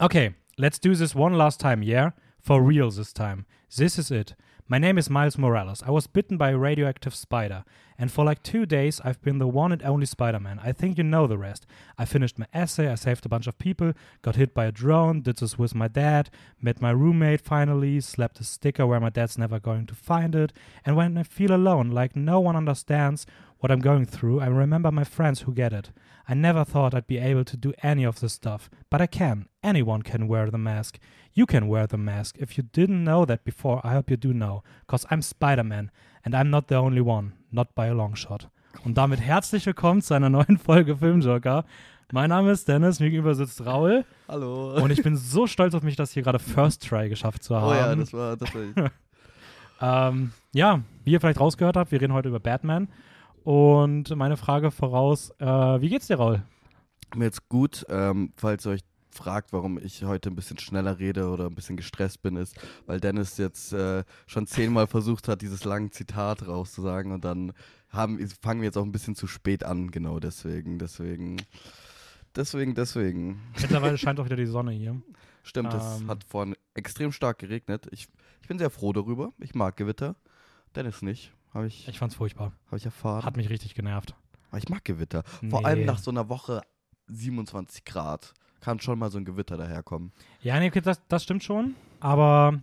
Okay, let's do this one last time, yeah? For real this time. This is it. My name is Miles Morales. I was bitten by a radioactive spider, and for like two days I've been the one and only Spider Man. I think you know the rest. I finished my essay, I saved a bunch of people, got hit by a drone, did this with my dad, met my roommate finally, slapped a sticker where my dad's never going to find it, and when I feel alone, like no one understands what I'm going through, I remember my friends who get it. I never thought I'd be able to do any of this stuff, but I can. Anyone can wear the mask. You can wear the mask. If you didn't know that before, I hope you do now. Cause I'm Spider-Man and I'm not the only one. Not by a long shot. Und damit herzlich willkommen zu einer neuen Folge Filmjoker. Mein Name ist Dennis, mir gegenüber sitzt Raul. Hallo. Und ich bin so stolz auf mich, das hier gerade First Try geschafft zu haben. oh ja, das war tatsächlich. Ähm, ja, wie ihr vielleicht rausgehört habt, wir reden heute über Batman. Und meine Frage voraus, äh, wie geht's dir, Raul? Mir jetzt gut, ähm, falls ihr euch fragt, warum ich heute ein bisschen schneller rede oder ein bisschen gestresst bin, ist, weil Dennis jetzt äh, schon zehnmal versucht hat, dieses lange Zitat rauszusagen und dann haben, fangen wir jetzt auch ein bisschen zu spät an, genau deswegen, deswegen, deswegen, deswegen. Mittlerweile scheint auch wieder die Sonne hier. Stimmt, es Ähm. hat vorhin extrem stark geregnet. Ich, ich bin sehr froh darüber. Ich mag Gewitter. Dennis nicht, habe ich, Ich fand's furchtbar. hab ich erfahren. Hat mich richtig genervt. Aber ich mag Gewitter. Vor allem nach so einer Woche 27 Grad kann schon mal so ein Gewitter daherkommen. Ja, nee, okay, das, das stimmt schon, aber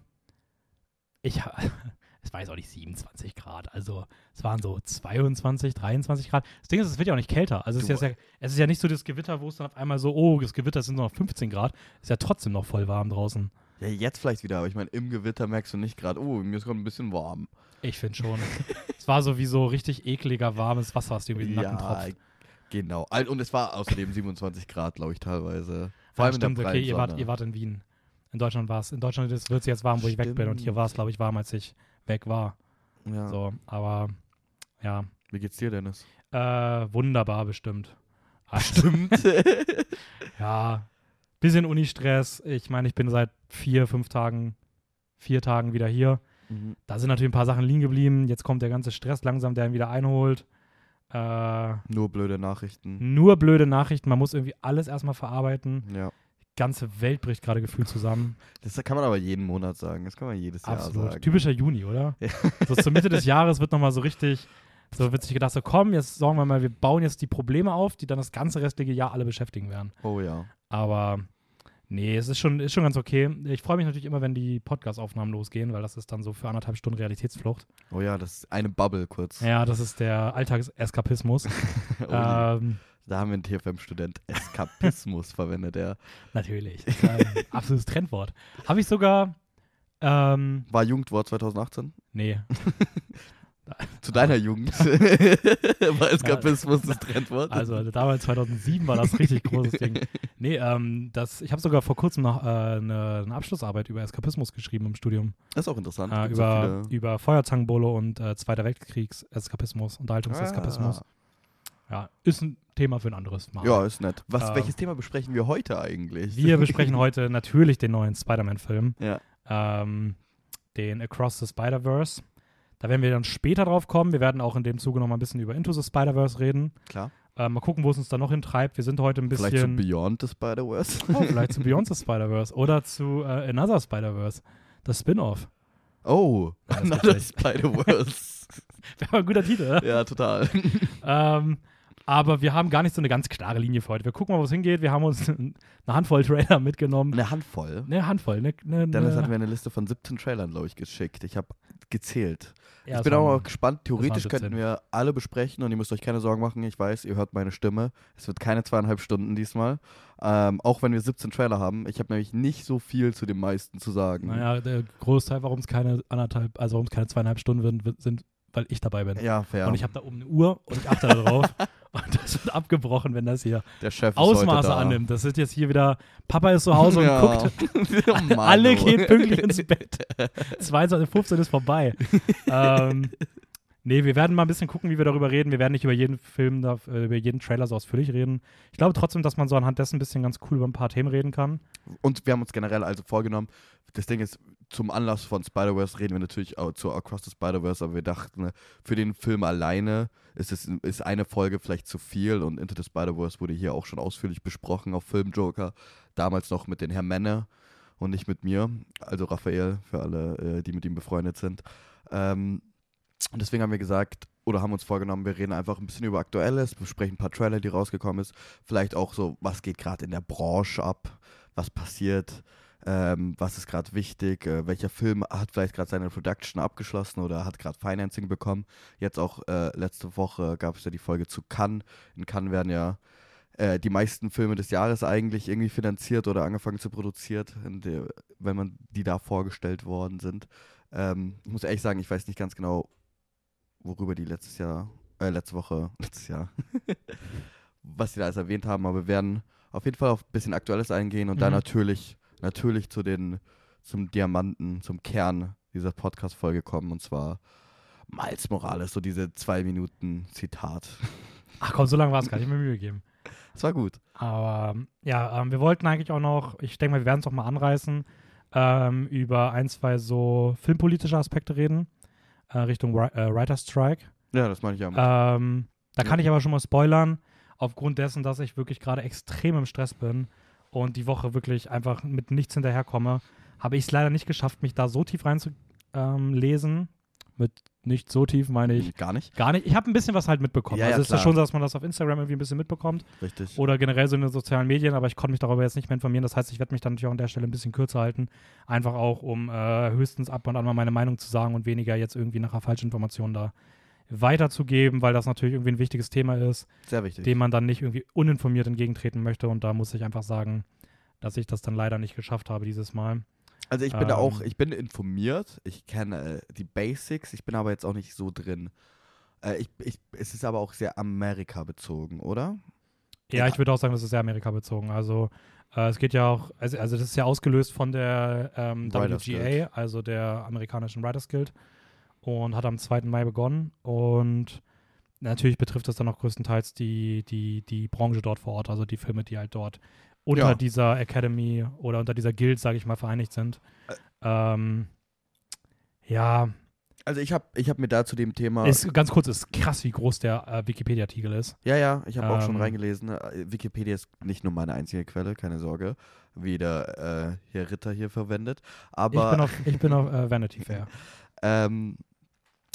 ich, es war jetzt auch nicht 27 Grad, also es waren so 22, 23 Grad. Das Ding ist, es wird ja auch nicht kälter. Also es ist, ja, es ist ja nicht so das Gewitter, wo es dann auf einmal so, oh, das Gewitter sind nur noch 15 Grad. Ist ja trotzdem noch voll warm draußen. Ja, jetzt vielleicht wieder, aber ich meine, im Gewitter merkst du nicht gerade, oh, mir ist gerade ein bisschen warm. Ich finde schon. es war so wie so richtig ekliger, warmes Wasser, was dir über den Nacken tropft. genau. Und es war außerdem 27 Grad, glaube ich, teilweise. Vor Ja, allem stimmt, in der okay, ihr wart, ihr wart in Wien. In Deutschland war es. In Deutschland wird es jetzt warm, wo ich weg bin. Und hier Stimmt. war es, glaube ich, warm, als ich weg war. ja. So, aber ja. Wie geht's dir, Dennis? Äh, wunderbar bestimmt. Also, Stimmt. ja, bisschen Uni-Stress. Ich meine, ich bin seit vier, fünf Tagen, vier Tagen wieder hier. Mhm. Da sind natürlich ein paar Sachen liegen geblieben. Jetzt kommt der ganze Stress langsam, der ihn wieder einholt. Äh, Nur blöde Nachrichten. nur blöde Nachrichten. Man muss irgendwie alles erstmal verarbeiten. Ja. Die ganze Welt bricht gerade gefühlt zusammen. Das kann man aber jeden Monat sagen. Das kann man jedes Jahr Absolut. sagen. Typischer Juni, oder? Ja. So zur Mitte des Jahres wird nochmal so richtig, so wird sich gedacht, so komm, jetzt sagen wir mal, wir bauen jetzt die Probleme auf, die dann das ganze restliche Jahr alle beschäftigen werden. Oh ja. Aber nee, es ist schon, ist schon ganz okay. Ich freue mich natürlich immer, wenn die Podcast-Aufnahmen losgehen, weil das ist dann so für anderthalb Stunden Realitätsflucht. Oh ja, das ist eine Bubble kurz. Ja, das ist der Alltagseskapismus. Oh ähm, Da haben wir einen TFM-Student. Eskapismus verwendet er. natürlich. Das ist ein absolutes Trendwort. Habe ich sogar, ähm, War Jugendwort 2018? nee. Zu deiner Jugend war Eskapismus das Trendwort. Also damals 2007 war das richtig großes Ding. Nee, ähm, das, ich habe sogar vor kurzem noch äh, eine, eine Abschlussarbeit über Eskapismus geschrieben im Studium. das ist auch interessant. Äh, über, viele- über Feuerzangenbowle und äh, Zweiter Weltkriegs-Eskapismus, Unterhaltungseskapismus. Ah. Ja, ist ein Thema für ein anderes Mal. Ja, ist nett. Was, Ähm, welches Thema besprechen wir heute eigentlich? Wir besprechen heute natürlich den neuen Spider-Man-Film, Ja. ähm, den Across the Spider-Verse. Da werden wir dann später drauf kommen. Wir werden auch in dem Zuge noch mal ein bisschen über Into the Spider-Verse reden. Klar. Äh, mal gucken, wo es uns da noch hintreibt. Wir sind heute ein Vielleicht zu bisschen. Beyond the Spider-Verse. Oh, vielleicht zu Beyond the Spider-Verse oder zu äh, Another Spider-Verse. Das Spin-off. Oh, Ja, Another Spider-Verse. Wäre mal ein guter Titel, oder? ja, total. Ähm, aber wir haben gar nicht so eine ganz klare Linie für heute. Wir gucken mal, wo es hingeht. Wir haben uns eine Handvoll Trailer mitgenommen. Eine Handvoll. Eine Handvoll. Eine, eine, Dennis hat mir eine Liste von 17 Trailern, glaube ich, geschickt. Ich habe gezählt. ja, ich bin auch mal gespannt. Theoretisch 17. könnten wir alle besprechen und ihr müsst euch keine Sorgen machen. Ich weiß, ihr hört meine Stimme. Es wird keine zweieinhalb Stunden diesmal. Ähm, auch wenn wir 17 Trailer haben. Ich habe nämlich nicht so viel zu den meisten zu sagen. Naja, der Großteil, warum es keine anderthalb, also warum es keine zweieinhalb Stunden wird- sind, weil ich dabei bin. Ja, fair. Und ich habe da oben eine Uhr und ich achte da drauf. und das wird abgebrochen, wenn das hier Der Chef ist Ausmaße da. annimmt. Das ist jetzt hier wieder, Papa ist zu Hause und Ja. guckt. Oh Mann, Alle oh. gehen pünktlich ins Bett. 22.15 ist vorbei. ähm, nee, wir werden mal ein bisschen gucken, wie wir darüber reden. Wir werden nicht über jeden Film, äh, über jeden Trailer so ausführlich reden. Ich glaube trotzdem, dass man so anhand dessen ein bisschen ganz cool über ein paar Themen reden kann. Und wir haben uns generell also vorgenommen, das Ding ist, zum Anlass von Spider-Verse reden wir natürlich auch zu Across the Spider-Verse, aber wir dachten, ne, für den Film alleine ist es ist eine Folge vielleicht zu viel und Into the Spider-Verse wurde hier auch schon ausführlich besprochen auf Filmjoker, damals noch mit den Herr Männer und nicht mit mir, also Raphael, für alle, äh, die mit ihm befreundet sind. Ähm, und deswegen haben wir gesagt, oder haben uns vorgenommen, wir reden einfach ein bisschen über Aktuelles, besprechen ein paar Trailer, die rausgekommen ist, vielleicht auch so, was geht gerade in der Branche ab, was passiert, ähm, was ist gerade wichtig, äh, welcher Film hat vielleicht gerade seine Production abgeschlossen oder hat gerade Financing bekommen. Jetzt auch äh, letzte Woche gab es ja die Folge zu Cannes. In Cannes werden ja äh, die meisten Filme des Jahres eigentlich irgendwie finanziert oder angefangen zu produziert, der, wenn man die da vorgestellt worden sind. Ähm, ich muss ehrlich sagen, ich weiß nicht ganz genau, worüber die letztes Jahr, äh, letzte Woche, letztes Jahr, was sie da alles erwähnt haben, aber wir werden auf jeden Fall auf ein bisschen Aktuelles eingehen und mhm. dann natürlich, natürlich zu den, zum Diamanten, zum Kern dieser Podcast-Folge kommen und zwar Miles Morales, so diese zwei Minuten Zitat. Ach komm, so lange war es gar nicht mehr Mühe gegeben. Es war gut. Aber ja, ähm, wir wollten eigentlich auch noch, ich denke mal, wir werden es auch mal anreißen, ähm, über ein, zwei so filmpolitische Aspekte reden äh, Richtung äh, Writer Strike. Ja, das meine ich ja. Ähm, da kann ich aber schon mal spoilern, aufgrund dessen, dass ich wirklich gerade extrem im Stress bin und die Woche wirklich einfach mit nichts hinterherkomme, habe ich es leider nicht geschafft, mich da so tief reinzulesen. Ähm, mit nicht so tief meine ich. Gar nicht? Gar nicht. Ich habe ein bisschen was halt mitbekommen. Ja, also ja, ist ja schon so, dass man das auf Instagram irgendwie ein bisschen mitbekommt. Richtig. Oder generell so in den sozialen Medien, aber ich konnte mich darüber jetzt nicht mehr informieren. Das heißt, ich werde mich dann natürlich auch an der Stelle ein bisschen kürzer halten. Einfach auch, um äh, höchstens ab und an mal meine Meinung zu sagen und weniger jetzt irgendwie nachher Falschinformationen da weiterzugeben, weil das natürlich irgendwie ein wichtiges Thema ist. Sehr wichtig. Dem man dann nicht irgendwie uninformiert entgegentreten möchte. Und da muss ich einfach sagen, dass ich das dann leider nicht geschafft habe dieses Mal. Also ich bin ähm, da auch, ich bin informiert, ich kenne äh, die Basics, ich bin aber jetzt auch nicht so drin. Äh, ich, ich, es ist aber auch sehr Amerika bezogen, oder? Ja, ja. ich würde auch sagen, das ist sehr Amerika bezogen. Also äh, es geht ja auch, also, also, das ist ja ausgelöst von der ähm, WGA, also der amerikanischen Writers Guild und hat am 2. Mai begonnen und natürlich betrifft das dann auch größtenteils die, die, die Branche dort vor Ort, also die Filme, die halt dort unter ja. dieser Academy oder unter dieser Guild, sage ich mal, vereinigt sind. Ähm, ja. Also ich habe ich hab mir da zu dem Thema... Ist, ganz kurz, ist krass, wie groß der äh, Wikipedia-Artikel ist. Ja, ja, ich habe ähm, auch schon ähm. reingelesen. Äh, Wikipedia ist nicht nur meine einzige Quelle, keine Sorge, wie der äh, Herr Ritter hier verwendet. Aber ich bin auf, ich bin auf äh, Vanity Fair. ähm,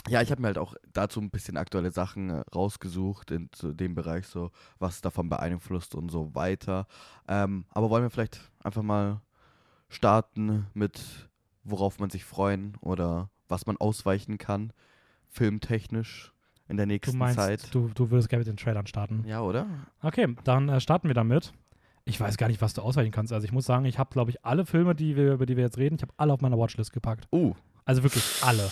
ja, ich habe mir halt auch dazu ein bisschen aktuelle Sachen äh, rausgesucht in dem Bereich, so was davon beeinflusst und so weiter. Ähm, aber wollen wir vielleicht einfach mal starten mit, worauf man sich freuen oder was man ausweichen kann, filmtechnisch in der nächsten du meinst, Zeit. Du, du würdest gerne mit den Trailern starten. Ja, oder? Okay, dann äh, starten wir damit. Ich weiß gar nicht, was du ausweichen kannst. Also ich muss sagen, ich habe, glaube ich, alle Filme, die wir, über die wir jetzt reden, ich habe alle auf meiner Watchlist gepackt. Uh. Also wirklich alle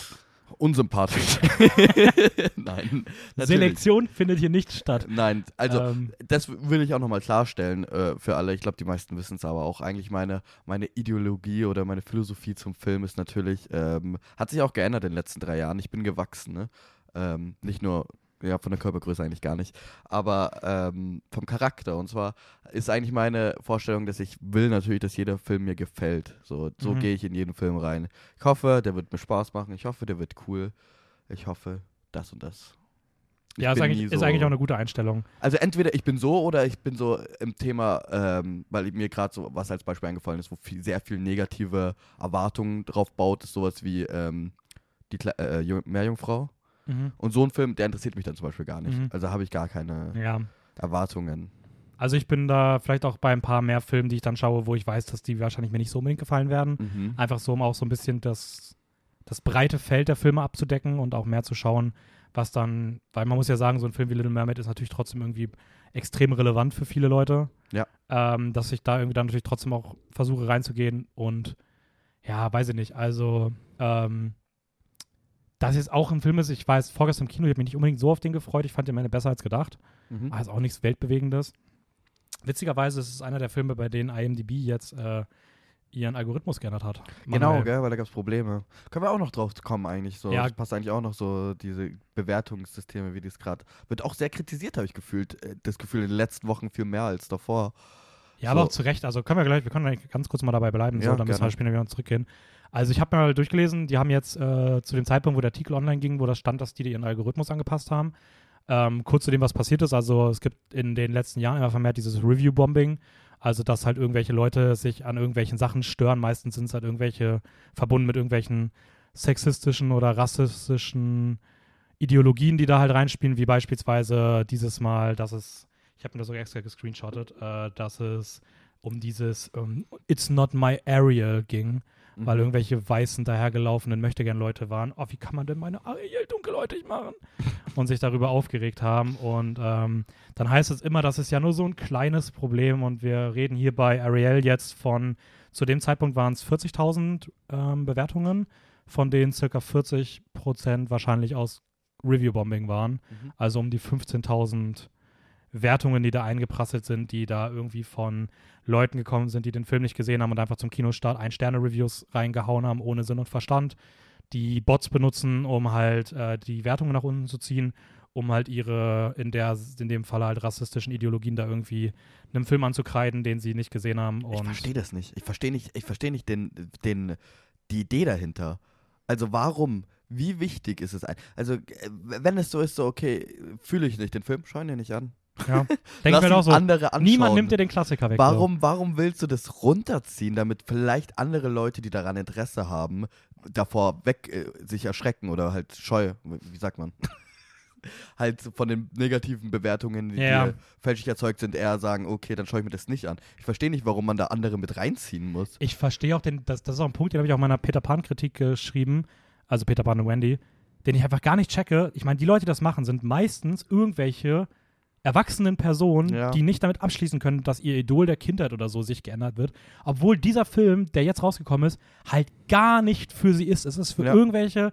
unsympathisch. Nein. Natürlich. Selektion findet hier nicht statt. Nein, also ähm. das will ich auch nochmal klarstellen äh, für alle. Ich glaube, die meisten wissen es aber auch. Eigentlich meine, meine Ideologie oder meine Philosophie zum Film ist natürlich, ähm, hat sich auch geändert in den letzten drei Jahren. Ich bin gewachsen, ne? Ähm, nicht nur ja, von der Körpergröße eigentlich gar nicht, aber ähm, vom Charakter. Und zwar ist eigentlich meine Vorstellung, dass ich will natürlich, dass jeder Film mir gefällt. So, so mhm. gehe ich in jeden Film rein. Ich hoffe, der wird mir Spaß machen. Ich hoffe, der wird cool. Ich hoffe, das und das. Ich ja, ist eigentlich, so, ist eigentlich, auch eine gute Einstellung. Also entweder ich bin so oder ich bin so im Thema, ähm, weil mir gerade so was als Beispiel eingefallen ist, wo viel, sehr viel negative Erwartungen drauf baut, ist sowas wie ähm, die Kle äh, Meerjungfrau. Mhm. Und so ein Film, der interessiert mich dann zum Beispiel gar nicht. Mhm. Also habe ich gar keine ja. Erwartungen. Also ich bin da vielleicht auch bei ein paar mehr Filmen, die ich dann schaue, wo ich weiß, dass die wahrscheinlich mir nicht so unbedingt gefallen werden. Mhm. Einfach so, um auch so ein bisschen das, das breite Feld der Filme abzudecken und auch mehr zu schauen, was dann, weil man muss ja sagen, so ein Film wie Little Mermaid ist natürlich trotzdem irgendwie extrem relevant für viele Leute. Ja. Ähm, dass ich da irgendwie dann natürlich trotzdem auch versuche reinzugehen und ja, weiß ich nicht. Also ähm, dass jetzt auch ein Film ist, ich weiß, vorgestern im Kino, ich habe mich nicht unbedingt so auf den gefreut, ich fand den meine besser als gedacht. Mhm. Aber ist auch nichts Weltbewegendes. Witzigerweise ist es einer der Filme, bei denen IMDb jetzt äh, ihren Algorithmus geändert hat. Manuell. Genau, gell, weil da gab es Probleme. Können wir auch noch drauf kommen eigentlich. So. Ja. Das passt eigentlich auch noch so, diese Bewertungssysteme, wie die es gerade. Wird auch sehr kritisiert, habe ich gefühlt. Äh, das Gefühl in den letzten Wochen viel mehr als davor. Ja, aber So. auch zu Recht. Also können wir gleich, wir können ganz kurz mal dabei bleiben, Ja, so, dann müssen wir gerne. später wieder zurückgehen. Also ich habe mir mal durchgelesen, die haben jetzt äh, zu dem Zeitpunkt, wo der Artikel online ging, wo das stand, dass die ihren Algorithmus angepasst haben. Ähm, kurz zu dem, was passiert ist. Also es gibt in den letzten Jahren immer vermehrt dieses Review-Bombing. Also dass halt irgendwelche Leute sich an irgendwelchen Sachen stören. Meistens sind es halt irgendwelche verbunden mit irgendwelchen sexistischen oder rassistischen Ideologien, die da halt reinspielen, wie beispielsweise dieses Mal, dass es, ich habe mir das sogar extra gescreenshottet, äh, dass es um dieses ähm, It's not my area ging, weil Mhm. irgendwelche weißen dahergelaufenen Möchtegern-Leute waren, oh, wie kann man denn meine Ariel dunkelhäutig machen? und sich darüber aufgeregt haben. Und ähm, dann heißt es immer, das ist ja nur so ein kleines Problem und wir reden hier bei Ariel jetzt von, zu dem Zeitpunkt waren es 40.000 ähm, Bewertungen, von denen circa 40 Prozent wahrscheinlich aus Review-Bombing waren. Mhm. Also um die 15.000 Wertungen, die da eingeprasselt sind, die da irgendwie von Leuten gekommen sind, die den Film nicht gesehen haben und einfach zum Kinostart Ein-Sterne-Reviews reingehauen haben, ohne Sinn und Verstand, die Bots benutzen, um halt äh, die Wertungen nach unten zu ziehen, um halt ihre, in der, in dem Fall halt rassistischen Ideologien da irgendwie einem Film anzukreiden, den sie nicht gesehen haben. Ich verstehe das nicht. Ich verstehe nicht, ich verstehe nicht den, den, die Idee dahinter. Also warum? Wie wichtig ist es? Also, äh, wenn es so ist, so okay, fühle ich nicht den Film, schau ihn dir nicht an. Ja. Denk Lass mir doch so, andere anschauen. niemand nimmt dir den Klassiker weg. So. Warum, warum willst du das runterziehen, damit vielleicht andere Leute, die daran Interesse haben, davor weg äh, sich erschrecken oder halt scheu, wie sagt man? halt von den negativen Bewertungen, die Ja. fälschlich erzeugt sind, eher sagen, okay, dann schaue ich mir das nicht an. Ich verstehe nicht, warum man da andere mit reinziehen muss. Ich verstehe auch den, das, das ist auch ein Punkt, den habe ich auch in meiner Peter Pan-Kritik geschrieben, also Peter Pan und Wendy, den ich einfach gar nicht checke. Ich meine, die Leute, die das machen, sind meistens irgendwelche erwachsenen Personen, Ja. die nicht damit abschließen können, dass ihr Idol der Kindheit oder so sich geändert wird. Obwohl dieser Film, der jetzt rausgekommen ist, halt gar nicht für sie ist. Es ist für Ja. irgendwelche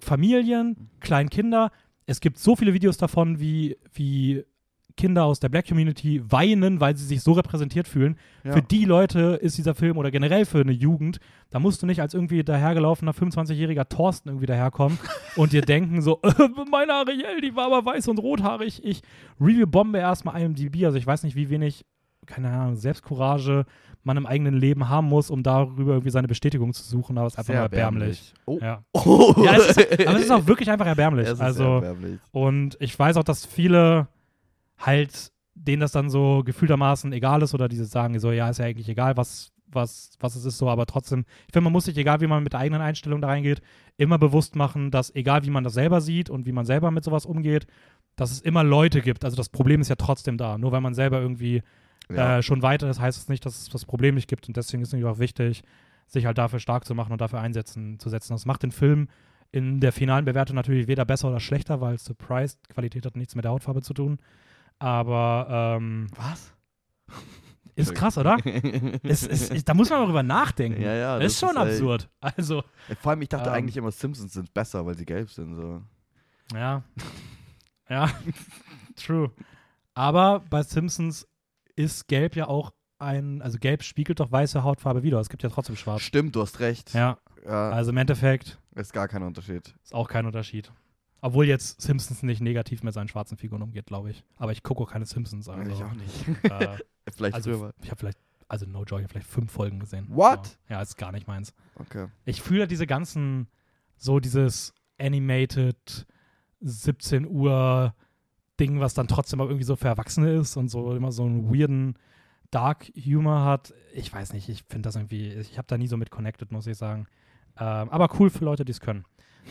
Familien, kleinen Kinder. Es gibt so viele Videos davon, wie, wie Kinder aus der Black Community weinen, weil sie sich so repräsentiert fühlen. Ja. Für die Leute ist dieser Film oder generell für eine Jugend, da musst du nicht als irgendwie dahergelaufener 25-jähriger Thorsten irgendwie daherkommen und dir denken so, äh, meine Ariel, die war aber weiß und rothaarig. Ich review-bombe erstmal IMDb, also ich weiß nicht, wie wenig, keine Ahnung, Selbstcourage man im eigenen Leben haben muss, um darüber irgendwie seine Bestätigung zu suchen, aber es ist einfach Sehr nur erbärmlich. Oh. Ja. Oh. ja, es ist, aber es ist auch wirklich einfach erbärmlich. Also, erbärmlich. und ich weiß auch, dass viele halt denen das dann so gefühltermaßen egal ist oder diese sagen so, ja, ist ja eigentlich egal, was, was, was es ist so, aber trotzdem, ich finde, man muss sich, egal wie man mit der eigenen Einstellung da reingeht, immer bewusst machen, dass egal wie man das selber sieht und wie man selber mit sowas umgeht, dass es immer Leute gibt. Also das Problem ist ja trotzdem da. Nur weil man selber irgendwie Ja. äh, schon weiter ist, heißt es nicht, dass es das Problem nicht gibt. Und deswegen ist es natürlich auch wichtig, sich halt dafür stark zu machen und dafür einsetzen zu setzen. Das macht den Film in der finalen Bewertung natürlich weder besser oder schlechter, weil Surprise-Qualität hat nichts mit der Hautfarbe zu tun. Aber ähm, Was? ist krass, oder? es, es, es, da muss man mal drüber nachdenken. Ja, ja. das ist schon echt- absurd. Also, Vor allem, ich dachte Ähm. eigentlich immer, Simpsons sind besser, weil sie gelb sind. So. ja. ja, true. Aber bei Simpsons ist Gelb ja auch ein, also Gelb spiegelt doch weiße Hautfarbe wieder. Es gibt ja trotzdem Schwarz. Stimmt, du hast recht. Ja, Ja, also im Endeffekt ist gar kein Unterschied. ist auch kein Unterschied. Obwohl jetzt Simpsons nicht negativ mit seinen schwarzen Figuren umgeht, glaube ich. Aber ich gucke auch keine Simpsons. Also, ich auch nicht. Äh, Vielleicht also ich habe vielleicht, also No Joy, vielleicht fünf Folgen gesehen. What? Aber, ja, ist gar nicht meins. Okay. Ich fühle diese ganzen, so dieses animated 17 Uhr Ding, was dann trotzdem auch irgendwie so für Erwachsene ist und so immer so einen weirden Dark Humor hat. Ich weiß nicht, ich finde das irgendwie, ich habe da nie so mit connected, muss ich sagen. Ähm, aber cool für Leute, die es können.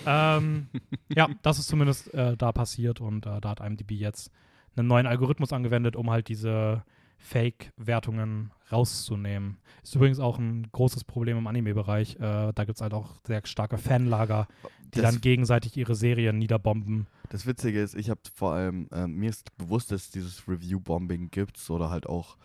Ähm, ja, das ist zumindest äh, da passiert und äh, da hat IMDb jetzt einen neuen Algorithmus angewendet, um halt diese Fake-Wertungen rauszunehmen. Ist übrigens auch ein großes Problem im Anime-Bereich. Äh, da gibt es halt auch sehr starke Fanlager, die Das, dann gegenseitig ihre Serien niederbomben. das Witzige ist, ich habe vor allem, ähm, mir ist bewusst, dass es dieses Review-Bombing gibt oder halt auch,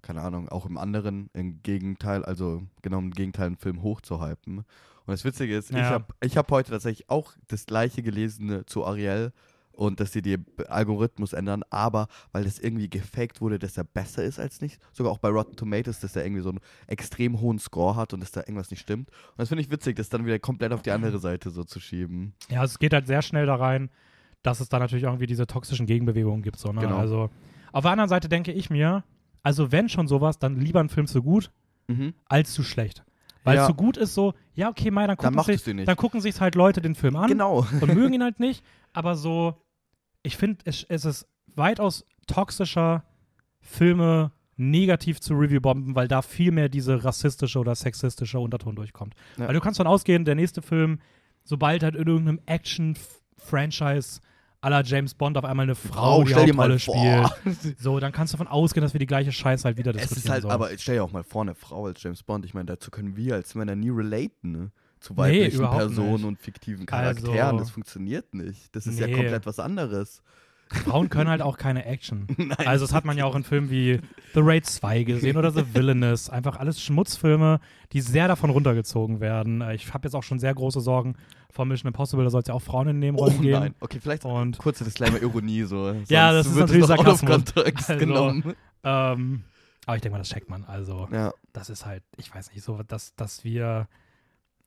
keine Ahnung, auch im anderen, im Gegenteil, also genau im Gegenteil, einen Film hochzuhypen. Und das Witzige ist, ich Ja. habe ich hab heute tatsächlich auch das gleiche gelesen zu Ariel und dass sie den Algorithmus ändern, aber weil das irgendwie gefaked wurde, dass er besser ist als nicht. Sogar auch bei Rotten Tomatoes, dass er irgendwie so einen extrem hohen Score hat und dass da irgendwas nicht stimmt. Und das finde ich witzig, das dann wieder komplett auf die andere Seite so zu schieben. Ja, es geht halt sehr schnell da rein, dass es da natürlich irgendwie diese toxischen Gegenbewegungen gibt. So, ne? Genau. Also auf der anderen Seite denke ich mir, Also wenn schon sowas, dann lieber ein Film zu gut Mhm. als zu schlecht. Weil Ja. zu gut ist so, ja, okay, Mai, dann Dann gucken, macht sich, es dann gucken sich halt Leute den Film an Genau. und mögen ihn halt nicht. Aber so, ich finde, es, es ist weitaus toxischer, Filme negativ zu Review-bomben, weil da viel mehr diese rassistische oder sexistische Unterton durchkommt. Ja. Weil du kannst davon ausgehen, der nächste Film, sobald halt in irgendeinem Action-Franchise la James Bond auf einmal eine Frau die dir mal Hauptrolle spielt, so, dann kannst du davon ausgehen, dass wir die gleiche Scheiße halt wieder Es diskutieren ist halt, sollen. aber stell dir auch mal vor, eine Frau als James Bond. Ich meine, dazu können wir als Männer nie relaten, ne? Zu Nee, weiblichen überhaupt Personen nicht. und fiktiven Charakteren. Also- das funktioniert nicht. Das ist ja Nee. komplett was anderes. Frauen können halt auch keine Action. Nein. Also das hat man ja auch in Filmen wie The Raid 2 gesehen oder The Villainous. Einfach alles Schmutzfilme, die sehr davon runtergezogen werden. Äh, Ich habe jetzt auch schon sehr große Sorgen vor Mission Impossible. Da soll es ja auch Frauen in den Oh Nebenrollen geben. nein. Okay, vielleicht Und kurze Disclaimer, Ironie so. Ja, das ist natürlich Sarkasmus. Also- genommen. ähm, aber ich denke mal, das checkt man. Also Ja. das ist halt, ich weiß nicht, so, dass, dass wir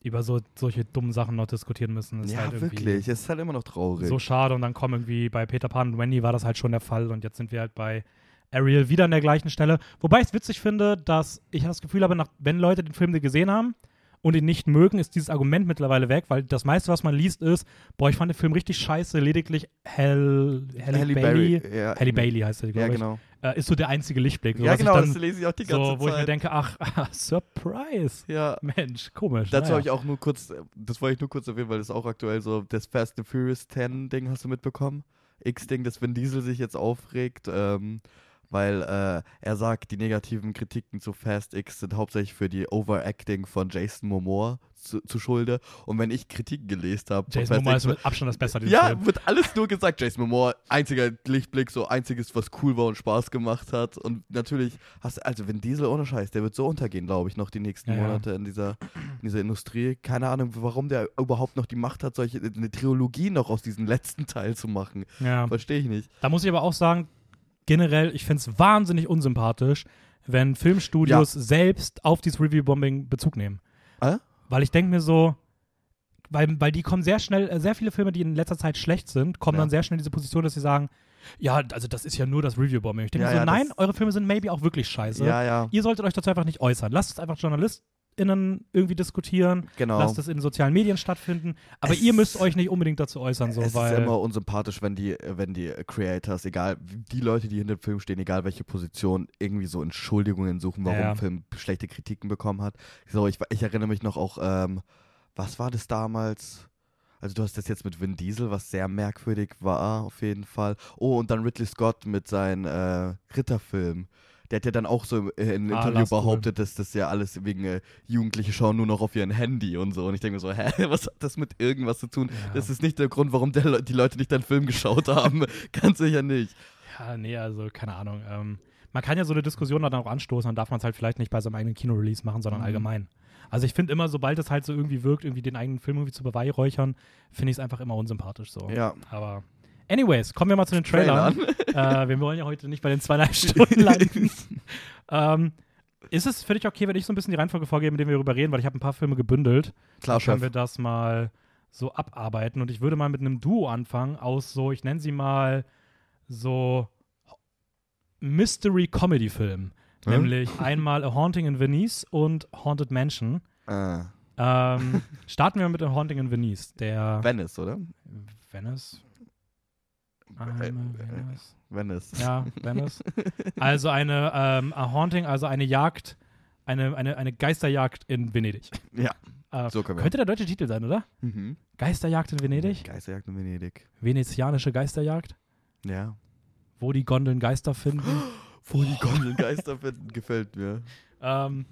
über so solche dummen Sachen noch diskutieren müssen. Ja, halt wirklich. Es ist halt immer noch traurig. so schade. Und dann kommen irgendwie bei Peter Pan und Wendy war das halt schon der Fall. Und jetzt sind wir halt bei Ariel wieder an der gleichen Stelle. Wobei ich es witzig finde, dass ich das Gefühl habe, nach, wenn Leute den Film gesehen haben und ihn nicht mögen, ist dieses Argument mittlerweile weg, weil das meiste, was man liest, ist, boah, ich fand den Film richtig scheiße, lediglich Halle, Halle, Halle Bailey, Berry. Ja, Halle Bailey heißt er, Ja, glaube ich, genau. Äh, ist so der einzige Lichtblick. So, Ja, genau, ich das dann, lese ich auch die ganze so, wo ich Zeit. mir denke, ach, Surprise. ja. Mensch, komisch. Dazu naja. habe ich auch nur kurz, das wollte ich nur kurz erwähnen, weil das auch aktuell so, das Fast and Furious 10 Ding hast du mitbekommen? X-Ding, dass Vin Diesel sich jetzt aufregt, ähm, weil äh, er sagt, die negativen Kritiken zu Fast X sind hauptsächlich für die Overacting von Jason Momoa zu, zu Schulde. Und wenn ich Kritiken gelesen habe, Jason Momoa X, ist mit Abstand das Beste ja, Film. wird alles nur gesagt. Jason Momoa, einziger Lichtblick, so einziges, was cool war und Spaß gemacht hat. Und natürlich hast also wenn Diesel ohne Scheiß, der wird so untergehen, glaube ich, noch die nächsten ja. Monate in dieser, in dieser Industrie. Keine Ahnung, warum der überhaupt noch die Macht hat, solche eine Trilogie noch aus diesem letzten Teil zu machen. Ja. Verstehe ich nicht. Da muss ich aber auch sagen, generell, ich finde es wahnsinnig unsympathisch, wenn Filmstudios selbst auf dieses Review-Bombing Bezug nehmen. Äh? Weil ich denke mir so, weil, weil die kommen sehr schnell, äh, sehr viele Filme, die in letzter Zeit schlecht sind, kommen Ja. dann sehr schnell in diese Position, dass sie sagen, ja, also das ist ja nur das Review-Bombing. Ich denke Ja, mir so, ja, nein, eure Filme sind maybe auch wirklich scheiße. Ja, ja, Ihr solltet euch dazu einfach nicht äußern. Lasst es einfach JournalistInnen irgendwie diskutieren. genau. Lasst es in sozialen Medien stattfinden. Aber Es ihr müsst euch nicht unbedingt dazu äußern, so, es weil. ist immer unsympathisch, wenn die, wenn die Creators, egal, die Leute, die hinter dem Film stehen, egal welche Position, irgendwie so Entschuldigungen suchen, warum Ja. ein Film schlechte Kritiken bekommen hat. So, ich, ich erinnere mich noch auch, ähm, was war das damals? Also du hast das jetzt mit Vin Diesel, was sehr merkwürdig war, auf jeden Fall. Oh, und dann Ridley Scott mit seinem äh, Ritterfilm. Der hat ja dann auch so äh, in einem Ah, Interview behauptet, dass das ja alles wegen äh, Jugendliche schauen nur noch auf ihren Handy und so. Und ich denke mir so, hä, was hat das mit irgendwas zu tun? Ja. Das ist nicht der Grund, warum der, die Leute nicht deinen Film geschaut haben. Ganz sicher nicht. Ja, nee, also keine Ahnung. Ähm, man kann ja so eine Diskussion dann auch anstoßen, dann darf man es halt vielleicht nicht bei seinem eigenen Kino-Release machen, sondern Mhm. allgemein. Also ich finde immer, sobald es halt so irgendwie wirkt, irgendwie den eigenen Film irgendwie zu beweihräuchern, finde ich es einfach immer unsympathisch so. Ja. Aber anyways, kommen wir mal zu den Trailern. Trailern. äh, wir wollen ja heute nicht bei den zweieinhalb Stunden landen. ähm, ist es für dich okay, wenn ich so ein bisschen die Reihenfolge vorgebe, mit der wir darüber reden, weil ich habe ein paar Filme gebündelt. Klar, Dann können wir das mal so abarbeiten. Und ich würde mal mit einem Duo anfangen aus so, ich nenne sie mal so Mystery-Comedy-Film. Hm? Nämlich einmal A Haunting in Venice und Haunted Mansion. Äh, Ähm, starten wir mit A Haunting in Venice. Der Venice, oder? Venice. Äh, Einmal äh, Venice. Venice. Ja, Venice. Also eine ähm, A Haunting, also eine Jagd, eine, eine, eine Geisterjagd in Venedig. Ja, Äh, so können wir. könnte der deutsche Titel sein, oder? Mhm. Geisterjagd in Venedig? Geisterjagd in Venedig. Venezianische Geisterjagd? Ja. Wo die Gondeln Geister finden? Wo die Gondeln Geister finden, gefällt mir. ähm,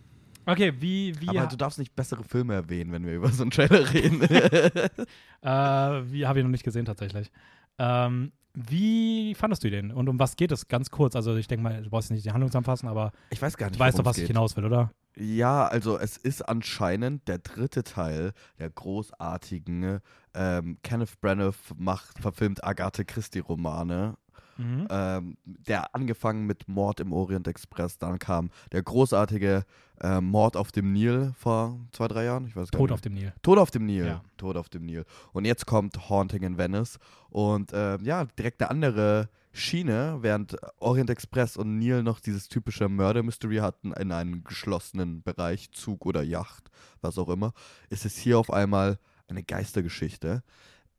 okay, wie, wie, Aber du darfst nicht bessere Filme erwähnen, wenn wir über so einen Trailer reden. äh, wie habe ich noch nicht gesehen tatsächlich. Ähm, wie fandest du den und um was geht es? Ganz kurz. Also ich denke mal, du brauchst nicht die Handlung zusammenfassen, aber ich weiß gar nicht, du weißt doch, was es ich geht. hinaus will, oder? Ja, also es ist anscheinend der dritte Teil der großartigen ähm, Kenneth Branagh macht, verfilmt Agathe Christie Romane. Mhm. Ähm, der angefangen mit Mord im Orient Express, dann kam der großartige äh, Mord auf dem Nil vor zwei, drei Jahren. Ich weiß gar Tod nicht. auf dem Nil. Tod auf dem Nil. Ja. Tod auf dem Nil. Und jetzt kommt Haunting in Venice. Und ähm, ja, direkt eine andere Schiene, während Orient Express und Nil noch dieses typische Murder Mystery hatten in einem geschlossenen Bereich, Zug oder Yacht, was auch immer, ist es hier auf einmal eine Geistergeschichte.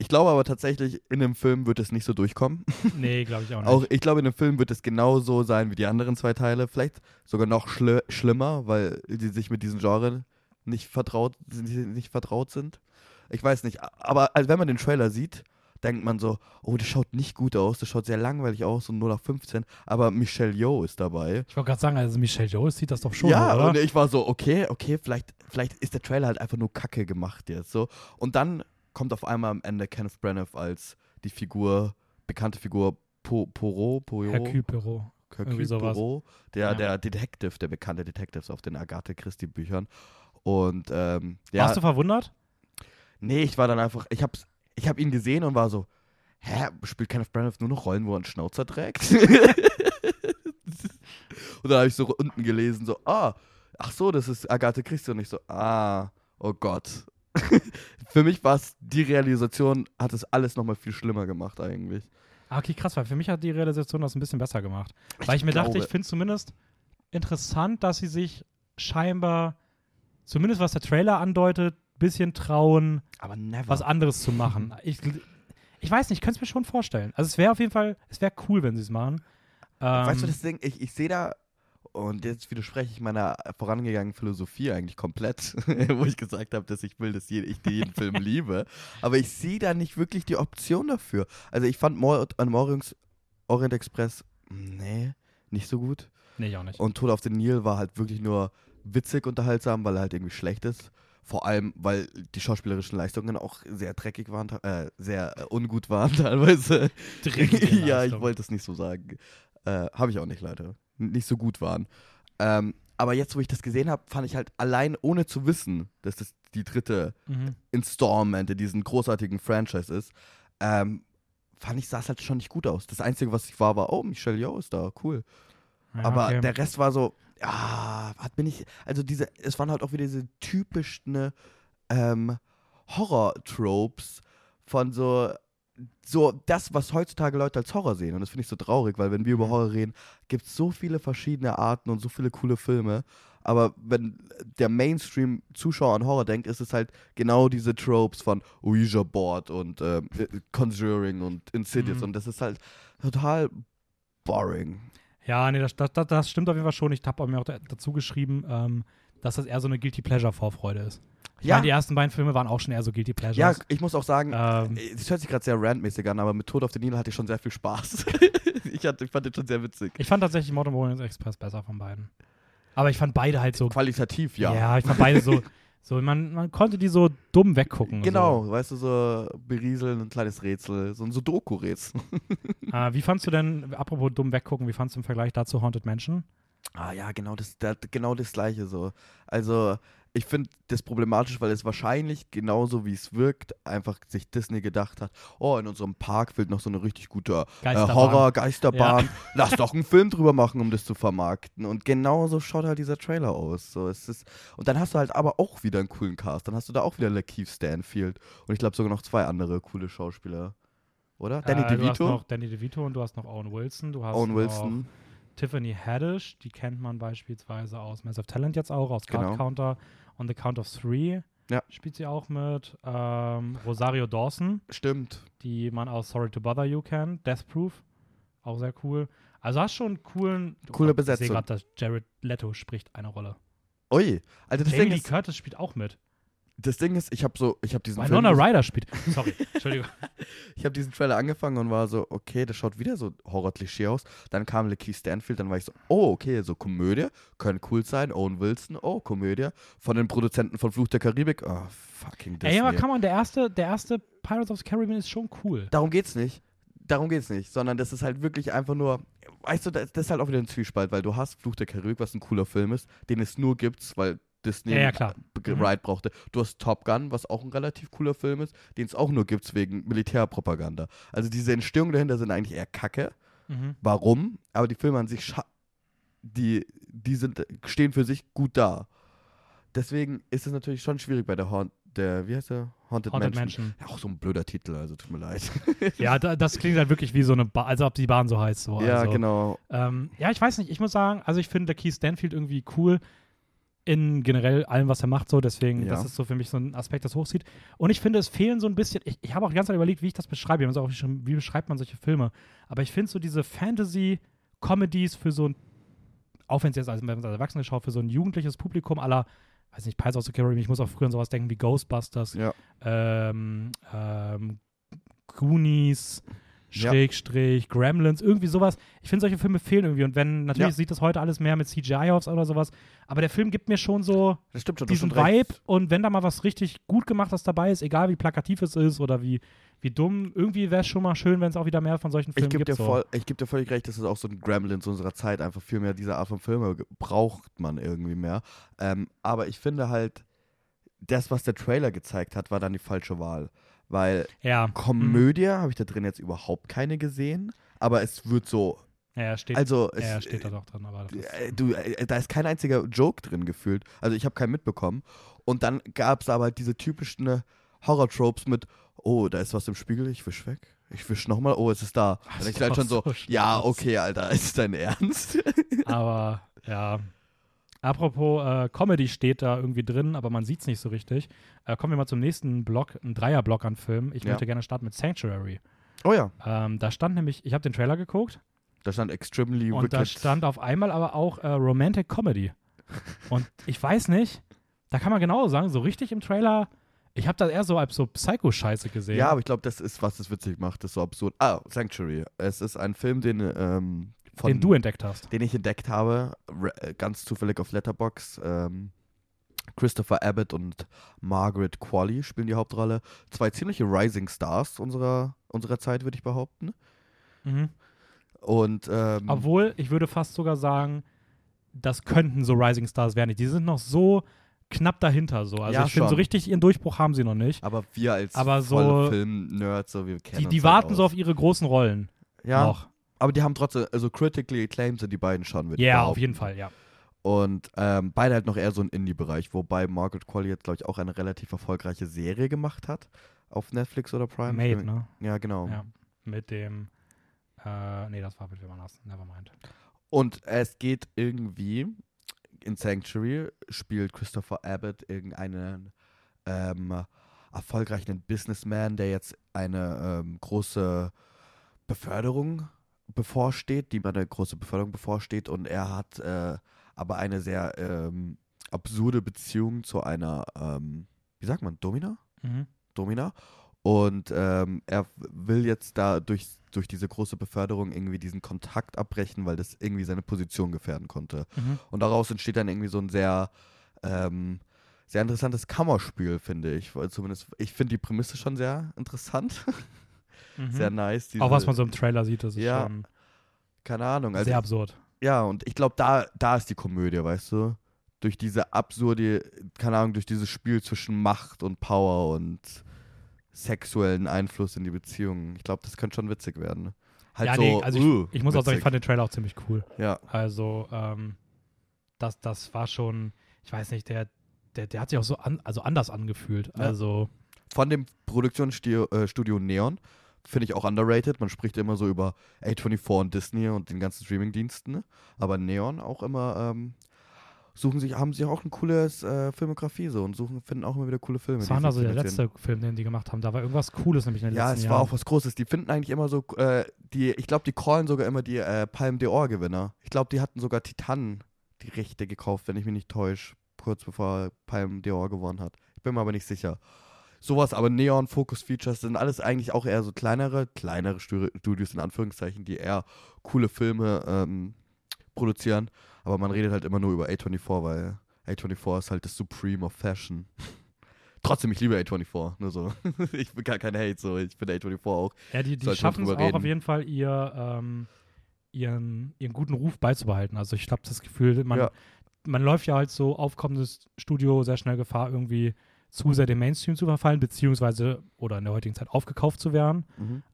Ich glaube aber tatsächlich, in dem Film wird es nicht so durchkommen. Nee, glaube ich auch nicht. Auch ich glaube, in dem Film wird es genauso sein wie die anderen zwei Teile. Vielleicht sogar noch schli schlimmer, weil die sich mit diesem Genre nicht vertraut, nicht vertraut sind. Ich weiß nicht. Aber also wenn man den Trailer sieht, denkt man so, oh, das schaut nicht gut aus, das schaut sehr langweilig aus und 0 nach 15. Aber Michelle Yeoh ist dabei. ich wollte gerade sagen, also Michelle Yeoh sieht das doch schon, ja, oder? und ich war so, okay, okay, vielleicht, vielleicht ist der Trailer halt einfach nur Kacke gemacht jetzt so. Und dann kommt auf einmal am Ende Kenneth Branagh als die Figur, bekannte Figur po, Poirot, Poirot, Hercule Poirot. Hercule. Poirot, der, Ja. der Detective, der bekannte Detective auf den Agatha Christie Büchern. Und ähm, ja, Warst du verwundert? nee, ich war dann einfach, ich hab's, ich hab ihn gesehen und war so, hä, spielt Kenneth Branagh nur noch Rollen, wo er einen Schnauzer trägt? und dann habe ich so unten gelesen, so, ah, ach so, das ist Agatha Christie und ich so, ah, oh Gott. Für mich war es, die Realisation hat es alles nochmal viel schlimmer gemacht eigentlich. Ah, okay, krass, weil für mich hat die Realisation das ein bisschen besser gemacht. Weil ich mir dachte, glaube- ich finde zumindest interessant, dass sie sich scheinbar, zumindest was der Trailer andeutet, bisschen trauen, was anderes zu machen. Ich, ich weiß nicht, ich könnte es mir schon vorstellen. Also es wäre auf jeden Fall, es wäre cool, wenn sie es machen. Ähm, Weißt du, das Ding, ich, ich sehe da, und jetzt widerspreche ich meiner vorangegangenen Philosophie eigentlich komplett, wo ich gesagt habe, dass ich will, dass ich jeden Film liebe. Aber ich sehe da nicht wirklich die Option dafür. Also ich fand Mord an Orient, Orient Express, nee, nicht so gut. Nee, ich auch nicht. Und Tod auf den Nil war halt wirklich nur witzig unterhaltsam, weil er halt irgendwie schlecht ist. Vor allem, weil die schauspielerischen Leistungen auch sehr dreckig waren, äh, sehr äh, ungut waren teilweise. Dreckige ja, ich wollte es nicht so sagen. Äh, habe ich auch nicht. N- Nicht so gut waren. Ähm, aber jetzt, wo ich das gesehen habe, fand ich halt allein, ohne zu wissen, dass das die dritte Mhm. Installment in diesem großartigen Franchise ist, ähm, fand ich, sah es halt schon nicht gut aus. Das Einzige, was ich war, war, oh, Michelle Yeoh ist da, cool. Ja, Aber okay. der Rest war so, ja, hat mir nicht, also diese, es waren halt auch wieder diese typischen ähm, Horror-Tropes von so, so das, was heutzutage Leute als Horror sehen. Und das finde ich so traurig, weil wenn wir über Horror reden, gibt es so viele verschiedene Arten und so viele coole Filme. Aber wenn der Mainstream-Zuschauer an Horror denkt, ist es halt genau diese Tropes von Ouija Board und ähm, Conjuring und Insidious. Mhm. Und das ist halt total boring. Ja, nee, das, das, das, stimmt auf jeden Fall schon. Ich habe mir auch da, dazu geschrieben, ähm, dass das eher so eine Guilty Pleasure-Vorfreude ist. Ich Ja. meine, die ersten beiden Filme waren auch schon eher so Guilty Pleasures. Ja, ich muss auch sagen, Ähm, es hört sich gerade sehr randmäßig an, aber mit Tod auf den Nil hatte ich schon sehr viel Spaß. ich, hatte, ich fand den schon sehr witzig. ich fand tatsächlich Modern Warriors Express besser von beiden. Aber ich fand beide halt so. Qualitativ, ja. Ja, ich fand beide so. so man, man konnte die so dumm weggucken. Genau, weißt du, so berieseln, ein kleines Rätsel, so ein Sudoku-Rätsel. So. Äh, wie fandst du denn, apropos dumm weggucken, wie fandst du im Vergleich dazu Haunted Mansion? Ah ja, genau das, das, genau das gleiche so. Also, ich finde das problematisch, weil es wahrscheinlich genauso wie es wirkt, einfach sich Disney gedacht hat, oh, in unserem Park fehlt noch so eine richtig gute äh, Geisterbahn. Horror-Geisterbahn. Lass doch einen Film drüber machen, um das zu vermarkten. Und genauso schaut halt dieser Trailer aus. So, es ist, und dann hast du halt aber auch wieder einen coolen Cast. Dann hast du da auch wieder Lakeith Stanfield. Und ich glaube sogar noch zwei andere coole Schauspieler. Oder? Danny äh, Du hast DeVito, noch Danny DeVito und du hast noch Owen Wilson. Du hast Owen noch Wilson. Tiffany Haddish, die kennt man beispielsweise aus Mass of Talent jetzt auch, aus Card Genau. Counter. On the Count of Three Ja. spielt sie auch mit. Ähm, Rosario Dawson, Stimmt. die man aus Sorry to Bother You kennt. Death Proof, auch sehr cool. Also hast schon einen coolen. Coole Ich sehe Besetzung. gerade, dass Jared Leto spricht eine Rolle. Ui. Also das Jamie Curtis spielt auch mit. Das Ding ist, ich habe so, ich habe diesen Winona Film, Ryder spielt. Sorry, Entschuldigung. ich habe diesen Trailer angefangen und war so, okay, das schaut wieder so Horror-Klischee aus. Dann kam Lakeith Stanfield, dann war ich so, oh, okay, so Komödie, können cool sein. Owen Wilson, oh, Komödie. Von den Produzenten von Fluch der Karibik, oh, fucking Disney. Ey, aber kann man, der erste, der erste Pirates of the Caribbean ist schon cool. Darum geht's nicht. Darum geht's nicht, sondern das ist halt wirklich einfach nur, weißt du, das, das ist halt auch wieder ein Zwiespalt, weil du hast Fluch der Karibik, was ein cooler Film ist, den es nur gibt, weil Disney Ja, ja, Mhm. Ride brauchte. Du hast Top Gun, was auch ein relativ cooler Film ist, den es auch nur gibt wegen Militärpropaganda. Also diese Entstehungen dahinter sind eigentlich eher kacke. Mhm. warum, aber die Filme an sich, die, die sind, stehen für sich gut da. Deswegen ist es natürlich schon schwierig bei der Haunt, der, wie heißt der? Haunted, Haunted Mansion. Ja, auch so ein blöder Titel, also tut mir leid. Ja, da, das klingt halt wirklich wie so eine, ba als ob die Bahn so heißt. So. ja, also, genau. Ähm, ja, ich weiß nicht, ich muss sagen, also ich finde der Keith Stanfield irgendwie cool in generell allem, was er macht, so, deswegen, Ja. das ist so für mich so ein Aspekt, das hochzieht. Und ich finde, es fehlen so ein bisschen, ich, ich habe auch die ganze Zeit überlegt, wie ich das beschreibe, ich auch geschrieben, wie beschreibt man solche Filme, aber ich finde so diese Fantasy-Comedies für so ein, auch wenn es jetzt als, wenn man als Erwachsene schaut, für so ein jugendliches Publikum aller, weiß nicht, Pirates of the Caribbean, ich muss auch früher an sowas denken wie Ghostbusters, Ja. ähm, ähm, Goonies, Ja. Schrägstrich, Gremlins, irgendwie sowas. Ich finde, solche Filme fehlen irgendwie. Und wenn, natürlich Ja. sieht das heute alles mehr mit CGI aus oder sowas, aber der Film gibt mir schon so Das stimmt schon. diesen schon. Vibe und wenn da mal was richtig gut gemachtes dabei ist, egal wie plakativ es ist oder wie, wie dumm, irgendwie wäre es schon mal schön, wenn es auch wieder mehr von solchen Ich Filmen gebe gibt. dir, so. voll, ich geb dir völlig recht, das ist auch so ein Gremlins unserer Zeit. Einfach viel mehr diese Art von Filme braucht man irgendwie mehr. Ähm, aber ich finde halt, das, was der Trailer gezeigt hat, war dann die falsche Wahl. Weil Ja. Komödie habe ich da drin jetzt überhaupt keine gesehen. Aber es wird so. Ja, steht, Also, ja, ja, es, steht da doch drin. Aber das ist, äh, du, äh, da ist kein einziger Joke drin gefühlt. Also ich habe keinen mitbekommen. Und dann gab es aber halt diese typischen äh, Horror-Tropes mit, oh, da ist was im Spiegel, ich wisch weg. Ich wisch nochmal, oh, es ist da. Dann sieht ich halt schon so, so ja, okay, Alter, ist es dein Ernst? Aber ja. Apropos äh, Comedy steht da irgendwie drin, aber man sieht es nicht so richtig. Äh, kommen wir mal zum nächsten Block, ein Dreier-Block an Filmen. Ich Ja. möchte gerne starten mit Sanctuary. oh ja, Ähm, da stand nämlich, ich habe den Trailer geguckt da stand extremely und da wicked. stand auf einmal aber auch äh, Romantic Comedy. und ich weiß nicht, da kann man genau sagen, so richtig im Trailer, ich habe das eher so als so Psycho-Scheiße gesehen. ja, aber ich glaube, das ist, was es witzig macht, das ist so absurd. Ah, Sanctuary. Es ist ein Film, den, ähm, von, den du entdeckt hast. den ich entdeckt habe, äh, ganz zufällig auf Letterbox. Ähm, Christopher Abbott und Margaret Qualley spielen die Hauptrolle. Zwei ziemliche Rising Stars unserer, unserer Zeit, würde ich behaupten. Mhm. Und ähm, Obwohl, ich würde fast sogar sagen, das könnten so Rising Stars werden. Die sind noch so knapp dahinter so. Also Ja, ich finde, so richtig ihren Durchbruch haben sie noch nicht. aber wir als aber so- Film-Nerds, so wir kennen Die, die halt warten aus. so auf ihre großen Rollen ja, noch. Aber die haben trotzdem, also critically acclaimed sind die beiden schon, Ja, ich auf jeden Fall, ja. Und ähm, beide halt noch eher so ein Indie-Bereich, wobei Margaret Qualley jetzt, glaube ich, auch eine relativ erfolgreiche Serie gemacht hat auf Netflix oder Prime. Made, ne? Ja, genau. Ja. Mit dem, äh, nee, das war mit wem anders. Nevermind. Und es geht irgendwie, in Sanctuary spielt Christopher Abbott irgendeinen ähm, erfolgreichen Businessman, der jetzt eine ähm, große Beförderung bevorsteht, die ihm eine große Beförderung bevorsteht und er hat äh, aber eine sehr ähm, absurde Beziehung zu einer, ähm, wie sagt man, Domina? Mhm. Domina. Und ähm, er will jetzt da durch, durch diese große Beförderung irgendwie diesen Kontakt abbrechen, weil das irgendwie seine Position gefährden konnte. Mhm. Und daraus entsteht dann irgendwie so ein sehr, ähm, sehr interessantes Kammerspiel, finde ich. Weil zumindest, ich finde die Prämisse schon sehr interessant. Mhm. sehr nice. Diese, Auch was man so im Trailer sieht, das ist Ja, schon Keine Ahnung. Also sehr absurd. ja, und ich glaube, da, da ist die Komödie, weißt du? Durch diese absurde, keine Ahnung, durch dieses Spiel zwischen Macht und Power und sexuellen Einfluss in die Beziehung. Ich glaube, das könnte schon witzig werden. Halt ja, so, nee, also uh, ich, ich muss auch sagen, ich witzig. fand den Trailer auch ziemlich cool. Ja, Also, ähm, das, das war schon, ich weiß nicht, der, der, der hat sich auch so an, also anders angefühlt. Ja. Also, von dem Produktionsstudio äh, Studio Neon finde ich auch underrated. Man spricht immer so über A24 und Disney und den ganzen Streamingdiensten. ne? Aber Neon auch immer ähm, suchen sich, haben sich auch eine coole äh, Filmografie so und suchen, finden auch immer wieder coole Filme. das war sie also der letzte Film, den die gemacht haben. Da war irgendwas Cooles nämlich in den Ja, letzten es war Jahren. auch was Großes. Die finden eigentlich immer so, äh, die, ich glaube, die callen sogar immer die äh, Palme d'Or-Gewinner. Ich glaube, die hatten sogar Titan die Rechte gekauft, wenn ich mich nicht täusche, kurz bevor Palme d'Or gewonnen hat. Ich bin mir aber nicht sicher. Sowas, aber Neon, Focus Features sind alles eigentlich auch eher so kleinere, kleinere Stu- Studios in Anführungszeichen, die eher coole Filme ähm, produzieren. Aber man redet halt immer nur über A24, weil A24 ist halt das Supreme of Fashion. Trotzdem, ich liebe A24, nur so. ich bin gar kein Hate, so. Ich finde A24 auch. Ja, die, die schaffen es auch reden. auf jeden Fall, ihr, ähm, ihren, ihren guten Ruf beizubehalten. Also ich habe das Gefühl, man, Ja. man läuft ja halt so aufkommendes Studio sehr schnell Gefahr, irgendwie zu sehr dem Mainstream zu verfallen, beziehungsweise oder in der heutigen Zeit aufgekauft zu werden.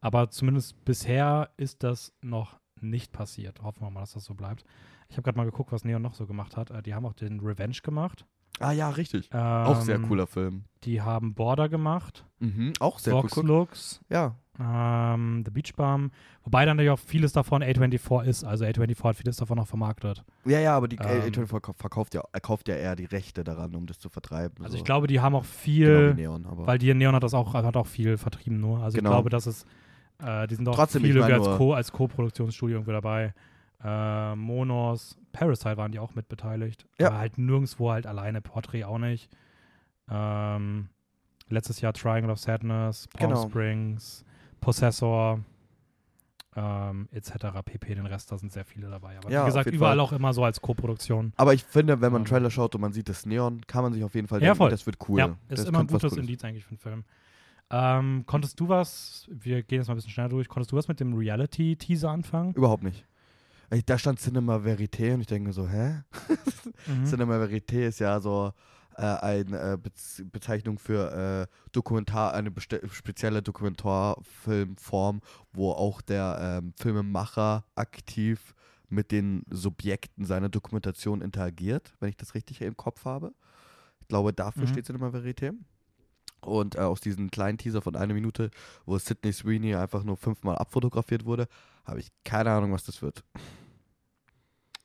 Aber zumindest bisher ist das noch nicht passiert. Hoffen wir mal, dass das so bleibt. Ich habe gerade mal geguckt, was Neon noch so gemacht hat. Äh, die haben auch den Revenge gemacht. Ah ja, richtig. Ähm, auch sehr cooler Film. Die haben Border gemacht. Mhm, auch sehr Vox cool. Looks. Ja, Ähm, The Beach Bum. Wobei dann natürlich auch vieles davon A24 ist. Also A24 hat vieles davon auch vermarktet. ja, ja, aber die Ähm, A24 verkau- verkauft ja, er kauft ja eher die Rechte daran, um das zu vertreiben. Also so. ich glaube, die haben auch genau viel, wie Neon, weil die Neon hat das auch, hat auch viel vertrieben nur. Also Genau. ich glaube, dass es, äh, die sind auch Trotzdem, viel ich irgendwie mein als Co- als Co-Produktionsstudio irgendwie dabei. Äh, Monos, Parasite waren die auch mit beteiligt. Ja. Aber halt nirgendwo halt alleine, Portrait auch nicht. Ähm, letztes Jahr Triangle of Sadness, Palm Genau. Springs, Possessor, ähm, etc. pp. Den Rest, da sind sehr viele dabei. Aber Ja, wie gesagt, überall Fall. auch immer so als Co-Produktion. Aber ich finde, wenn man einen Ähm. Trailer schaut und man sieht das Neon, kann man sich auf jeden Fall Ja, denken, voll. das wird cool. Ja, ist das immer ein gutes. Indiz eigentlich für einen Film. Ähm, konntest du was, wir gehen jetzt mal ein bisschen schneller durch, konntest du was mit dem Reality-Teaser anfangen? Überhaupt nicht. Da stand Cinema Verité und ich denke mir so, hä? Mhm. Cinema Verité ist ja so äh, eine äh, Bez Bezeichnung für äh, Dokumentar, eine spezielle Dokumentarfilmform, wo auch der ähm, Filmemacher aktiv mit den Subjekten seiner Dokumentation interagiert, wenn ich das richtig im Kopf habe. Ich glaube, dafür Mhm. steht Cinema Verité. Und äh, aus diesem kleinen Teaser von einer Minute, wo Sidney Sweeney einfach nur fünfmal abfotografiert wurde, habe ich keine Ahnung, was das wird.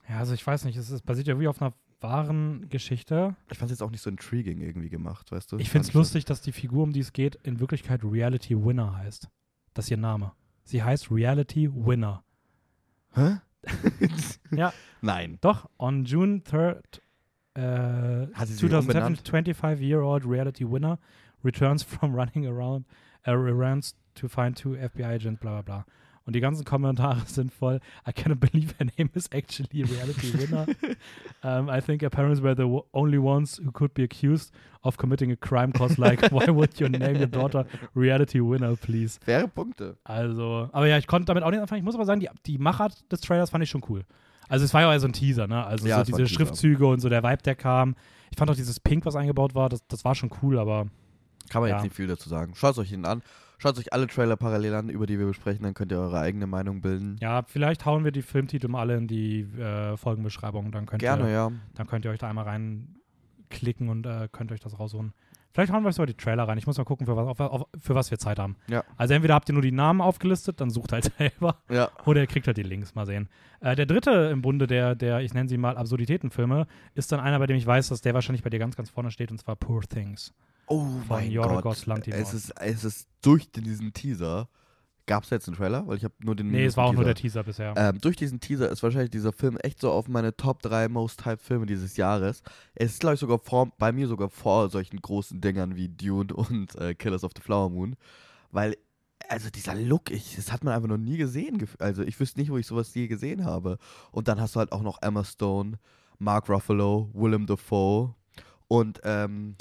Ja, also ich weiß nicht, es ist, basiert ja wie auf einer wahren Geschichte. Ich fand es jetzt auch nicht so intriguing irgendwie gemacht, weißt du? Ich finde es lustig, dass die Figur, um die es geht, in Wirklichkeit Reality Winner heißt. Das ist ihr Name. Sie heißt Reality Winner. Hä? Ja. Nein. Doch, on June 3rd, äh, Hat sie sich 2007, umbenannt? 25-year-old reality winner returns from running around uh, errands to find two FBI agents, bla bla bla. Und die ganzen Kommentare sind voll, I cannot believe her name is actually a reality winner. um, I think her parents were the only ones who could be accused of committing a crime cause like, why would you name your daughter reality winner, please? Faire Punkte. Also, aber ja, ich konnte damit auch nicht anfangen. Ich muss aber sagen, die, die Machart des Trailers fand ich schon cool. Also es war ja auch so ein Teaser, ne? Also Ja, so es diese. Schriftzüge und so der Vibe, der kam. Ich fand auch dieses Pink, was eingebaut war, das, das war schon cool, aber Kann man Ja. jetzt nicht viel dazu sagen. Schaut euch ihn an. Schaut euch alle Trailer parallel an, über die wir besprechen, dann könnt ihr eure eigene Meinung bilden. ja, vielleicht hauen wir die Filmtitel mal alle in die äh, Folgenbeschreibung. Dann könnt, Gerne, ihr, ja. dann könnt ihr euch da einmal reinklicken und äh, könnt euch das rausholen. Vielleicht hauen wir euch sogar die Trailer rein. Ich muss mal gucken, für was, auf, auf, für was wir Zeit haben. Ja. Also entweder habt ihr nur die Namen aufgelistet, dann sucht halt selber. Ja. Oder ihr kriegt halt die Links, mal sehen. Äh, der dritte im Bunde der, der, ich nenne sie mal Absurditätenfilme, ist dann einer, bei dem ich weiß, dass der wahrscheinlich bei dir ganz, ganz vorne steht, und zwar Poor Things. Oh mein Yorgos Gott. Es ist, es ist durch diesen Teaser. Gab es jetzt einen Trailer? Weil ich habe nur den Nee, es war auch nur der Teaser. Teaser bisher. Ähm, durch diesen Teaser ist wahrscheinlich dieser Film echt so auf meine Top 3 Most Hyped Filme dieses Jahres. Es ist, glaube ich, sogar vor, bei mir sogar vor solchen großen Dingern wie Dune und äh, Killers of the Flower Moon. Weil, also dieser Look, ich, das hat man einfach noch nie gesehen. Also ich wüsste nicht, wo ich sowas je gesehen habe. Und dann hast du halt auch noch Emma Stone, Mark Ruffalo, Willem Dafoe und ähm,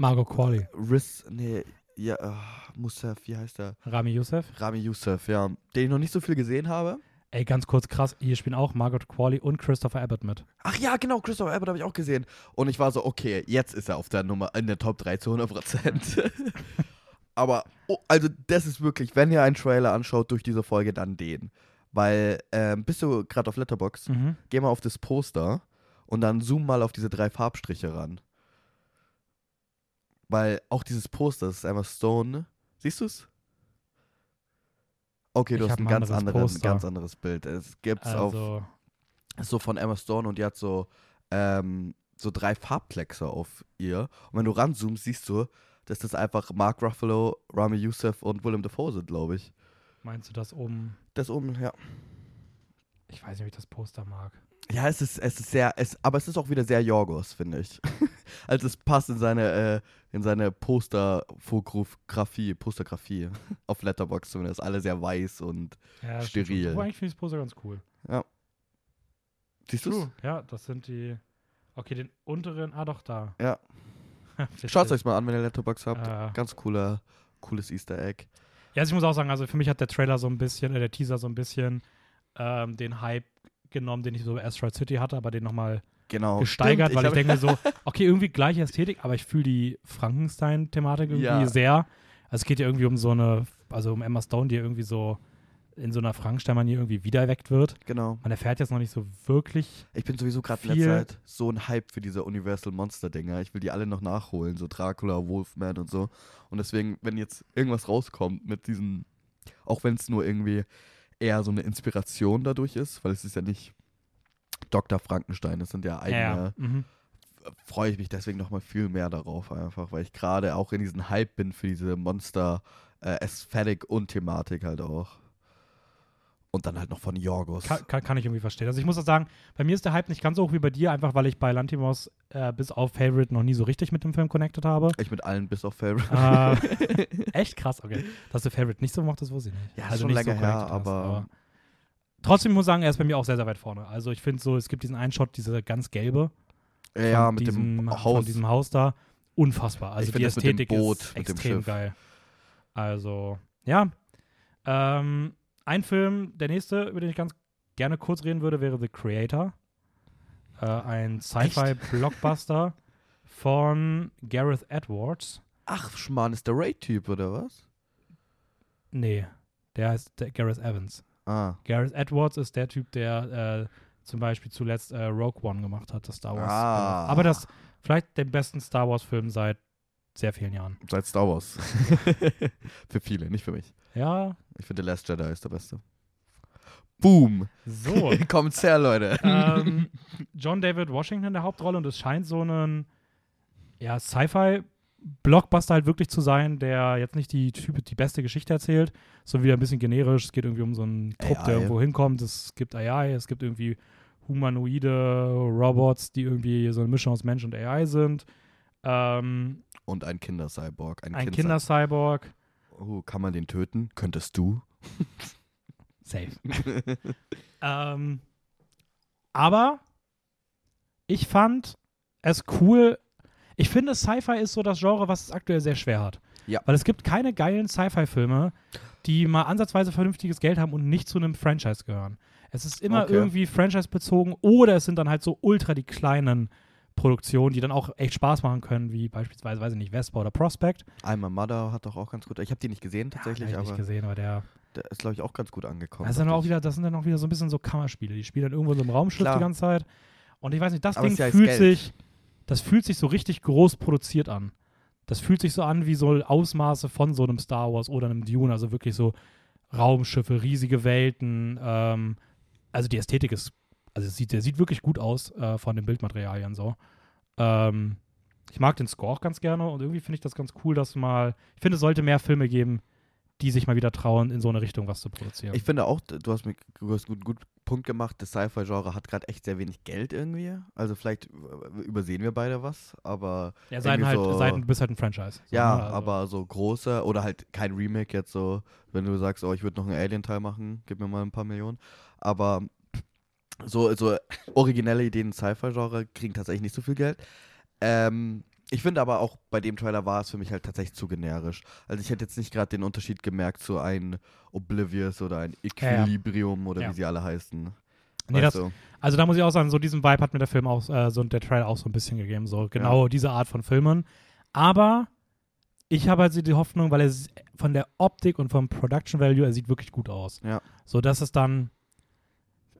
Margot Qualley, Riz, nee, ja, äh, Musaf, wie heißt der? Rami Youssef. Rami Youssef, ja. Den ich noch nicht so viel gesehen habe. Ey, ganz kurz krass, hier spielen auch Margot Qualley und Christopher Abbott mit. Ach ja, genau, Christopher Abbott habe ich auch gesehen. Und ich war so, okay, jetzt ist er auf der Nummer, in der Top 3 zu 100 Prozent. Aber, oh, also das ist wirklich, wenn ihr einen Trailer anschaut durch diese Folge, dann den. Weil, ähm, bist du gerade auf Letterbox, Mhm. geh mal auf das Poster und dann zoom mal auf diese drei Farbstriche ran. Weil auch dieses Poster, das ist einfach Stone. Siehst du es? Okay, du Ich hast ein ein ganz, anderes Poster. ganz anderes Bild. Es gibt's auf Also, ist so von Emma Stone und die hat so, ähm, so drei Farbplexe auf ihr. Und wenn du ranzoomst, siehst du, dass das einfach Mark Ruffalo, Rami Youssef und Willem Dafoe sind, glaube ich. meinst du das oben? Das oben, ja. Ich weiß nicht, ob ich das Poster mag. Ja, es ist, es ist sehr, es, aber es ist auch wieder sehr Jorgos, finde ich. also es passt in seine, äh, in seine Posterfotografie, Postergrafie auf Letterboxd zumindest. Alle sehr weiß und Ja. Steril. Wobei, eigentlich finde ich das Poster ganz cool. siehst du Ja, das sind die. Okay, den unteren. Ah, doch, da. Ja. Schaut euch mal an, wenn ihr Letterbox habt. Äh. Ganz cooler, cooles Easter Egg. Ja, also ich muss auch sagen, also für mich hat der Trailer so ein bisschen, äh, der Teaser so ein bisschen ähm, den Hype genommen, den ich so bei Asteroid City hatte, aber den nochmal Genau. gesteigert, Stimmt, weil ich hab- denke mir so, okay, irgendwie gleiche Ästhetik, aber ich fühle die Frankenstein-Thematik irgendwie Ja. sehr. Also es geht ja irgendwie um so eine, also um Emma Stone, die irgendwie so in so einer Frankenstein-Manier irgendwie wiedererweckt wird. Genau. Man erfährt jetzt noch nicht so wirklich. Ich bin sowieso gerade in letzter Zeit so ein Hype für diese Universal Monster-Dinger. Ich will die alle noch nachholen, so Dracula, Wolfman und so. Und deswegen, wenn jetzt irgendwas rauskommt mit diesen, auch wenn es nur irgendwie eher so eine Inspiration dadurch ist, weil es ist ja nicht Dr. Frankenstein, es sind ja eigene, Ja. Mhm. freue ich mich deswegen noch mal viel mehr darauf einfach, weil ich gerade auch in diesen Hype bin für diese Monster äh, und Thematik halt auch. Und dann halt noch von Jorgos. Kann, kann, kann ich irgendwie verstehen. Also ich muss auch sagen, bei mir ist der Hype nicht ganz so hoch wie bei dir, einfach weil ich bei Lantimos äh, bis auf Favorite noch nie so richtig mit dem Film connected habe. Ich mit allen bis auf Favorite. äh, echt krass, okay. Dass du Favorite nicht so mochtest, wusste ich nicht. Ja, also schon nicht länger so her, connected hast, aber- Trotzdem muss ich sagen, er ist bei mir auch sehr, sehr weit vorne. Also ich finde so, es gibt diesen einen Shot, diese ganz gelbe Ja, von mit diesem, dem von Haus. diesem Haus da. Unfassbar. Also Ich die Ästhetik Boot, ist mit dem extrem geil. Also, ja. Ähm, ein Film, der nächste, über den ich ganz gerne kurz reden würde, wäre The Creator. Äh, ein Sci-Fi-Blockbuster von Gareth Edwards. Ach, Schmarrn, ist der Raid-Typ, oder was? Nee, der heißt der Gareth Evans. Ah. Gareth Edwards ist der Typ, der äh, zum Beispiel zuletzt äh, Rogue One gemacht hat, das Star Wars. Ah. Aber das vielleicht den besten Star Wars-Film seit sehr vielen Jahren. Seit Star Wars. für viele, nicht für mich. Ja, Ich finde, The Last Jedi ist der beste. Boom! so. Kommt's her, Leute. ähm, John David Washington in der Hauptrolle und es scheint so ein ja, Sci-Fi-Blockbuster halt wirklich zu sein, der jetzt nicht die, Typ, die beste Geschichte erzählt, sondern wieder ein bisschen generisch. Es geht irgendwie um so einen Trupp, der AI. irgendwo hinkommt. Es gibt AI, es gibt irgendwie humanoide Robots, die irgendwie so eine Mischung aus Mensch und AI sind. Ähm, Und ein Kinder-Cyborg. Ein, ein Kind- Kinder-Cyborg. Oh, kann man den töten? Könntest du? Safe. ähm, aber ich fand es cool. Ich finde, Sci-Fi ist so das Genre, was es aktuell sehr schwer hat. Ja. Weil es gibt keine geilen Sci-Fi-Filme, die mal ansatzweise vernünftiges Geld haben und nicht zu einem Franchise gehören. Es ist immer Okay. irgendwie Franchise-bezogen oder es sind dann halt so ultra die kleinen Produktionen, die dann auch echt Spaß machen können, wie beispielsweise, weiß ich nicht, Vespa oder Prospect. I'm a Mother hat doch auch ganz gut. Ich habe die nicht gesehen tatsächlich, ja, hab ich aber nicht gesehen, aber der der ist, glaube ich, auch ganz gut angekommen. Das sind, dann auch wieder, das sind dann auch wieder so ein bisschen so Kammerspiele. Die spielen dann irgendwo so einem Raumschiff Klar. die ganze Zeit. Und ich weiß nicht, das Aber Ding jetzt fühlt Geld. sich, das fühlt sich so richtig groß produziert an. Das fühlt sich so an wie so Ausmaße von so einem Star Wars oder einem Dune. Also wirklich so Raumschiffe, riesige Welten. Ähm, also die Ästhetik ist, also es sieht, der sieht wirklich gut aus äh, von den Bildmaterialien so. Ähm, ich mag den Score auch ganz gerne und irgendwie finde ich das ganz cool, dass mal, ich finde, es sollte mehr Filme geben, die sich mal wieder trauen, in so eine Richtung was zu produzieren. Ich finde auch, du hast, mir, du hast einen guten Punkt gemacht, das Sci-Fi-Genre hat gerade echt sehr wenig Geld irgendwie. Also vielleicht übersehen wir beide was, aber Ja, sei halt, so- sei, du bist halt ein Franchise. So, ja, ne? Also, aber so große oder halt kein Remake jetzt so, wenn du sagst, oh, ich würde noch einen Alien-Teil machen, gib mir mal ein paar Millionen. Aber so, so originelle Ideen im Sci-Fi-Genre kriegen tatsächlich nicht so viel Geld. Ähm, ich finde aber auch bei dem Trailer war es für mich halt tatsächlich zu generisch. Also ich hätte jetzt nicht gerade den Unterschied gemerkt zu ein Oblivious oder ein Ja, ja. Equilibrium oder Ja. wie sie alle heißen. Nee, das, also da muss ich auch sagen, so diesen Vibe hat mir der Film auch, äh, so der Trailer auch so ein bisschen gegeben. So genau diese Art von Filmen. Aber ich habe halt so die Hoffnung, weil er von der Optik und vom Production Value, er sieht wirklich gut aus. Ja. So dass es dann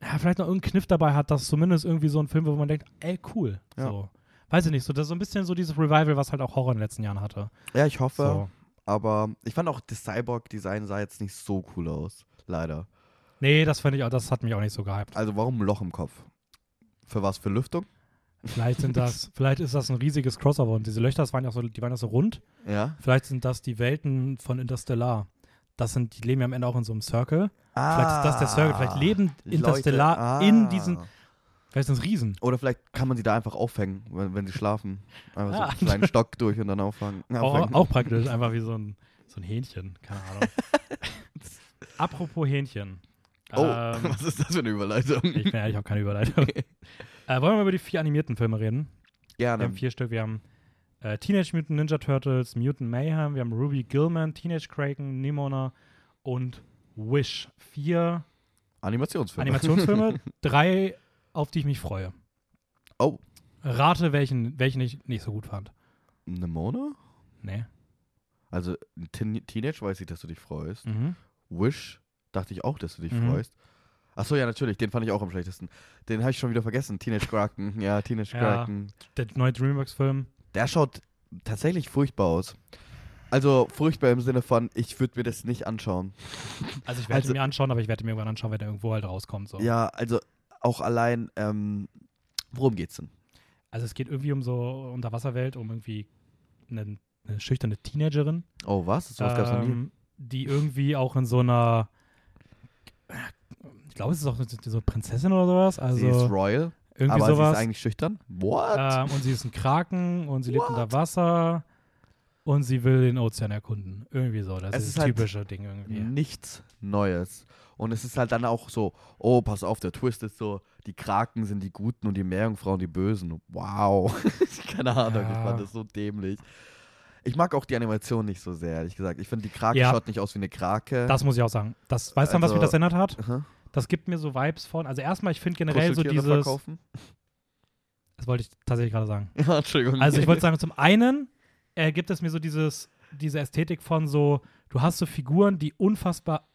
ja, vielleicht noch irgendeinen Kniff dabei hat, dass zumindest irgendwie so ein Film, wo man denkt, ey, cool. Ja. So. Weiß ich nicht, so das ist so ein bisschen so dieses Revival, was halt auch Horror in den letzten Jahren hatte. Ja, ich hoffe. So. Aber ich fand auch das Cyborg-Design sah jetzt nicht so cool aus. Leider. Nee, das fand ich auch, das hat mich auch nicht so gehypt. Also warum ein Loch im Kopf? Für was? Für Lüftung? Vielleicht sind das, vielleicht ist das ein riesiges Crossover und diese Löcher, das waren ja so, die waren ja so rund. Ja. Vielleicht sind das die Welten von Interstellar. Das sind, die leben ja am Ende auch in so einem Circle. Vielleicht ist das der Circle. Vielleicht leben Interstellar Ah. in diesen, vielleicht sind es Riesen. Oder vielleicht kann man sie da einfach aufhängen, wenn, wenn sie schlafen. Einfach so Ah. einen kleinen Stock durch und dann auffangen. Auch, auch praktisch, einfach wie so ein, so ein Hähnchen. Keine Ahnung. Apropos Hähnchen. Oh, Ähm, was ist das für eine Überleitung? ich bin ehrlich, ich habe keine Überleitung. äh, wollen wir über die vier animierten Filme reden? Wir Gerne. haben vier Stück. Wir haben äh, Teenage Mutant Ninja Turtles, Mutant Mayhem, wir haben Ruby Gilman, Teenage Kraken, Nimona und Wish. Vier Animationsfilme. Animationsfilme, drei, auf die ich mich freue. Oh, Rate, welchen, welchen ich nicht so gut fand. eine Mona? Nee. Also Teen Teenage weiß ich, dass du dich freust. Mhm. Wish Dachte ich auch, dass du dich Mhm. freust. Achso, ja, natürlich. Den fand ich auch am schlechtesten. Den habe ich schon wieder vergessen. Teenage Kraken. Ja, Teenage Ja. Kraken. Der neue Dreamworks-Film. Der schaut tatsächlich furchtbar aus. Also furchtbar im Sinne von, ich würde mir das nicht anschauen. Also ich werde Also- mir anschauen, aber ich werde mir irgendwann anschauen, wenn der irgendwo halt rauskommt. So. Ja, also auch allein, ähm, worum geht's denn? Also es geht irgendwie um so Unterwasserwelt, um irgendwie eine, eine schüchterne Teenagerin, Oh, was? So was gab's noch nie. ähm, die irgendwie auch in so einer, ich glaube, es ist auch so eine Prinzessin oder sowas. Also sie ist royal, irgendwie aber sie sowas. ist eigentlich schüchtern. What? ähm, und sie ist ein Kraken und sie lebt What? unter Wasser und sie will den Ozean erkunden. Irgendwie so. Das Es ist das halt typische Ding irgendwie. Nichts Neues. Und es ist halt dann auch so, oh, pass auf, der Twist ist so, die Kraken sind die Guten und die Meerjungfrauen die Bösen. Wow. Keine Ahnung, ich Ja. fand das so dämlich. Ich mag auch die Animation nicht so sehr, ehrlich gesagt. Ich finde, die Krake Ja. schaut nicht aus wie eine Krake. Das muss ich auch sagen. Das, weißt du, an was Also- mich das erinnert hat? Aha. Das gibt mir so Vibes von, also erstmal, ich finde generell so dieses, verkaufen? das wollte ich tatsächlich gerade sagen. Ja, Entschuldigung. Also ich wollte sagen, zum einen äh, gibt es mir so dieses, diese Ästhetik von so, du hast so Figuren, die unfassbar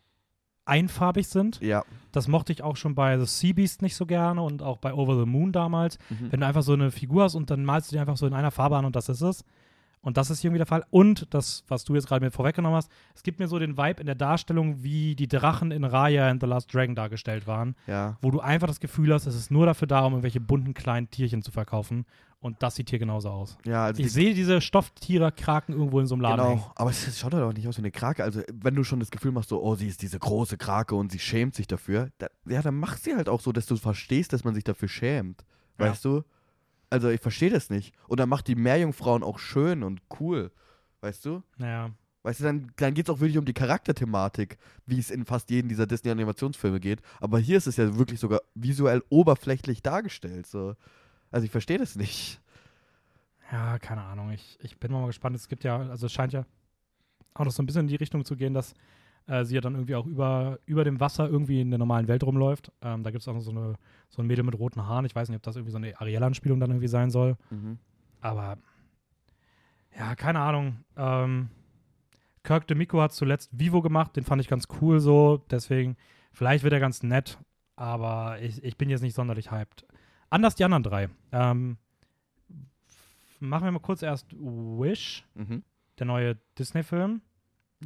einfarbig sind. Ja. Das mochte ich auch schon bei The Sea Beast nicht so gerne und auch bei Over the Moon damals. Mhm. Wenn du einfach so eine Figur hast und dann malst du die einfach so in einer Farbe an und das ist es. Und das ist hier irgendwie der Fall. Und das, was du jetzt gerade mir vorweggenommen hast, es gibt mir so den Vibe in der Darstellung, wie die Drachen in Raya and the Last Dragon dargestellt waren, Ja. wo du einfach das Gefühl hast, es ist nur dafür da, um irgendwelche bunten kleinen Tierchen zu verkaufen. Und das sieht hier genauso aus. Ja, also Ich die, sehe diese Stofftiere kraken irgendwo in so einem Laden. hängen. Genau, aber es schaut halt auch nicht aus wie eine Krake. Also, wenn du schon das Gefühl machst, so, oh, sie ist diese große Krake und sie schämt sich dafür, da, ja, dann mach sie halt auch so, dass du verstehst, dass man sich dafür schämt. Ja. Weißt du? Also, ich verstehe das nicht. Und dann macht die Meerjungfrauen auch schön und cool. Weißt du? Naja. Weißt du, dann, dann geht es auch wirklich um die Charakterthematik, wie es in fast jedem dieser Disney-Animationsfilme geht. Aber hier ist es ja wirklich sogar visuell oberflächlich dargestellt. So. Also, ich verstehe das nicht. Ja, keine Ahnung. Ich, ich bin mal gespannt. Es gibt ja, also es scheint ja auch noch so ein bisschen in die Richtung zu gehen, dass äh, sie ja dann irgendwie auch über, über dem Wasser irgendwie in der normalen Welt rumläuft. Ähm, da gibt es auch noch so, eine, so ein Mädel mit roten Haaren. Ich weiß nicht, ob das irgendwie so eine Ariel-Anspielung dann irgendwie sein soll. Mhm. Aber ja, keine Ahnung. Ähm, Kirk DeMico hat zuletzt Vivo gemacht, den fand ich ganz cool so. Deswegen, vielleicht wird er ganz nett, aber ich, ich bin jetzt nicht sonderlich hyped. Anders die anderen drei. Ähm, machen wir mal kurz erst Wish, Mhm. der neue Disney-Film.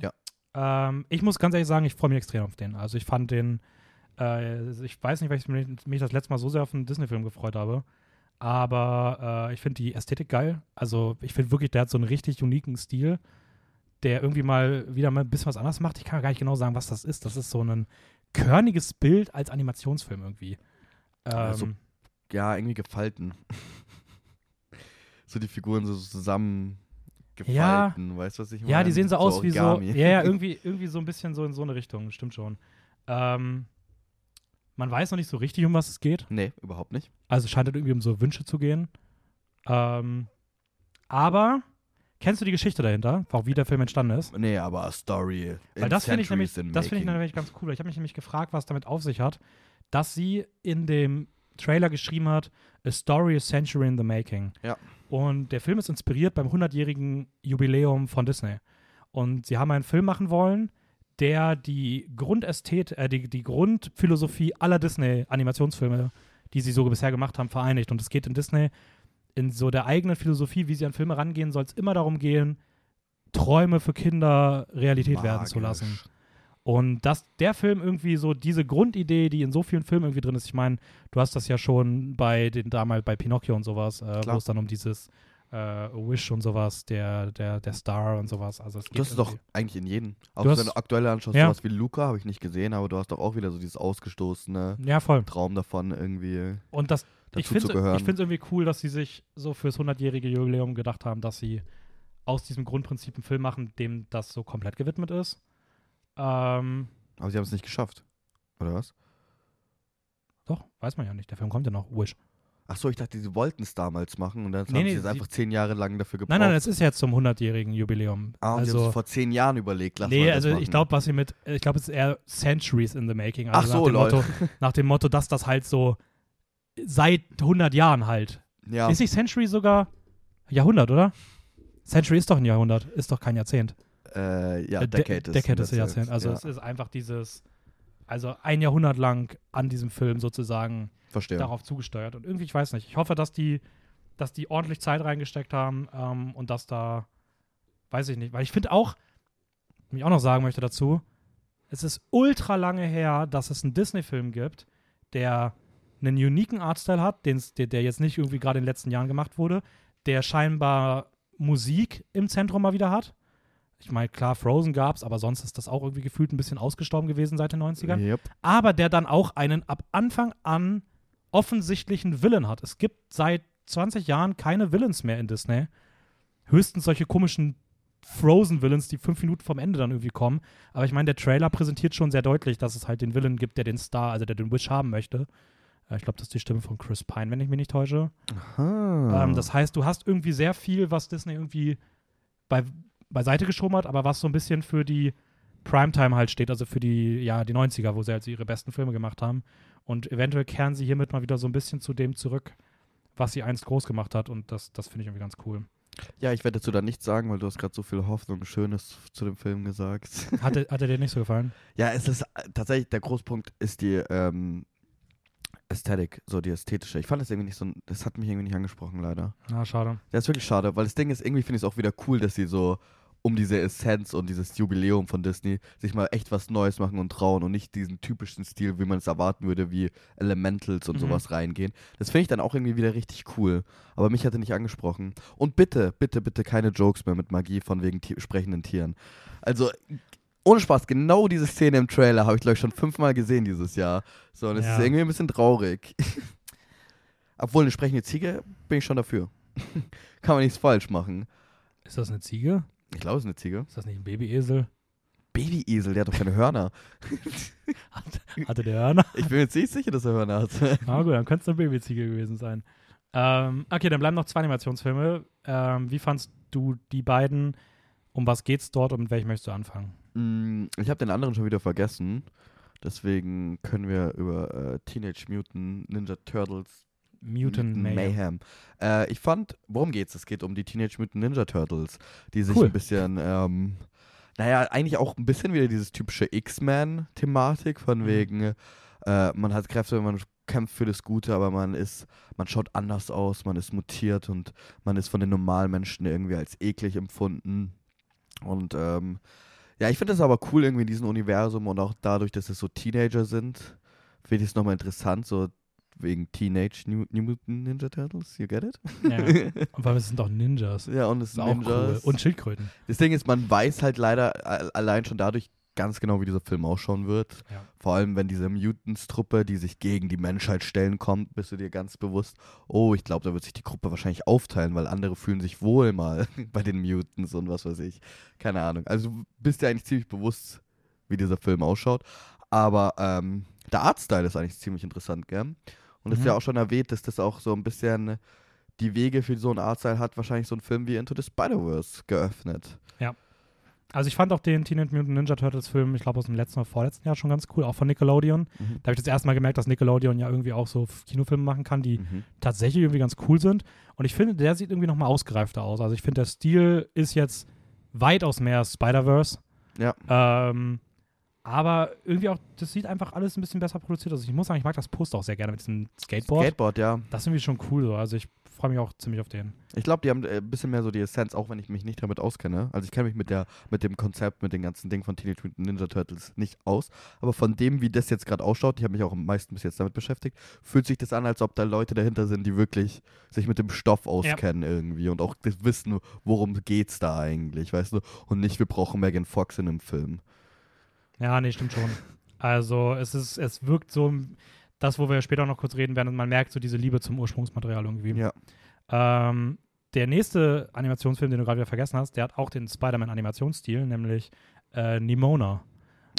Ja. Ähm, ich muss ganz ehrlich sagen, ich freue mich extrem auf den. Also ich fand den, äh, ich weiß nicht, weil ich mich, das letzte Mal so sehr auf einen Disney-Film gefreut habe. Aber äh, ich finde die Ästhetik geil. Also ich finde wirklich, der hat so einen richtig uniken Stil, der irgendwie mal wieder mal ein bisschen was anderes macht. Ich kann gar nicht genau sagen, was das ist. Das ist so ein körniges Bild als Animationsfilm irgendwie. Ähm, Also, ja, irgendwie gefalten. so die Figuren so zusammen gefalten, weißt du, was ich meine? Ja, die sehen so aus wie so. Ja, ja, irgendwie, irgendwie so ein bisschen so in so eine Richtung, stimmt schon. Ähm, man weiß noch nicht so richtig, um was es geht. Nee, überhaupt nicht. Also es scheint halt irgendwie um so Wünsche zu gehen. Ähm, aber kennst du die Geschichte dahinter, auch wie der Film entstanden ist? Nee, aber a Story. Weil das finde ich nämlich, das finde ich nämlich ganz cool. Ich habe mich nämlich gefragt, was damit auf sich hat, dass sie in dem Trailer geschrieben hat, A Story a Century in the Making. Ja. Und der Film ist inspiriert beim 100-jährigen Jubiläum von Disney. Und sie haben einen Film machen wollen, der die Grundästhet, äh, die, die Grundphilosophie aller Disney-Animationsfilme, die sie so bisher gemacht haben, vereinigt. Und es geht in Disney in so der eigenen Philosophie, wie sie an Filme rangehen, soll es immer darum gehen, Träume für Kinder Realität werden zu lassen. Und dass der Film irgendwie so diese Grundidee, die in so vielen Filmen irgendwie drin ist, ich meine, du hast das ja schon bei den damals bei Pinocchio und sowas, äh, wo es dann um dieses äh, Wish und sowas, der, der, der Star und sowas. Also es geht Du hast es doch eigentlich in jedem. Auch Du wenn du aktuelle anschaust, Ja. sowas wie Luca, habe ich nicht gesehen, aber du hast doch auch wieder so dieses ausgestoßene Ja, voll. Traum davon, irgendwie Und das, ich finde es irgendwie cool, dass sie sich so fürs 100-jährige Jubiläum gedacht haben, dass sie aus diesem Grundprinzip einen Film machen, dem das so komplett gewidmet ist. Ähm, aber sie haben es nicht geschafft. Oder was? doch, weiß man ja nicht. Der Film kommt ja noch. Wish. Ach so, ich dachte, sie wollten es damals machen und dann Nee, haben nee, sie jetzt sie- einfach zehn Jahre lang dafür gebraucht. Nein, nein, es ist jetzt zum 100-jährigen Jubiläum. ah, und sie haben also, es vor zehn Jahren überlegt. Lass nee, das also ich glaube, was sie mit, ich glaube, es ist eher Centuries in the Making. Also Ach so, nach dem, lol. Motto, nach dem Motto, dass das halt so seit 100 Jahren halt. Ja, Ist nicht Century sogar Jahrhundert, oder? Century ist doch ein Jahrhundert, ist doch kein Jahrzehnt. Äh, ja Äh, De- Decade ist. Decade ist Jahrzehnt. Also ja. es ist einfach dieses, also ein Jahrhundert lang an diesem Film sozusagen Verstehe. darauf zugesteuert. Und irgendwie, ich weiß nicht, ich hoffe, dass die, dass die ordentlich Zeit reingesteckt haben ähm, und dass da, weiß ich nicht, weil ich finde auch, was ich auch noch sagen möchte dazu, es ist ultra lange her, dass es einen Disney-Film gibt, der einen uniken Artstyle hat, der, der jetzt nicht irgendwie gerade in den letzten Jahren gemacht wurde, der scheinbar Musik im Zentrum mal wieder hat. Ich meine, klar, Frozen gab's, aber sonst ist das auch irgendwie gefühlt ein bisschen ausgestorben gewesen seit den 90ern Yep. aber der dann auch einen ab Anfang an offensichtlichen Villain hat. Es gibt seit 20 Jahren keine Villains mehr in Disney. Höchstens solche komischen Frozen-Villains, die fünf Minuten vom Ende dann irgendwie kommen. Aber ich meine, der Trailer präsentiert schon sehr deutlich, dass es halt den Villain gibt, der den Star, also der den Wish haben möchte. Äh, Ich glaube, das ist die Stimme von Chris Pine, wenn ich mich nicht täusche. Aha. Ähm, das heißt, du hast irgendwie sehr viel, was Disney irgendwie bei, beiseite geschoben hat, aber was so ein bisschen für die Primetime halt steht, also für die, ja, die 90er, wo sie halt ihre besten Filme gemacht haben. Und eventuell kehren sie hiermit mal wieder so ein bisschen zu dem zurück, was sie einst groß gemacht hat. Und das, das finde ich irgendwie ganz cool. ja, ich werde dazu dann nichts sagen, weil du hast gerade so viel Hoffnung, Schönes zu dem Film gesagt. Hat, er- hat er dir nicht so gefallen? ja, es ist äh, tatsächlich, der Großpunkt ist die ähm, Ästhetik, so die ästhetische. Ich fand das irgendwie nicht so, das hat mich irgendwie nicht angesprochen, leider. Na, schade. Ja, ist wirklich schade, weil das Ding ist, irgendwie finde ich es auch wieder cool, dass sie so um diese Essenz und dieses Jubiläum von Disney sich mal echt was Neues machen und trauen und nicht diesen typischen Stil, wie man es erwarten würde, wie Elementals und Mhm. sowas reingehen. Das finde ich dann auch irgendwie wieder richtig cool. Aber mich hat er nicht angesprochen. Und bitte, bitte, bitte keine Jokes mehr mit Magie von wegen sprechenden Tieren. Also, ohne Spaß, genau diese Szene im Trailer habe ich, glaube ich, schon fünfmal gesehen dieses Jahr. So, und es Ja. ist irgendwie ein bisschen traurig. Obwohl, eine sprechende Ziege bin ich schon dafür. Kann man nichts falsch machen. Ist das eine Ziege? Ich glaube, es ist eine Ziege. Ist das nicht ein Babyesel? Babyesel, der hat doch keine Hörner. Hat, hatte der Hörner? Ich bin mir ziemlich sicher, dass er Hörner hat. Ah gut, dann könnte es eine Babyziege gewesen sein. Ähm, okay, dann bleiben noch zwei Animationsfilme. Ähm, wie fandst du die beiden? Um was geht's dort und mit welchem möchtest du anfangen? Mm, ich habe den anderen schon wieder vergessen. Deswegen können wir über äh, Teenage Mutant Ninja Turtles Mutant Mayhem. Äh, ich fand, worum geht's? Es geht um die Teenage Mutant Ninja Turtles, die sich Cool. ein bisschen, ähm, naja, eigentlich auch ein bisschen wieder dieses typische X-Men-Thematik von Mhm. wegen, äh, man hat Kräfte, man kämpft für das Gute, aber man ist, man schaut anders aus, man ist mutiert und man ist von den normalen Menschen irgendwie als eklig empfunden. Und ähm, ja, ich finde das aber cool irgendwie in diesem Universum und auch dadurch, dass es so Teenager sind, finde ich es nochmal interessant, so wegen Teenage New, New Mutant Ninja Turtles, you get it? Ja. Und weil es sind doch Ninjas. Ja, und es sind auch Ninjas. cool. Und Schildkröten. das Ding ist, man weiß halt leider allein schon dadurch ganz genau, wie dieser Film ausschauen wird. Ja. Vor allem, wenn diese Mutants-Truppe, die sich gegen die Menschheit stellen, kommt, bist du dir ganz bewusst, oh, ich glaube, da wird sich die Gruppe wahrscheinlich aufteilen, weil andere fühlen sich wohl mal bei den Mutants und was weiß ich. Keine Ahnung. Also du bist dir eigentlich ziemlich bewusst, wie dieser Film ausschaut. Aber ähm, der Artstyle ist eigentlich ziemlich interessant, gell? Und es ist Mhm. ja auch schon erwähnt, dass das auch so ein bisschen die Wege für so einen Artstyle hat, wahrscheinlich so ein Film wie Into the Spider-Verse geöffnet. Also ich fand auch den Teenage Mutant Ninja Turtles Film, ich glaube aus dem letzten oder vorletzten Jahr schon ganz cool, auch von Nickelodeon. Da habe ich das erste Mal gemerkt, dass Nickelodeon ja irgendwie auch so Kinofilme machen kann, die Mhm. tatsächlich irgendwie ganz cool sind. Und ich finde, der sieht irgendwie nochmal ausgereifter aus. Also ich finde, der Stil ist jetzt weitaus mehr Spider-Verse. Ja. Ähm, aber irgendwie auch, das sieht einfach alles ein bisschen besser produziert aus. Ich muss sagen, ich mag das Poster auch sehr gerne mit diesem Skateboard. Skateboard, ja. das ist irgendwie schon cool so. Also ich freue mich auch ziemlich auf den. Ich glaube, die haben äh, ein bisschen mehr so die Essenz, auch wenn ich mich nicht damit auskenne. Also ich kenne mich mit der, mit dem Konzept, mit den ganzen Dingen von Teenage Mutant Ninja Turtles nicht aus. Aber von dem, wie das jetzt gerade ausschaut, ich habe mich auch am meisten bis jetzt damit beschäftigt, fühlt sich das an, als ob da Leute dahinter sind, die wirklich sich mit dem Stoff auskennen irgendwie und auch wissen, worum geht's da eigentlich, weißt du? Und nicht, wir brauchen Megan Fox in einem Film. Ja, nee, stimmt schon. Also es ist, es wirkt so, das, wo wir später noch kurz reden werden, und man merkt so diese Liebe zum Ursprungsmaterial irgendwie. Ja. Ähm, der nächste Animationsfilm, den du gerade wieder vergessen hast, der hat auch den Spider-Man-Animationsstil, nämlich äh, Nimona.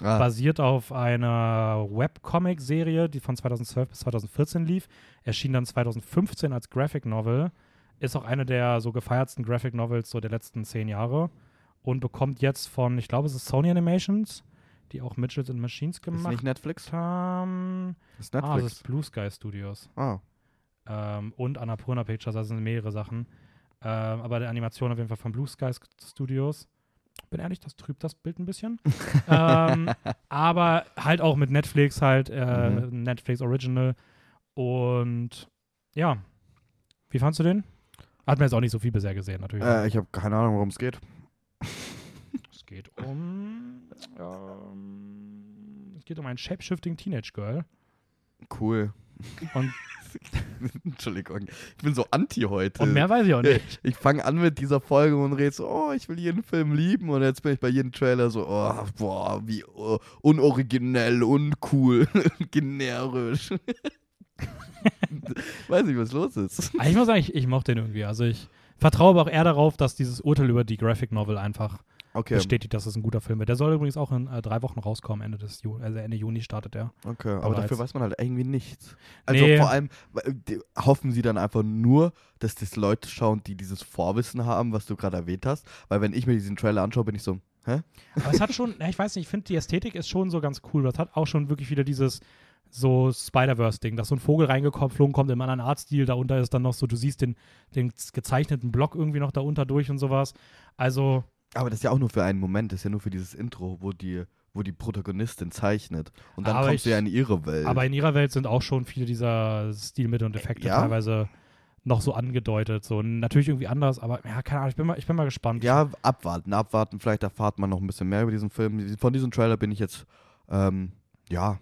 Ah, Basiert auf einer Webcomic-Serie, die von 2012 bis 2014 lief. Erschien dann 2015 als Graphic Novel. Ist auch eine der so gefeiertsten Graphic Novels so der letzten zehn Jahre. Und bekommt jetzt von, ich glaube, es ist Sony Animations, die auch Mitchells and Machines ist gemacht nicht Netflix? haben. Ist Ah, das Netflix. ist Blue Sky Studios. Ah, Ähm, und Annapurna Pictures, also sind mehrere Sachen. Ähm, aber die Animation auf jeden Fall von Blue Sky Studios. bin ehrlich, das trübt das Bild ein bisschen. ähm, aber halt auch mit Netflix halt, äh, Mhm. Netflix Original. Und ja, wie fandst du den? Hat man jetzt auch nicht so viel bisher gesehen, natürlich. Äh, ich habe keine Ahnung, worum es geht. Es geht um. Ähm, es geht um ein Shapeshifting Teenage Girl. Cool. Und- Entschuldigung. Ich bin so anti heute. Und mehr weiß ich auch nicht. Ich fange an mit dieser Folge und rede so, oh, ich will jeden Film lieben. Und jetzt bin ich bei jedem Trailer so, oh, boah, wie uh, unoriginell, uncool, generisch. Weiß nicht, was los ist. Aber ich muss sagen, ich, ich mochte den irgendwie. Also ich vertraue aber auch eher darauf, dass dieses Urteil über die Graphic Novel einfach Okay, bestätigt, dass es ein guter Film wird. Der soll übrigens auch in äh, drei Wochen rauskommen, Ende des Ju also Ende Juni startet der. okay. Aber Aber dafür weiß man halt irgendwie nichts. Also Nee. vor allem äh, hoffen sie dann einfach nur, dass das Leute schauen, die dieses Vorwissen haben, was du gerade erwähnt hast. Weil wenn ich mir diesen Trailer anschaue, bin ich so, hä? Aber es hat schon, ich weiß nicht, ich finde die Ästhetik ist schon so ganz cool. Das hat auch schon wirklich wieder dieses so Spider-Verse-Ding, dass so ein Vogel reingeflogen kommt im anderen Artstil, darunter ist dann noch so, du siehst den, den gezeichneten Block irgendwie noch da unter durch und sowas. Also, Aber das ist ja auch nur für einen Moment, das ist ja nur für dieses Intro, wo die, wo die Protagonistin zeichnet. Und dann Aber kommst du ja in ihre Welt. aber in ihrer Welt sind auch schon viele dieser Stilmittel und Effekte Ja. teilweise noch so angedeutet. So natürlich irgendwie anders, aber ja, keine Ahnung, ich bin mal, ich bin mal gespannt. ja, abwarten, abwarten. Vielleicht erfahrt man noch ein bisschen mehr über diesen Film. Von diesem Trailer bin ich jetzt, ähm, ja,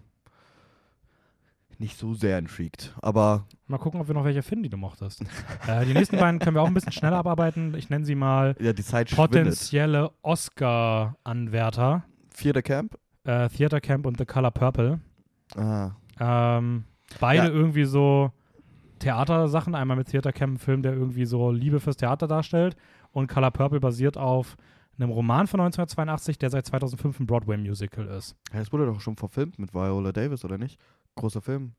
nicht so sehr intrigued. Aber Mal gucken, ob wir noch welche finden, die du mochtest. äh, die nächsten beiden können wir auch ein bisschen schneller abarbeiten. Ich nenne sie mal ja, die Zeit potenzielle Oscar-Anwärter. Vierter Camp? Äh, Theater Camp und The Color Purple. Ah, Ähm, beide Ja. irgendwie so Theatersachen. Einmal mit Theater Camp ein Film, der irgendwie so Liebe fürs Theater darstellt. Und Color Purple basiert auf einem Roman von 1982, der seit 2005 ein Broadway-Musical ist. ja, das wurde doch schon verfilmt mit Viola Davis, oder nicht? Großer Film.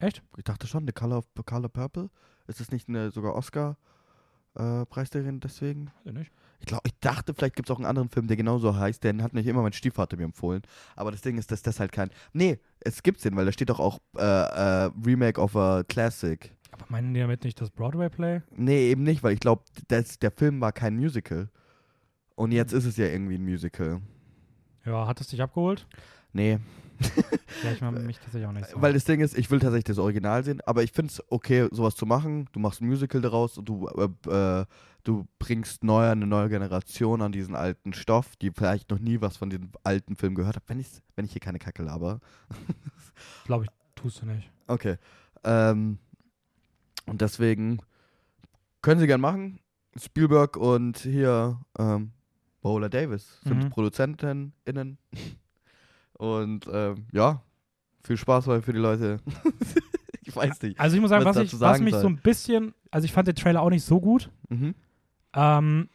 Echt? Ich dachte schon, The Color, of, Color Purple. Ist es nicht eine sogar Oscar-Preisträgerin deswegen? Weiß ich nicht. Ich glaube, ich dachte, vielleicht gibt es auch einen anderen Film, der genauso heißt. Den hat nicht immer mein Stiefvater mir empfohlen. Aber das Ding ist, dass das halt kein. Nee, es gibt's den, weil da steht doch auch äh, äh, Remake of a Classic. Aber meinen die damit nicht das Broadway-Play? Nee, eben nicht, weil ich glaube, der Film war kein Musical. Und jetzt ist es ja irgendwie ein Musical. Ja, hat es dich abgeholt? Nee, Ja, ich meine mich tatsächlich auch nicht so. weil das Ding ist, ich will tatsächlich das Original sehen, aber ich finde es okay, sowas zu machen. Du machst ein Musical daraus und du, äh, äh, du bringst neu, eine neue Generation an diesen alten Stoff, die vielleicht noch nie was von den alten Filmen gehört hat. Wenn, ich's- wenn ich hier keine Kacke laber. Glaube ich, tust du nicht. Okay. Ähm, und deswegen können sie gern machen. Spielberg und hier ähm, Viola Davis sind Mhm. ProduzentInnen. Und ähm, ja, viel Spaß für die Leute. ich weiß nicht. Also ich muss sagen, Was was, ich, was sagen mich soll. so ein bisschen, also ich fand den Trailer auch nicht so gut. Mhm. Ähm,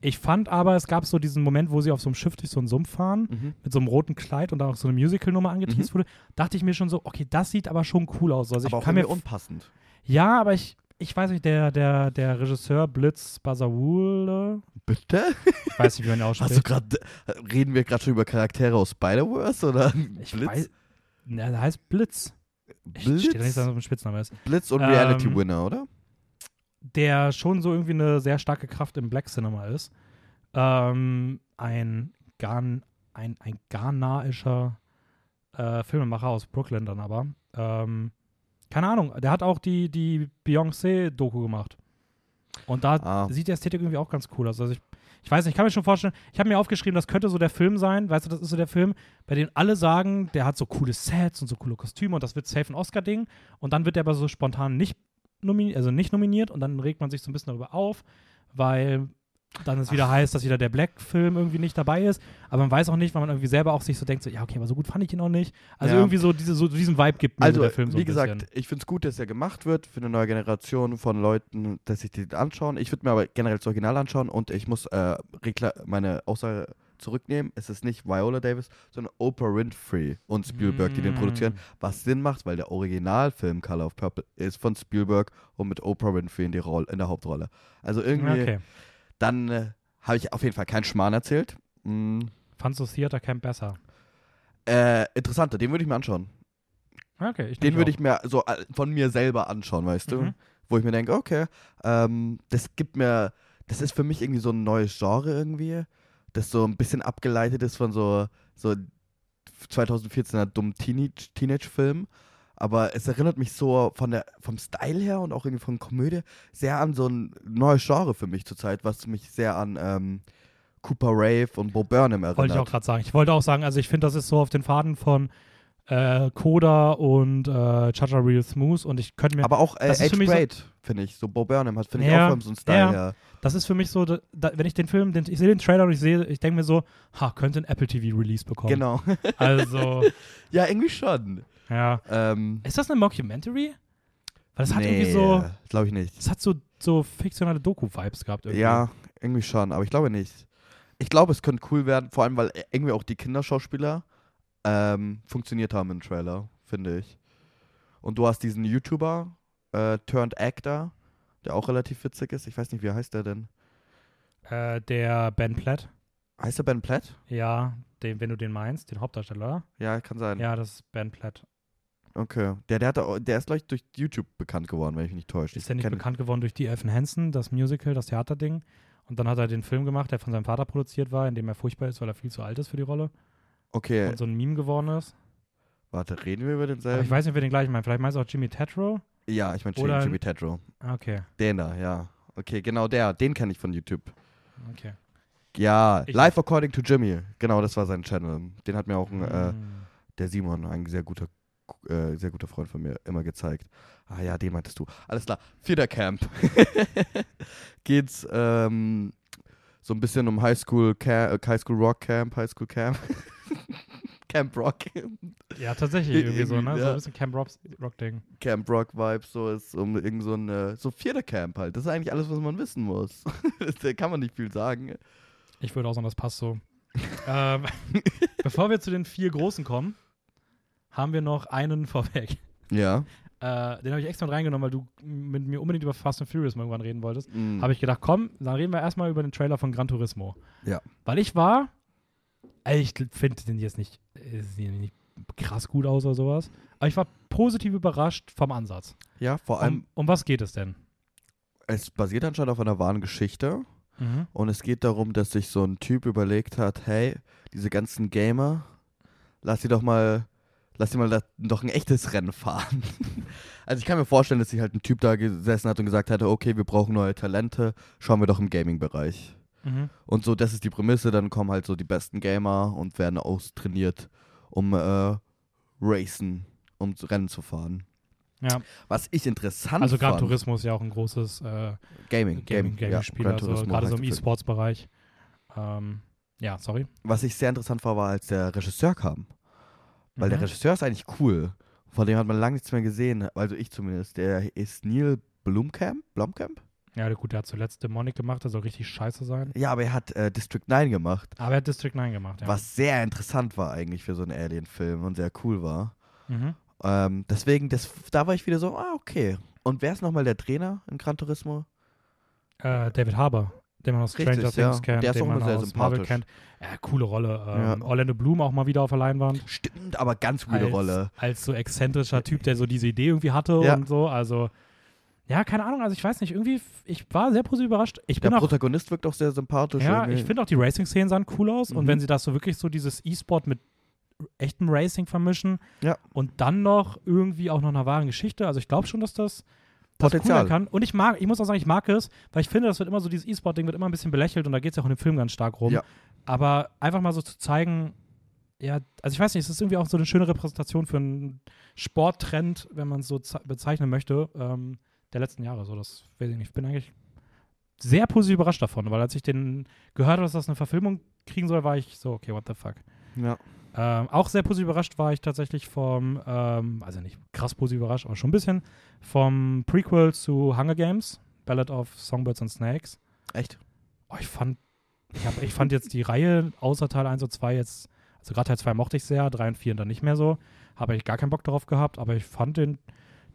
ich fand aber, es gab so diesen Moment, wo sie auf so einem Schiff durch so einen Sumpf fahren, Mhm. mit so einem roten Kleid und dann auch so eine Musical-Nummer angeteased wurde, dachte ich mir schon so, okay, das sieht aber schon cool aus. Also Aber ich auch kann mir, unpassend. ja, aber ich, ich weiß nicht, der, der, der Regisseur Blitz Bazawule, Bitte? ich weiß nicht, wie man ihn Hast du ausspricht. gerade, reden wir gerade schon über Charaktere aus Spider-Verse oder Ich weiß, na, der heißt Blitz. Ich Blitz? steht da nicht, dass er ein Spitzname ist. Blitz und Ähm, Reality Winner, oder? der schon so irgendwie eine sehr starke Kraft im Black Cinema ist. Ähm, ein, Ghan, ein, ein ghanaischer äh, Filmemacher aus Brooklyn dann aber. Ähm, keine Ahnung, der hat auch die, die Beyoncé-Doku gemacht. Und da Ah. sieht die Ästhetik irgendwie auch ganz cool aus. Also ich, ich weiß nicht, ich kann mir schon vorstellen, ich habe mir aufgeschrieben, das könnte so der Film sein, weißt du, das ist so der Film, bei dem alle sagen, der hat so coole Sets und so coole Kostüme und das wird safe ein Oscar-Ding. Und dann wird der aber so spontan nicht nominiert, also nicht nominiert und dann regt man sich so ein bisschen darüber auf, weil dann es wieder heißt, dass wieder der Black-Film irgendwie nicht dabei ist. Aber man weiß auch nicht, weil man irgendwie selber auch sich so denkt, so, ja, okay, aber so gut fand ich ihn auch nicht. Also Ja. irgendwie so, diese, so diesen Vibe gibt mir Also, so der Film so wie gesagt, bisschen. ich finde es gut, dass er gemacht wird für eine neue Generation von Leuten, dass sich die anschauen. Ich würde mir aber generell das Original anschauen und ich muss äh, meine Aussage zurücknehmen. Es ist nicht Viola Davis, sondern Oprah Winfrey und Spielberg, die den Mm. produzieren. Was Sinn macht, weil der Originalfilm Color of Purple ist von Spielberg und mit Oprah Winfrey in, die Roll in der Hauptrolle. Also irgendwie, Okay. Dann äh, habe ich auf jeden Fall keinen Schmarrn erzählt. Mm, Fandst du Theater Camp besser? äh, interessanter, den würde ich mir anschauen. Okay, ich Den würde ich mir so äh, von mir selber anschauen, weißt du? Mhm. Wo ich mir denke, okay, ähm, das gibt mir, das ist für mich irgendwie so ein neues Genre irgendwie. das so ein bisschen abgeleitet ist von so, so 2014er dummen Teenage- Teenage-Film. Aber es erinnert mich so von der, vom Style her und auch irgendwie von Komödie sehr an so ein neues Genre für mich zurzeit, was mich sehr an ähm, Cooper Rave und Bo Burnham erinnert. Wollte ich auch gerade sagen. Ich wollte auch sagen, also ich finde, das ist so auf den Faden von äh, Coda und äh, Chacha Real Smooth und ich könnte mir, Aber auch äh, Age so- Grade, finde ich. So Bo Burnham hat, finde ich, Ja, auch von so einem Style ja. her. das ist für mich so, da, wenn ich den Film, den, ich sehe den Trailer und ich sehe, ich denke mir so, ha, könnte ein Apple TV Release bekommen. Genau. Also, ja, irgendwie schon. Ja. Ähm, Ist das eine Mockumentary? Weil das hat nee, irgendwie so, glaube ich nicht. das hat so, so fiktionale Doku-Vibes gehabt irgendwie. Ja, irgendwie schon, aber ich glaube nicht. Ich glaube, es könnte cool werden, vor allem, weil irgendwie auch die Kinderschauspieler ähm, funktioniert haben im Trailer, finde ich. Und du hast diesen YouTuber, äh, turned Actor, der auch relativ witzig ist. Ich weiß nicht, wie heißt der denn? Äh, der Ben Platt. Heißt der Ben Platt? Ja, den, wenn du den meinst, den Hauptdarsteller, oder? Ja, kann sein. Ja, das ist Ben Platt. Okay. Der, der, hat, auch- der ist, glaube ich, durch YouTube bekannt geworden, wenn ich mich nicht täusche. Ist ja nicht bekannt geworden durch die Evan Hansen, das Musical, das Theaterding. Und dann hat er den Film gemacht, der von seinem Vater produziert war, in dem er furchtbar ist, weil er viel zu alt ist für die Rolle. Okay, Und so ein Meme geworden ist. warte, reden wir über Aber denselben? ich weiß nicht, wir den gleichen meinen. Vielleicht meinst du auch Jimmy Tatro? ja, ich meine Oder- Jimmy Tetro. Ah, Okay, Den da, ja. Okay, genau der. Den kenne ich von YouTube. okay. Ja, Ich- Live According to Jimmy. Genau, das war sein Channel. Den hat mir auch ein, äh, Mm. der Simon, ein sehr guter, äh, sehr guter Freund von mir, immer gezeigt. Ah ja, den meintest du. Alles klar. Vierter Camp. Geht's ähm, so ein bisschen um Highschool, Ca äh, Highschool Rock Camp, Highschool Camp. Camp Rock. Ja, tatsächlich irgendwie so, ne? Irgendwie, So ja. ein bisschen Camp Rock- Rock-Ding. Camp Rock Vibes, so ist um irgend so ein, so vierter Camp halt. Das ist eigentlich alles, was man wissen muss. da kann man nicht viel sagen. Ich würde auch sagen, das passt so. ähm, bevor wir zu den vier Großen kommen, haben wir noch einen vorweg. Ja. Äh, den habe ich extra mit reingenommen, weil du mit mir unbedingt über Fast and Furious mal irgendwann reden wolltest. Mm. Habe ich gedacht, komm, dann reden wir erstmal über den Trailer von Gran Turismo. Ja. Weil ich war, ey, ich finde den jetzt nicht, äh, nicht krass gut aus oder sowas, aber ich war positiv überrascht vom Ansatz. ja, vor allem, Um, um was geht es denn? es basiert anscheinend auf einer wahren Geschichte. Mhm. Und es geht darum, dass sich so ein Typ überlegt hat, hey, diese ganzen Gamer, lass sie doch mal, lass sie mal da, doch ein echtes Rennen fahren. also ich kann mir vorstellen, dass sich halt ein Typ da gesessen hat und gesagt hatte, okay, wir brauchen neue Talente, schauen wir doch im Gaming-Bereich. Mhm. Und so, das ist die Prämisse, dann kommen halt so die besten Gamer und werden austrainiert, um äh, Racen, um Rennen zu fahren. Ja, Was ich interessant also Gran Turismo ist ja auch ein großes äh, Gaming, Gaming, Gaming, ja, Gaming-Spiel, Gran also gerade so im. E-Sports-Bereich. Ähm, ja, sorry. Was ich sehr interessant war, war, als der Regisseur kam. Weil der Mhm. Regisseur ist eigentlich cool. Von dem hat man lange nichts mehr gesehen. Also ich zumindest. Der ist Neil Blomkamp? Blomkamp? Ja, gut, der hat zuletzt Demonic gemacht, der soll richtig scheiße sein. Ja, aber er hat äh, District 9 gemacht. Aber er hat District 9 gemacht, ja. Was sehr interessant war eigentlich für so einen Alien-Film und sehr cool war. Mhm. Ähm, deswegen, das, da war ich wieder so, ah, okay. Und wer ist nochmal der Trainer in Gran Turismo? Äh, David Harbour, den man aus Richtig, Stranger ja. Things kennt, Der ist den auch man immer sehr aus Marvel sympathisch. kennt. Ja, coole Rolle. Ähm, Ja. Orlando Bloom auch mal wieder auf der Leinwand. Stimmt, aber ganz gute als, Rolle. Als so exzentrischer Typ, der so diese Idee irgendwie hatte Ja. und so. Also, ja, keine Ahnung. Also, ich weiß nicht, irgendwie, ich war sehr positiv überrascht. Ich Der bin auch, Protagonist wirkt auch sehr sympathisch. ja, irgendwie. ich finde auch die Racing-Szenen sahen cool aus. Und Mhm. wenn sie das so wirklich so dieses E-Sport mit echtem Racing vermischen Ja. und dann noch irgendwie auch noch einer wahren Geschichte. Also, ich glaube schon, dass das. Potenzial. kann. Und ich mag, ich muss auch sagen, ich mag es, weil ich finde, das wird immer so, dieses E-Sport-Ding wird immer ein bisschen belächelt und da geht es ja auch in dem Film ganz stark rum. Ja. Aber einfach mal so zu zeigen, ja, also ich weiß nicht, es ist irgendwie auch so eine schöne Repräsentation für einen Sporttrend, wenn man es so ze- bezeichnen möchte, ähm, der letzten Jahre. So, das weiß ich nicht. Ich bin eigentlich sehr positiv überrascht davon, weil als ich den gehört habe, dass das eine Verfilmung kriegen soll, war ich so, okay, what the fuck. Ja. Ähm, auch sehr positiv überrascht war ich tatsächlich vom, ähm, also nicht krass positiv überrascht, aber schon ein bisschen, vom Prequel zu Hunger Games, Ballad of Songbirds and Snakes. Echt? Oh, ich fand, ich, hab, ich fand jetzt die Reihe außer Teil 1 und 2 jetzt, also gerade Teil 2 mochte ich sehr, 3 und 4 dann nicht mehr so. Habe ich gar keinen Bock darauf gehabt, aber ich fand den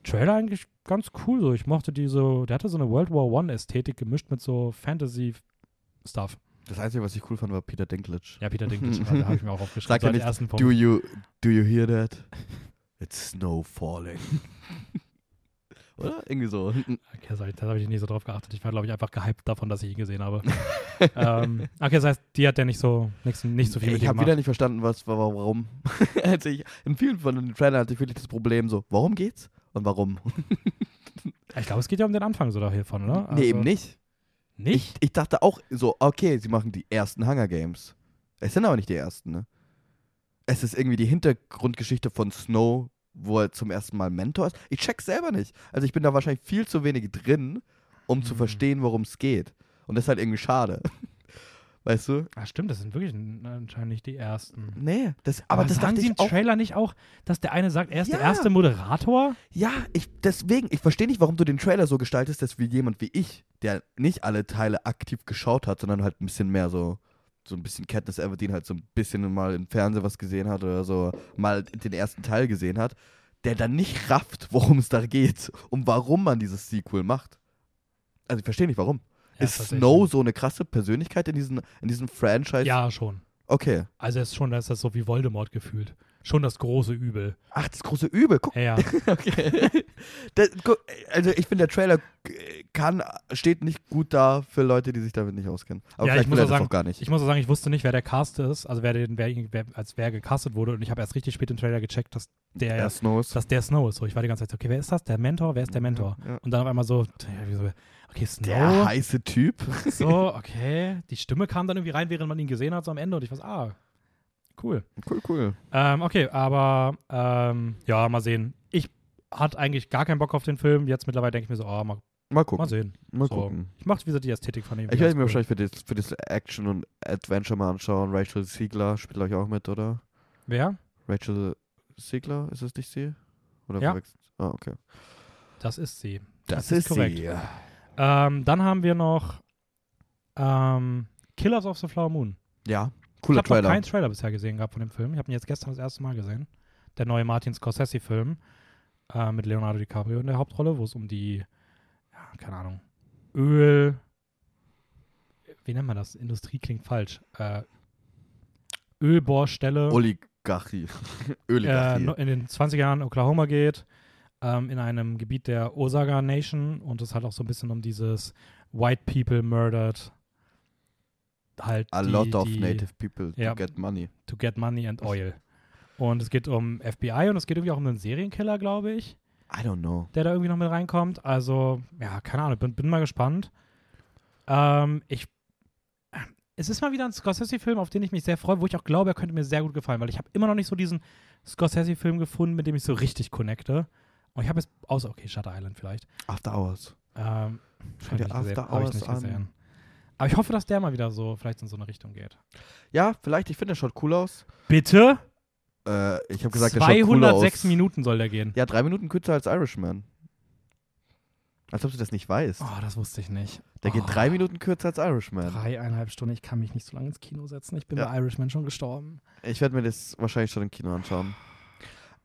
Trailer eigentlich ganz cool so. Ich mochte diese, der hatte so eine World War One-Ästhetik gemischt mit so Fantasy-Stuff. Das Einzige, was ich cool fand, war Peter Dinklage. Ja, Peter Dinklage, also, habe ich mir auch aufgeschrieben. Sag so ja nicht, ersten Punkt. Do you, do you hear that? It's snow falling. Oder? Irgendwie so. Okay, das habe ich, nicht so drauf geachtet. Ich war, glaube ich, einfach gehypt davon, dass ich ihn gesehen habe. ähm, okay, das heißt, die hat ja nicht so, nix, nicht so viel mit ich habe wieder nicht verstanden, was, wa- warum. also ich, in vielen von den Trailern hatte ich wirklich das Problem so, warum geht's und warum? Ich glaube, es geht ja um den Anfang so hiervon, oder? nee, eben nicht. Nicht? Ich, ich dachte auch so, okay, sie machen die ersten Hunger Games. Es sind aber nicht die ersten, ne? Es ist irgendwie die Hintergrundgeschichte von Snow, wo er zum ersten Mal Mentor ist. Ich check's selber nicht. Also ich bin da wahrscheinlich viel zu wenig drin, um zu Hm. verstehen, worum es geht. Und das ist halt irgendwie schade. Weißt du? Ah, stimmt, das sind wirklich anscheinend nicht die ersten. Nee, das, aber, das sagen sie im. Trailer nicht auch, dass der eine sagt, er ist der Ja. erste Moderator? Ja, ich, deswegen, ich verstehe nicht, warum du den Trailer so gestaltest, dass wie jemand wie ich, der nicht alle Teile aktiv geschaut hat, sondern halt ein bisschen mehr so, so ein bisschen Katniss Everdeen halt so ein bisschen mal im Fernsehen was gesehen hat oder so mal den ersten Teil gesehen hat, der dann nicht rafft, worum es da geht und warum man dieses Sequel macht. Also ich verstehe nicht, warum. Ja, ist. Snow so eine krasse Persönlichkeit in diesem, in diesem Franchise? Ja, schon. Okay. Also es ist schon, da ist das so wie Voldemort gefühlt. Schon das große Übel. Ach, das große Übel. Guck Ja, ja. Okay. Das, guck, also ich finde, der Trailer kann, steht nicht gut da für Leute, die sich damit nicht auskennen. Aber Ja, vielleicht ich muss er auch das sagen, auch gar nicht. Ich muss auch sagen, ich wusste nicht, wer der Cast ist, also wer, den, wer, wer als wer gecastet wurde und ich habe erst richtig spät im Trailer gecheckt, dass der, Er Snow ist. dass der Snow ist. So, ich war die ganze Zeit so, okay, wer ist das? Der Mentor? Wer ist der Mentor? Ja, ja. Und dann auf einmal so, ja, wie so, okay, Snow. Der heiße Typ. So, okay. Die Stimme kam dann irgendwie rein, während man ihn gesehen hat, so am Ende und ich war ah, cool. Cool, cool. Ähm, okay, aber ähm, ja, mal sehen. Ich hatte eigentlich gar keinen Bock auf den Film. Jetzt mittlerweile denke ich mir so, oh, mal, Mal gucken. mal sehen. Mal So. gucken. Ich mochte wieder die Ästhetik von dem. Ich werde mir wahrscheinlich für das, für das Action und Adventure mal anschauen. Rachel Siegler spielt glaube ich auch mit, oder? Wer? Rachel Siegler, ist es nicht sie? Oder Ja. Ah, okay. Das ist sie. Das, ist ist, korrekt. sie. Ähm, dann haben wir noch ähm, Killers of the Flower Moon. Ja, ich cooler habe noch Trailer. keinen Trailer bisher gesehen gehabt von dem Film. Ich habe ihn jetzt gestern das erste Mal gesehen. Der neue Martin Scorsese-Film äh, mit Leonardo DiCaprio in der Hauptrolle, wo es um die, ja, keine Ahnung, Öl, wie nennt man das? Industrie klingt falsch. Äh, Ölbohrstelle Oligarchie. äh, Oligarchie. no- in den 20er Jahren Oklahoma geht, ähm, in einem Gebiet der Osage Nation und es hat auch so ein bisschen um dieses White People murdered halt A die, lot of die, native people Ja. to get money. to get money and oil. Und es geht um FBI und es geht irgendwie auch um einen Serienkiller, glaube ich, I don't know. der da irgendwie noch mit reinkommt. Also, ja, keine Ahnung, bin, bin mal gespannt. Ähm, ich es ist mal wieder ein Scorsese-Film, auf den ich mich sehr freue, wo ich auch glaube, er könnte mir sehr gut gefallen, weil ich habe immer noch nicht so diesen Scorsese-Film gefunden, mit dem ich so richtig connecte. Und ich habe jetzt außer, okay, Shutter Island vielleicht. After Hours. Ähm, Schau dir After gesehen, hab ich Hours nicht an. gesehen. Aber ich hoffe, dass der mal wieder so vielleicht in so eine Richtung geht. Ja, vielleicht. Ich finde, der schaut cool aus. Bitte? Äh, ich habe gesagt, der schaut cool 206 aus. Minuten soll der gehen. Ja, drei Minuten kürzer als Irishman. Als ob du das nicht weißt. Oh, das wusste ich nicht. Der geht oh. drei Minuten kürzer als Irishman. Dreieinhalb Stunden, ich kann mich nicht so lange ins Kino setzen. Ich bin Ja. bei Irishman schon gestorben. Ich werde mir das wahrscheinlich schon im Kino anschauen.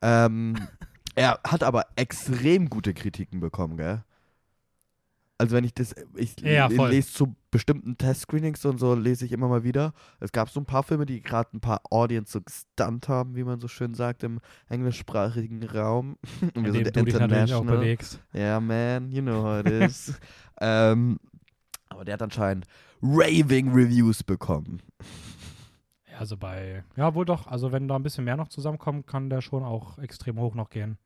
ähm, er hat aber extrem gute Kritiken bekommen, gell? Also wenn ich das, ich Ja, lese zu bestimmten Testscreenings und so, lese ich immer mal wieder. Es gab so ein paar Filme, die gerade ein paar Audience so gestunt haben, wie man so schön sagt, im englischsprachigen Raum. Und wir sind international. Ja, man, you know how it is. ähm, aber der hat anscheinend raving Reviews bekommen. Ja, also bei, ja wohl doch, also wenn da ein bisschen mehr noch zusammenkommt, kann der schon auch extrem hoch noch gehen.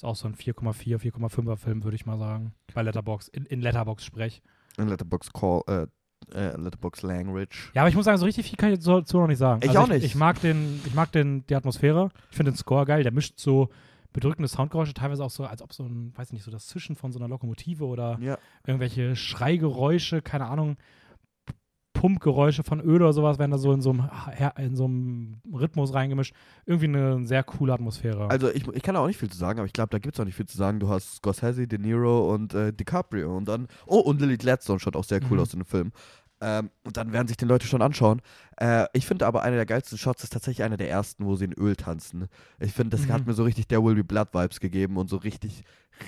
Ist auch so ein 4,4, 4,5er Film, würde ich mal sagen. Bei Letterbox, in, in Letterbox sprech. In Letterbox Call, äh, äh, Letterbox Language. Ja, aber ich muss sagen, so richtig viel kann ich dazu noch nicht sagen. Ich also auch ich, nicht. Ich mag den, ich mag den, die Atmosphäre. Ich finde den Score geil. Der mischt so bedrückende Soundgeräusche, teilweise auch so, als ob so ein, weiß ich nicht, so das Zischen von so einer Lokomotive oder Ja. irgendwelche Schreigeräusche, keine Ahnung, Pumpgeräusche von Öl oder sowas werden da so in so einem, in so einem Rhythmus reingemischt. Irgendwie eine sehr coole Atmosphäre. Also ich, ich kann da auch nicht viel zu sagen, aber ich glaube, da gibt es auch nicht viel zu sagen. Du hast Scorsese, De Niro und äh, DiCaprio und dann, oh, und Lily Gladstone schaut auch sehr cool Mhm. aus in dem Film. Ähm, und dann werden sich die Leute schon anschauen. Äh, ich finde aber einer der geilsten Shots ist tatsächlich einer der ersten, wo sie in Öl tanzen. Ich finde, das Mhm. hat mir so richtig der Will Be Blood Vibes gegeben und so richtig,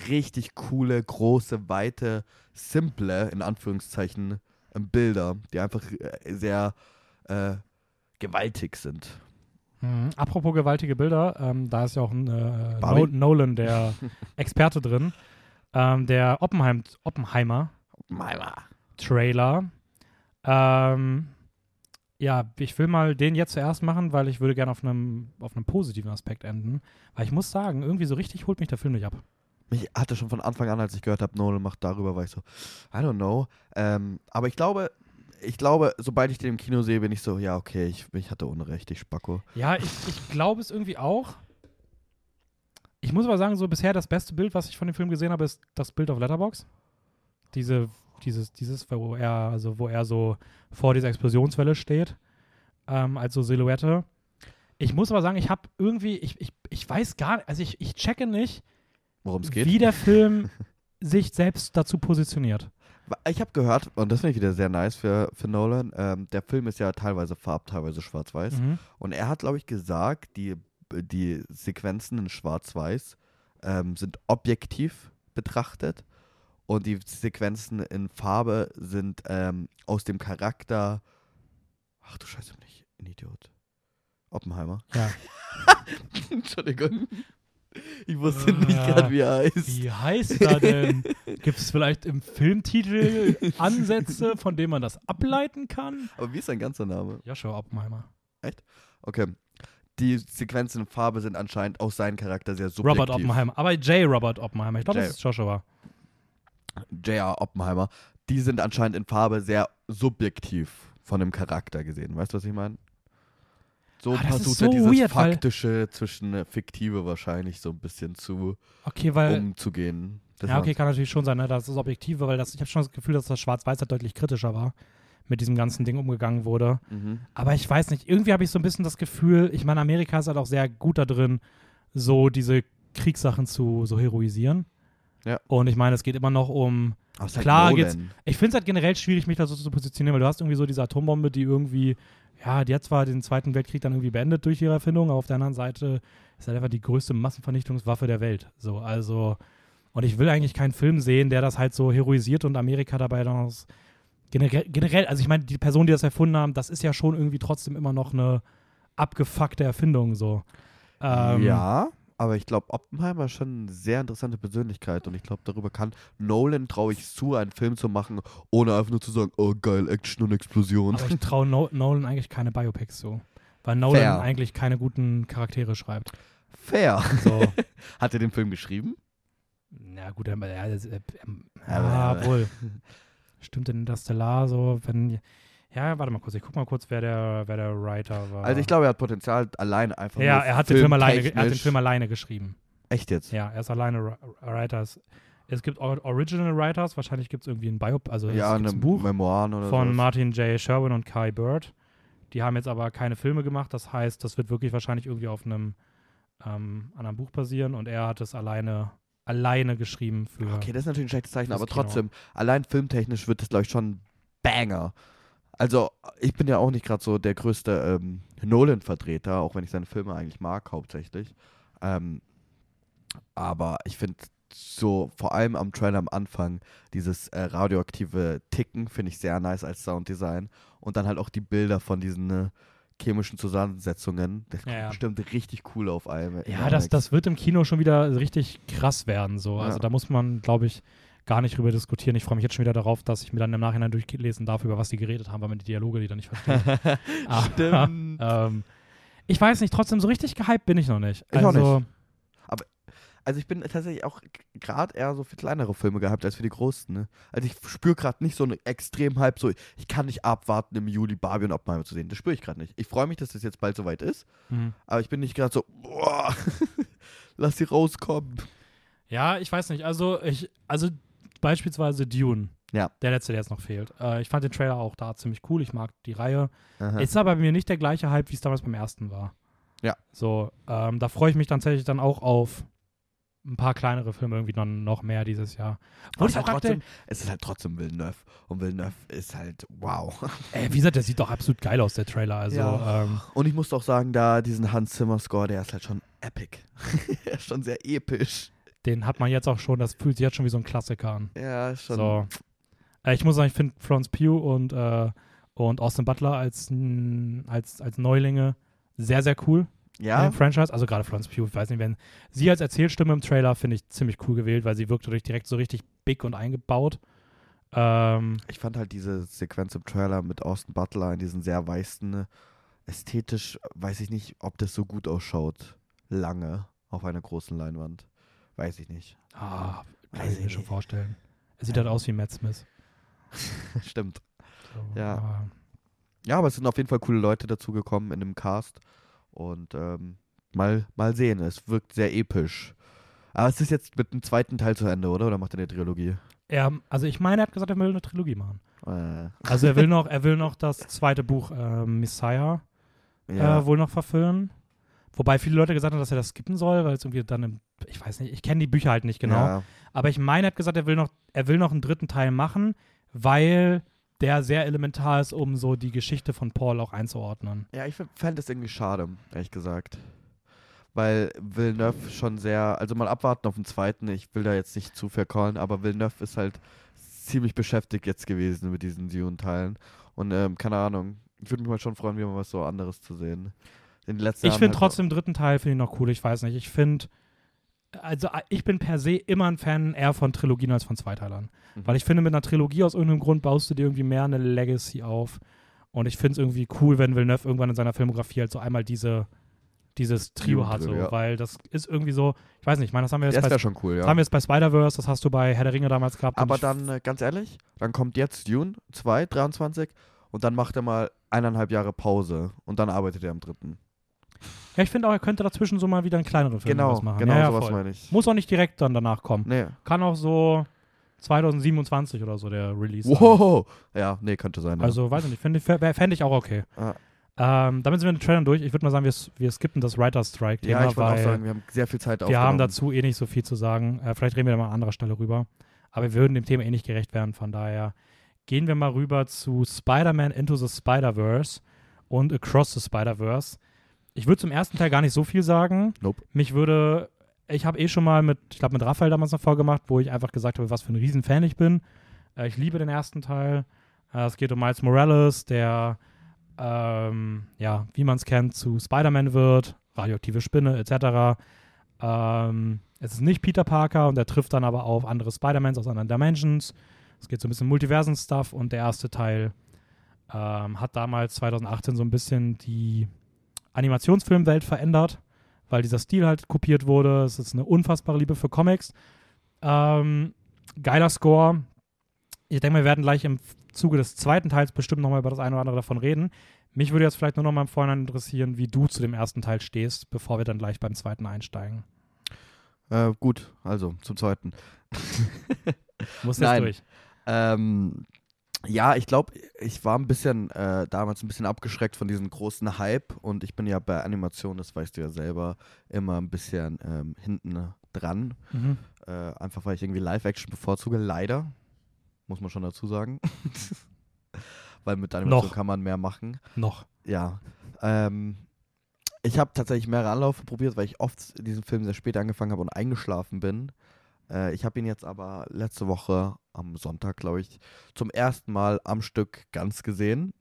richtig coole, große, weite, simple, in Anführungszeichen, Bilder, die einfach äh, sehr äh, gewaltig sind. Mhm. Apropos gewaltige Bilder, ähm, da ist ja auch ein, äh? No Nolan, der Experte drin. Ähm, der Oppenheim, Oppenheimer Meiler. Trailer. Ähm, ja, ich will mal den jetzt zuerst machen, weil ich würde gerne auf einem auf einem positiven Aspekt enden. Weil ich muss sagen, irgendwie so richtig holt mich der Film nicht ab. Mich hatte schon von Anfang an, als ich gehört habe, Nolan macht darüber, war ich so, I don't know. Ähm, aber ich glaube, ich glaube, sobald ich den im Kino sehe, bin ich so, ja, okay, ich, ich hatte Unrecht, ich Spacko. Ja, ich, ich glaube es irgendwie auch. Ich muss aber sagen, so bisher das beste Bild, was ich von dem Film gesehen habe, ist das Bild auf Letterbox. Diese, dieses, dieses, wo er, also wo er so vor dieser Explosionswelle steht, ähm, als so Silhouette. Ich muss aber sagen, ich habe irgendwie, ich, ich, ich weiß gar nicht, also ich, ich checke nicht, Worum es geht. wie der Film sich selbst dazu positioniert. Ich habe gehört, und das finde ich wieder sehr nice für, für Nolan, ähm, der Film ist ja teilweise farb, teilweise schwarz-weiß. Mhm. Und er hat, glaube ich, gesagt, die, die Sequenzen in Schwarz-Weiß ähm, sind objektiv betrachtet und die Sequenzen in Farbe sind ähm, aus dem Charakter. Ach du Scheiße, bin ich ein Idiot. Oppenheimer. Ja. Entschuldigung. Ich wusste Ah, nicht gerade, wie er heißt. Wie heißt er denn? Gibt es vielleicht im Filmtitel Ansätze, von denen man das ableiten kann? Aber wie ist sein ganzer Name? Joshua Oppenheimer. Okay. Die Sequenzen in Farbe sind anscheinend aus seinem Charakter sehr subjektiv. Robert Oppenheimer. Aber J. Robert Oppenheimer. Ich glaube, das ist Joshua. J.R. Oppenheimer. Die sind anscheinend in Farbe sehr subjektiv von dem Charakter gesehen. Weißt du, was ich meine? So Ah, versucht so er dieses weird, Faktische zwischen äh, Fiktive wahrscheinlich so ein bisschen zu Okay, weil. umzugehen. Das ja, okay, kann natürlich schon sein, ne? Das ist objektiver, weil das, ich habe schon das Gefühl, dass das Schwarz-Weiß halt deutlich kritischer war, mit diesem ganzen Ding umgegangen wurde. Mhm. Aber ich weiß nicht, irgendwie habe ich so ein bisschen das Gefühl, ich meine, Amerika ist halt auch sehr gut da drin, so diese Kriegssachen zu so heroisieren. Ja. Und ich meine, es geht immer noch um halt Klar Nolan. geht's- Ich finde es halt generell schwierig, mich da so zu positionieren, weil du hast irgendwie so diese Atombombe, die irgendwie, ja, die hat zwar den Zweiten Weltkrieg dann irgendwie beendet durch ihre Erfindung, aber auf der anderen Seite ist halt einfach die größte Massenvernichtungswaffe der Welt. So, also, und ich will eigentlich keinen Film sehen, der das halt so heroisiert und Amerika dabei dann aus generell, generell, also ich meine, die Personen, die das erfunden haben, das ist ja schon irgendwie trotzdem immer noch eine abgefuckte Erfindung, so. Ähm, ja, aber ich glaube, Oppenheimer ist schon eine sehr interessante Persönlichkeit und ich glaube, darüber kann Nolan traue ich zu, einen Film zu machen, ohne einfach nur zu sagen, oh geil, Action und Explosion. Aber ich traue no Nolan eigentlich keine Biopics so. Weil Nolan Fair. eigentlich keine guten Charaktere schreibt. Fair. So. Hat er den Film geschrieben? Ja, gut, er, er, er, er, ja, wohl. Stimmt in Interstellar so, wenn. Ja, warte mal kurz, ich guck mal kurz, wer der, wer der Writer war. Also ich glaube, er hat Potenzial alleine einfach Ja, er hat, den Film alleine, er hat den Film alleine geschrieben. Echt jetzt? Ja, er ist alleine Ri- Writer. Es- gibt Or- Original Writers, wahrscheinlich gibt es irgendwie ein Biop, also Ja, eine ein Buch Memoiren oder von sowas. Martin J. Sherwin und Kai Bird. Die haben jetzt aber keine Filme gemacht, das heißt, das wird wirklich wahrscheinlich irgendwie auf einem ähm, anderen Buch basieren und er hat es alleine, alleine geschrieben für. Okay, das ist natürlich ein schlechtes Zeichen, aber trotzdem, allein filmtechnisch wird das, glaube ich, schon ein Banger. Also, ich bin ja auch nicht gerade so der größte ähm, Nolan-Vertreter, auch wenn ich seine Filme eigentlich mag, hauptsächlich. Ähm, aber ich finde so, vor allem am Trailer am Anfang, dieses äh, radioaktive Ticken finde ich sehr nice als Sounddesign. Und dann halt auch die Bilder von diesen äh, chemischen Zusammensetzungen. Das Ja, ja. bestimmt richtig cool auf einem. Ja, das, das wird im Kino schon wieder richtig krass werden. So. Also Ja. da muss man, glaube ich, gar nicht drüber diskutieren. Ich freue mich jetzt schon wieder darauf, dass ich mir dann im Nachhinein durchlesen darf, über was die geredet haben, weil man die Dialoge, die dann nicht verstehe. Aber, Stimmt. ähm, ich weiß nicht, trotzdem so richtig gehypt bin ich noch nicht. Ich auch also, Also ich bin tatsächlich auch gerade eher so für kleinere Filme gehabt als für die großen. Ne? Also ich spüre gerade nicht so einen extrem Hype, so ich kann nicht abwarten im Juli Barbie und Oppenheimer zu sehen. Das spüre ich gerade nicht. Ich freue mich, dass das jetzt bald soweit ist, mhm. aber ich bin nicht gerade so, boah, lass sie rauskommen. Ja, ich weiß nicht. Also, ich, also beispielsweise Dune. Ja. Der letzte, der jetzt noch fehlt. Äh, ich fand den Trailer auch da ziemlich cool. Ich mag die Reihe. Aha. Ist aber bei mir nicht der gleiche Hype, wie es damals beim ersten war. Ja. So, ähm, da freue ich mich tatsächlich dann auch auf ein paar kleinere Filme irgendwie dann noch mehr dieses Jahr. Und es, halt trotzdem, es ist halt trotzdem Villeneuve. Und Villeneuve ist halt wow. ey, wie gesagt, der sieht doch absolut geil aus, der Trailer. Also, Ja. ähm, Und ich muss auch sagen, da diesen Hans Zimmer Score, der ist halt schon epic. er ist schon sehr episch. Den hat man jetzt auch schon, das fühlt sich jetzt schon wie so ein Klassiker an. Ja, schon. So. Äh, ich muss sagen, ich finde Florence Pugh und, äh, und Austin Butler als, als, als Neulinge sehr, sehr cool. in Ja, dem Franchise. Also gerade Florence Pugh, ich weiß nicht, wenn sie als Erzählstimme im Trailer finde ich ziemlich cool gewählt, weil sie wirkte durch direkt so richtig big und eingebaut. Ähm, ich fand halt diese Sequenz im Trailer mit Austin Butler in diesen sehr weißen, äh, ästhetisch weiß ich nicht, ob das so gut ausschaut. Lange auf einer großen Leinwand. Weiß ich nicht. ah, kann ich mir schon vorstellen. Er sieht halt aus wie Matt Smith. Stimmt. So, Ja. aber- Ja, aber es sind auf jeden Fall coole Leute dazugekommen in dem Cast. Und ähm, mal, mal sehen. Es wirkt sehr episch. Aber es ist jetzt mit dem zweiten Teil zu Ende, oder? Oder macht er eine Trilogie? Er, also ich meine, er hat gesagt, er will eine Trilogie machen. Äh, Also er will noch, er will noch das zweite Buch äh, Messiah ja. äh, wohl noch verfilmen. Wobei viele Leute gesagt haben, dass er das skippen soll, weil es irgendwie dann im, ich weiß nicht, ich kenne die Bücher halt nicht genau. Ja. Aber ich meine, er hat gesagt, er will noch, er will noch einen dritten Teil machen, weil der sehr elementar ist, um so die Geschichte von Paul auch einzuordnen. Ja, ich fände es irgendwie schade, ehrlich gesagt. Weil Villeneuve schon sehr, also mal abwarten auf den zweiten, ich will da jetzt nicht zu vercallen, aber Villeneuve ist halt ziemlich beschäftigt jetzt gewesen mit diesen Dune-Teilen. Und ähm, keine Ahnung, ich würde mich mal schon freuen, wieder mal was so anderes zu sehen. In den letzten Ich finde halt- trotzdem den dritten Teil finde ich noch cool, ich weiß nicht. Ich finde, also äh, ich bin per se immer ein Fan eher von Trilogien als von Zweiteilern. Mhm. Weil ich finde, mit einer Trilogie aus irgendeinem Grund baust du dir irgendwie mehr eine Legacy auf. Und ich finde es irgendwie cool, wenn Villeneuve irgendwann in seiner Filmografie halt so einmal diese, dieses Trio hat. So, ja. Weil das ist irgendwie so, ich weiß nicht, ich meine, das haben wir jetzt Das bei, schon cool, das ja. haben wir jetzt bei Spider-Verse, das hast du bei Herr der Ringe damals gehabt. Aber dann, äh, ganz ehrlich, dann kommt jetzt Dune 2, 23 und dann macht er mal eineinhalb Jahre Pause und dann arbeitet er am dritten. Ja, ich finde auch, er könnte dazwischen so mal wieder einen kleineren Film Genau, machen. genau ja, sowas voll. meine ich. Muss auch nicht direkt dann danach kommen. Nee. Kann auch so 2027 oder so der Release sein. Wow! Ja, nee, könnte sein. Also, weiß ich nicht, fände ich, fänd ich auch okay. Ah. Ähm, damit sind wir mit den Trailern durch. Ich würde mal sagen, wir, wir skippen das Writer's Strike-Thema, ja, ich würde auch sagen, wir haben sehr viel Zeit wir haben dazu eh nicht so viel zu sagen. Äh, vielleicht reden wir da mal an anderer Stelle rüber. Aber wir würden dem Thema eh nicht gerecht werden. Von daher gehen wir mal rüber zu Spider-Man Into the Spider-Verse und Across the Spider-Verse. Ich würde zum ersten Teil gar nicht so viel sagen. Nope. Mich würde, ich habe eh schon mal mit, ich glaube mit Raphael damals noch vorgemacht, wo ich einfach gesagt habe, was für ein Riesenfan ich bin. Äh, ich liebe den ersten Teil. Äh, es geht um Miles Morales, der, ähm, ja, wie man es kennt, zu Spider-Man wird, radioaktive Spinne etc. Ähm, es ist nicht Peter Parker und er trifft dann aber auf andere Spider-Mans aus anderen Dimensions. Es geht so ein bisschen Multiversen-Stuff und der erste Teil ähm, hat damals 2018 so ein bisschen die Animationsfilmwelt verändert, weil dieser Stil halt kopiert wurde. Es ist eine unfassbare Liebe für Comics. Ähm, geiler Score. Ich denke, wir werden gleich im Zuge des zweiten Teils bestimmt nochmal über das eine oder andere davon reden. Mich würde jetzt vielleicht nur noch mal im Vorhinein interessieren, wie du zu dem ersten Teil stehst, bevor wir dann gleich beim zweiten einsteigen. Äh, gut, also zum zweiten. Muss jetzt Nein. durch. Ähm, ja, ich glaube, ich war ein bisschen äh, damals ein bisschen abgeschreckt von diesem großen Hype und ich bin ja bei Animation, das weißt du ja selber, immer ein bisschen ähm, hinten dran. Mhm. Äh, einfach weil ich irgendwie Live-Action bevorzuge, leider. Muss man schon dazu sagen. weil mit Animation Noch. kann man mehr machen. Noch. Ja. Ähm, ich habe tatsächlich mehrere Anläufe probiert, weil ich oft diesen Film sehr spät angefangen habe und eingeschlafen bin. Äh, ich habe ihn jetzt aber letzte Woche am Sonntag, glaube ich, zum ersten Mal am Stück ganz gesehen.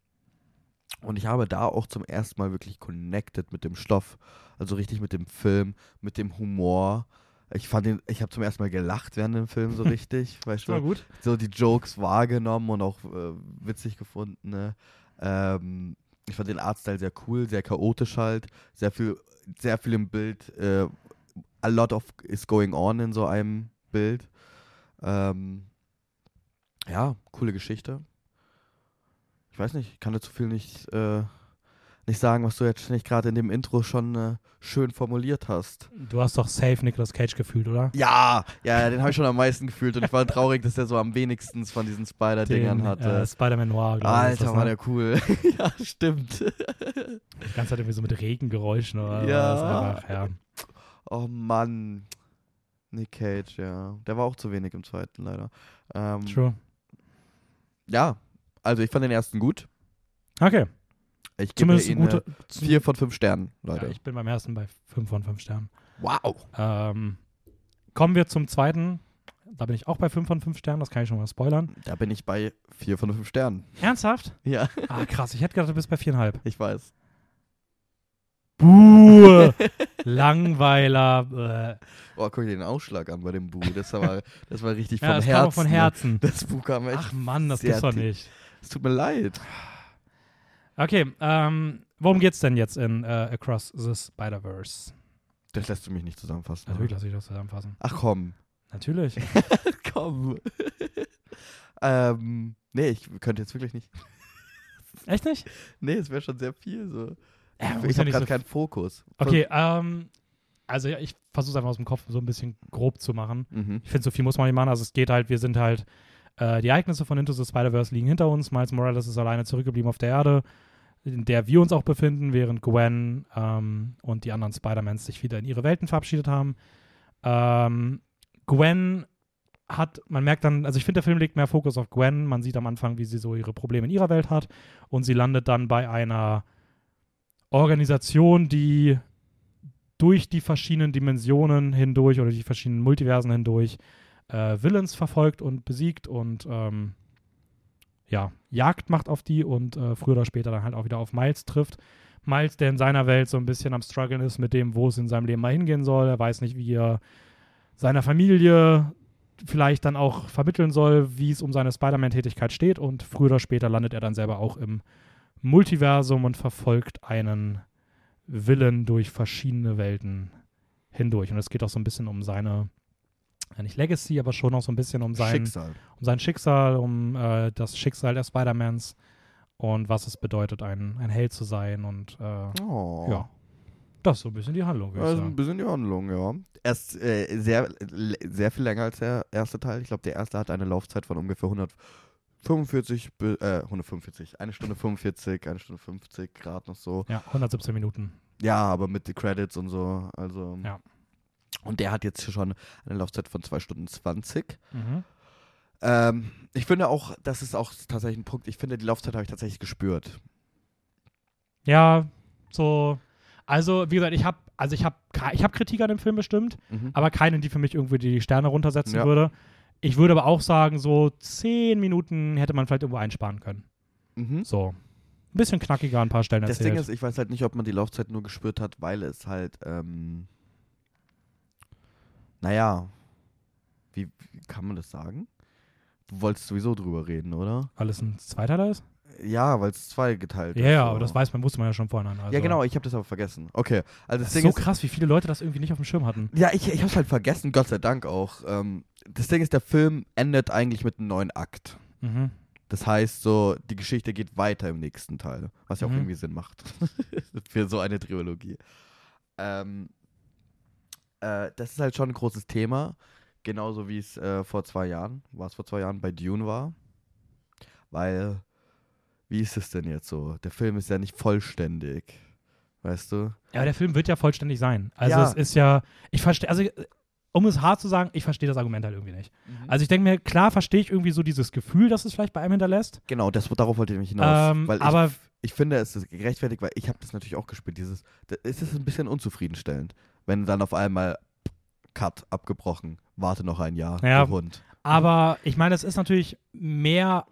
Und ich habe da auch zum ersten Mal wirklich connected mit dem Stoff. Also richtig mit dem Film, mit dem Humor. Ich fand den, ich habe zum ersten Mal gelacht während dem Film so richtig, weißt du? gut. so die Jokes wahrgenommen und auch äh, witzig gefunden. Ne? Ähm, ich fand den Artstyle sehr cool, sehr chaotisch halt, sehr viel, sehr viel im Bild. Äh, a lot of is going on in so einem Bild. Ähm, ja, coole Geschichte. Ich weiß nicht, ich kann dazu viel nicht, äh, nicht sagen, was du jetzt nicht gerade in dem Intro schon äh, schön formuliert hast. Du hast doch safe Nicolas Cage gefühlt, oder? Ja, ja, den habe ich schon am meisten gefühlt und ich war traurig, dass der so am wenigsten von diesen Spider-Dingern hatte. Äh, Spider-Man Noir, glaube ich. Alter, das, war ne? der cool. ja, stimmt. Die ganze Zeit irgendwie so mit Regengeräuschen oder Ja. was. Einfach, ja. oh Mann. Nick Cage, ja. Der war auch zu wenig im zweiten, leider. Ähm, True. ja, also ich fand den ersten gut. Okay. Ich gebe Zumindest ihm ein gute. vier von fünf Sternen, ja, Leute. ich bin beim ersten bei 5 von 5 Sternen. wow. Ähm, kommen wir zum zweiten. Da bin ich auch bei 5 von 5 Sternen, das kann ich schon mal spoilern. Da bin ich bei vier von fünf Sternen. Ernsthaft? Ja, Ah, krass. Ich hätte gedacht, du bist bei 4,5. ich weiß. Buh! Langweiler. Äh. Oh, guck dir den Ausschlag an bei dem Buch. Das war, das war richtig Ja, vom das Herzen. kam auch von Herzen. Das Buch kam echt. Ach Mann, das gibt's doch nicht. Es tut mir leid. Okay, ähm, worum geht's denn jetzt in äh, Across the Spider-Verse? Das lässt du mich nicht zusammenfassen. Natürlich lasse ich das zusammenfassen. Ach komm. Natürlich. komm. ähm, nee, ich könnte jetzt wirklich nicht. Echt nicht? Nee, es wäre schon sehr viel so. Ja, ich habe gerade so keinen Fokus. Okay, ähm, also ja, ich versuche es einfach aus dem Kopf so ein bisschen grob zu machen. Mhm. Ich finde, so viel muss man nicht machen. Also es geht halt, wir sind halt, äh, die Ereignisse von Into the Spider-Verse liegen hinter uns. Miles Morales ist alleine zurückgeblieben auf der Erde, in der wir uns auch befinden, während Gwen ähm, und die anderen Spider-Mans sich wieder in ihre Welten verabschiedet haben. Ähm, Gwen hat, man merkt dann, also ich finde, der Film legt mehr Fokus auf Gwen. Man sieht am Anfang, wie sie so ihre Probleme in ihrer Welt hat. Und sie landet dann bei einer Organisation, die durch die verschiedenen Dimensionen hindurch oder die verschiedenen Multiversen hindurch äh, Villains verfolgt und besiegt und ähm, ja, Jagd macht auf die und äh, früher oder später dann halt auch wieder auf Miles trifft. Miles, der in seiner Welt so ein bisschen am struggeln ist mit dem, wo es in seinem Leben mal hingehen soll. Er weiß nicht, wie er seiner Familie vielleicht dann auch vermitteln soll, wie es um seine Spider-Man-Tätigkeit steht und früher oder später landet er dann selber auch im Multiversum und verfolgt einen Willen durch verschiedene Welten hindurch. Und es geht auch so ein bisschen um seine, nicht Legacy, aber schon auch so ein bisschen um sein Schicksal, um, sein Schicksal, um äh, das Schicksal der Spider-Mans und was es bedeutet, ein, ein Held zu sein. Und äh, oh. ja. Das ist so ein bisschen die Handlung. Das ist ein bisschen die Handlung, ja. Erst äh, sehr, sehr viel länger als der erste Teil. Ich glaube, der erste hat eine Laufzeit von ungefähr 100, 45, äh, 145, eine Stunde 45, eine Stunde 50 Grad noch so. Ja, 117 Minuten. Ja, aber mit den Credits und so. Also. Ja. Und der hat jetzt schon eine Laufzeit von 2 Stunden 20. Mhm. Ähm, ich finde auch, das ist auch tatsächlich ein Punkt, ich finde, die Laufzeit habe ich tatsächlich gespürt. Ja, so. Also, wie gesagt, ich habe also ich hab, ich hab Kritik an dem Film bestimmt, mhm. aber keinen, die für mich irgendwie die Sterne runtersetzen ja. würde. Ich würde aber auch sagen, so zehn Minuten hätte man vielleicht irgendwo einsparen können. Mhm. So. Ein bisschen knackiger an ein paar Stellen Das erzählt. Ding ist, ich weiß halt nicht, ob man die Laufzeit nur gespürt hat, weil es halt, ähm, naja, wie, wie kann man das sagen? Du wolltest sowieso drüber reden, oder? weil es ein Zweiteiler ist? Ja, weil es zwei geteilt Ja, ist. ja, aber das weiß man, wusste man ja schon vorhin. Also. Ja, genau, ich habe das aber vergessen. Okay, also das, Das ist so ist, krass, wie viele Leute das irgendwie nicht auf dem Schirm hatten. ja, ich, ich hab's halt vergessen, Gott sei Dank auch. Ähm, das Ding ist, der Film endet eigentlich mit einem neuen Akt. Mhm. Das heißt so, die Geschichte geht weiter im nächsten Teil, was ja auch Mhm. irgendwie Sinn macht für so eine Trilogie. Ähm, äh, das ist halt schon ein großes Thema, genauso wie es äh, vor zwei Jahren, war es vor zwei Jahren bei Dune war, weil, wie ist es denn jetzt so? Der Film ist ja nicht vollständig, weißt du? Ja, der Film wird ja vollständig sein. Also Ja. es ist ja, ich verstehe, also um es hart zu sagen, ich verstehe das Argument halt irgendwie nicht. Also ich denke mir, klar verstehe ich irgendwie so dieses Gefühl, das es vielleicht bei einem hinterlässt. Genau, das, darauf wollte ich nämlich hinaus. Ähm, ich, aber ich finde, es ist gerechtfertigt, weil ich habe das natürlich auch gespielt. Dieses, es ist ein bisschen unzufriedenstellend, wenn dann auf einmal Cut abgebrochen, warte noch ein Jahr, Ja. Hund. Aber ich meine, es ist natürlich mehr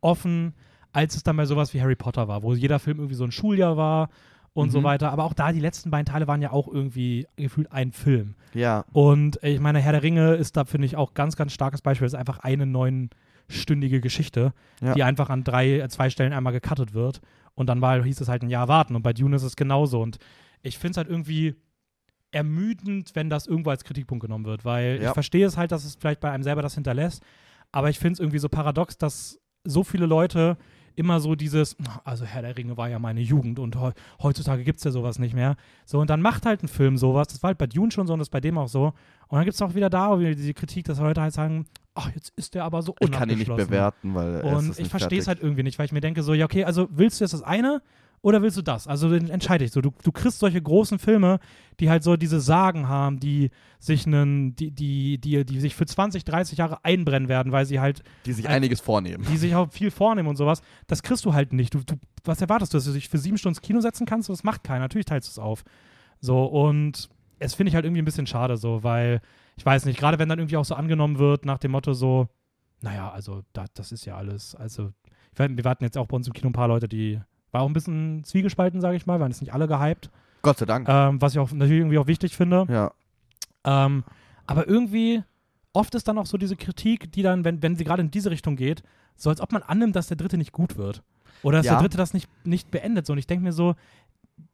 offen, als es dann bei sowas wie Harry Potter war, wo jeder Film irgendwie so ein Schuljahr war und so Mhm. weiter. Aber auch da, die letzten beiden Teile waren ja auch irgendwie gefühlt ein Film. Ja, Und äh, ich meine, Herr der Ringe ist da, finde ich, auch ganz, ganz starkes Beispiel. Es ist einfach eine neunstündige Geschichte, Ja. die einfach an drei, äh, zwei Stellen einmal gecuttet wird. Und dann war, hieß es halt ein Jahr warten. Und bei Dune ist es genauso. Und ich finde es halt irgendwie ermüdend, wenn das irgendwo als Kritikpunkt genommen wird, weil Ja. ich verstehe es halt, dass es vielleicht bei einem selber das hinterlässt, aber ich finde es irgendwie so paradox, dass so viele Leute immer so dieses, also Herr der Ringe war ja meine Jugend und heu- heutzutage gibt es ja sowas nicht mehr. So, und dann macht halt ein Film sowas, das war halt bei Dune schon so und das ist bei dem auch so. Und dann gibt es auch wieder da wieder diese Kritik, dass Leute halt sagen, ach, jetzt ist der aber so ich kann ihn nicht bewerten, weil er ist Und es ich verstehe es halt irgendwie nicht, weil ich mir denke so, ja okay, also willst du jetzt das eine oder willst du das? Also entscheide ich so. Du, du kriegst solche großen Filme, die halt so diese Sagen haben, die sich einen, die, die, die, die sich für 20, 30 Jahre einbrennen werden, weil sie halt, Die sich als- einiges vornehmen. die sich auch viel vornehmen und sowas. Das kriegst du halt nicht. Du, du, was erwartest du, dass du dich für sieben Stunden ins Kino setzen kannst? Das macht keiner. Natürlich teilst du es auf. So, und es finde ich halt irgendwie ein bisschen schade so, weil ich weiß nicht, gerade wenn dann irgendwie auch so angenommen wird nach dem Motto so, naja, also da, das ist ja alles, also wir warten jetzt auch bei uns im Kino ein paar Leute, die war auch ein bisschen zwiegespalten, sage ich mal, waren jetzt nicht alle gehypt. Gott sei Dank. ähm, was ich auch natürlich irgendwie auch wichtig finde. ja. Ähm, aber irgendwie, oft ist dann auch so diese Kritik, die dann, wenn, wenn sie gerade in diese Richtung geht, so als ob man annimmt, dass der dritte nicht gut wird. Oder dass Ja. der dritte das nicht, nicht beendet. So, und ich denke mir so,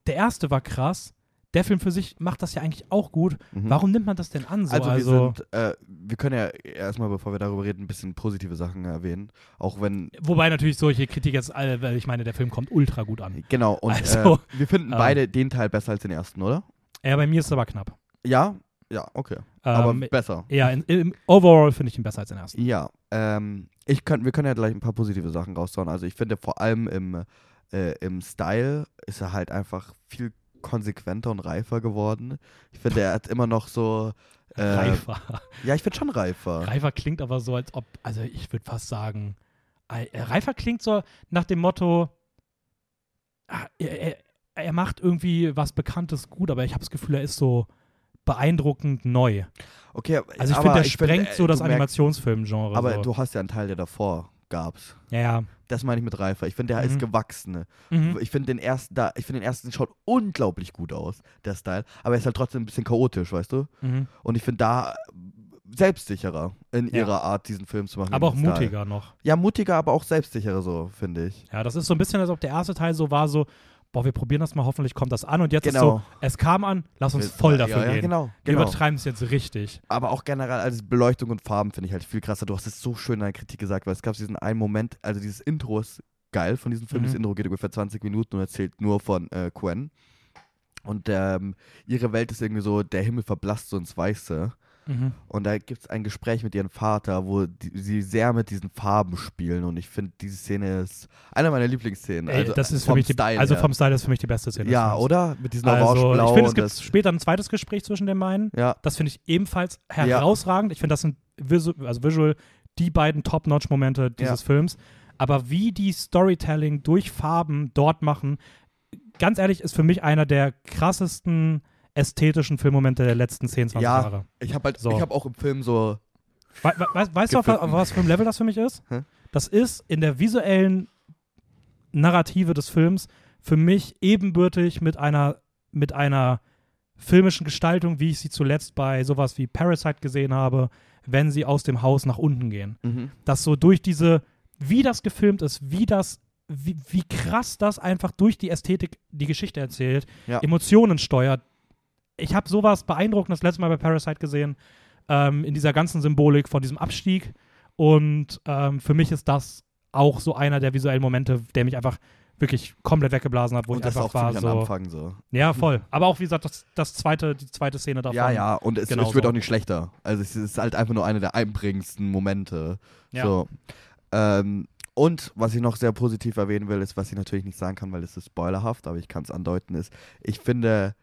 der erste war krass, der Film für sich macht das ja eigentlich auch gut. Mhm. Warum nimmt man das denn an? So? Also, Also, wir sind, äh, wir können ja erstmal, bevor wir darüber reden, ein bisschen positive Sachen erwähnen. Auch wenn, wobei natürlich solche Kritik jetzt, äh, weil ich meine, der Film kommt ultra gut an. genau, und Also, äh, wir finden ähm, beide den Teil besser als den ersten, oder? Ja, bei mir ist es aber knapp. Ja, ja, okay. Aber Ähm, besser. ja, in, im Overall finde ich ihn besser als den ersten. Ja, ähm, ich könnt, wir können ja gleich ein paar positive Sachen raushauen. Also ich finde vor allem im, äh, im Style ist er halt einfach viel konsequenter und reifer geworden. Ich finde, er hat immer noch so. Äh, Reifer. Ja, ich finde schon reifer. Reifer klingt aber so, als ob, also ich würde fast sagen, äh, Reifer klingt so nach dem Motto, ah, er, er, er macht irgendwie was Bekanntes gut, aber ich habe das Gefühl, er ist so beeindruckend neu. Okay, Also ich finde, der find, sprengt äh, so das Animationsfilm-Genre. Aber so. du hast ja einen Teil, der davor gab's. ja, ja. Das meine ich mit reifer. Ich finde, der Mhm. ist gewachsen. Mhm. Ich finde den ersten, da, ich finde den ersten schaut unglaublich gut aus, der Style. Aber er ist halt trotzdem ein bisschen chaotisch, weißt du? Mhm. Und ich finde da selbstsicherer in Ja. ihrer Art, diesen Film zu machen. Aber auch Style. mutiger noch. Ja, mutiger, aber auch selbstsicherer so, finde ich. Ja, das ist so ein bisschen, als ob der erste Teil so war, so, boah, wir probieren das mal, hoffentlich kommt das an. Und jetzt ist Genau. so, es kam an, lass uns voll dafür ja, ja, gehen. Genau, Wir genau. übertreiben es jetzt richtig. Aber auch generell, also Beleuchtung und Farben finde ich halt viel krasser. Du hast es so schön in deiner Kritik gesagt, weil es gab diesen einen Moment, also dieses Intro ist geil von diesem Film. Mhm. Das Intro geht ungefähr 20 Minuten und erzählt nur von äh, Quen. Und ähm, ihre Welt ist irgendwie so, der Himmel verblasst so ins Weiße. Mhm. Und da gibt es ein Gespräch mit ihrem Vater, wo die, sie sehr mit diesen Farben spielen. Und ich finde, diese Szene ist eine meiner Lieblingsszenen. Ey, also das ist für vom mich die, Style also vom Style ist für mich die beste Szene. Ja, oder? Mit diesem Also, Orange-Blau. ich finde, es gibt später ein zweites Gespräch zwischen den beiden. Ja, Das finde ich ebenfalls herausragend. Ich finde, das sind visu also visual die beiden Top-Notch-Momente dieses Films. Aber wie die Storytelling durch Farben dort machen, ganz ehrlich, ist für mich einer der krassesten ästhetischen Filmmomente der letzten 10, 20 Ja. Jahre. ich habe halt, So. ich habe auch im Film so We we we weißt du, auf, was für ein Level das für mich ist? Hä? Das ist in der visuellen Narrative des Films für mich ebenbürtig mit einer, mit einer filmischen Gestaltung, wie ich sie zuletzt bei sowas wie Parasite gesehen habe, wenn sie aus dem Haus nach unten gehen. Mhm. Dass so durch diese, wie das gefilmt ist, wie das, wie, wie krass das einfach durch die Ästhetik die Geschichte erzählt, Ja. Emotionen steuert. Ich habe sowas beeindruckendes letztes Mal bei Parasite gesehen, ähm, in dieser ganzen Symbolik von diesem Abstieg. Und ähm, für mich ist das auch so einer der visuellen Momente, der mich einfach wirklich komplett weggeblasen hat, wo und ich das einfach auch war so. am Anfang so. Ja, voll. Aber auch wie gesagt, das, das zweite, die zweite Szene davon. Ja, ja, und es, es wird auch nicht schlechter. Also es ist halt einfach nur einer der einprägendsten Momente. Ja. So. Ähm, und was ich noch sehr positiv erwähnen will, ist, was ich natürlich nicht sagen kann, weil es ist spoilerhaft, aber ich kann es andeuten, ist, ich finde,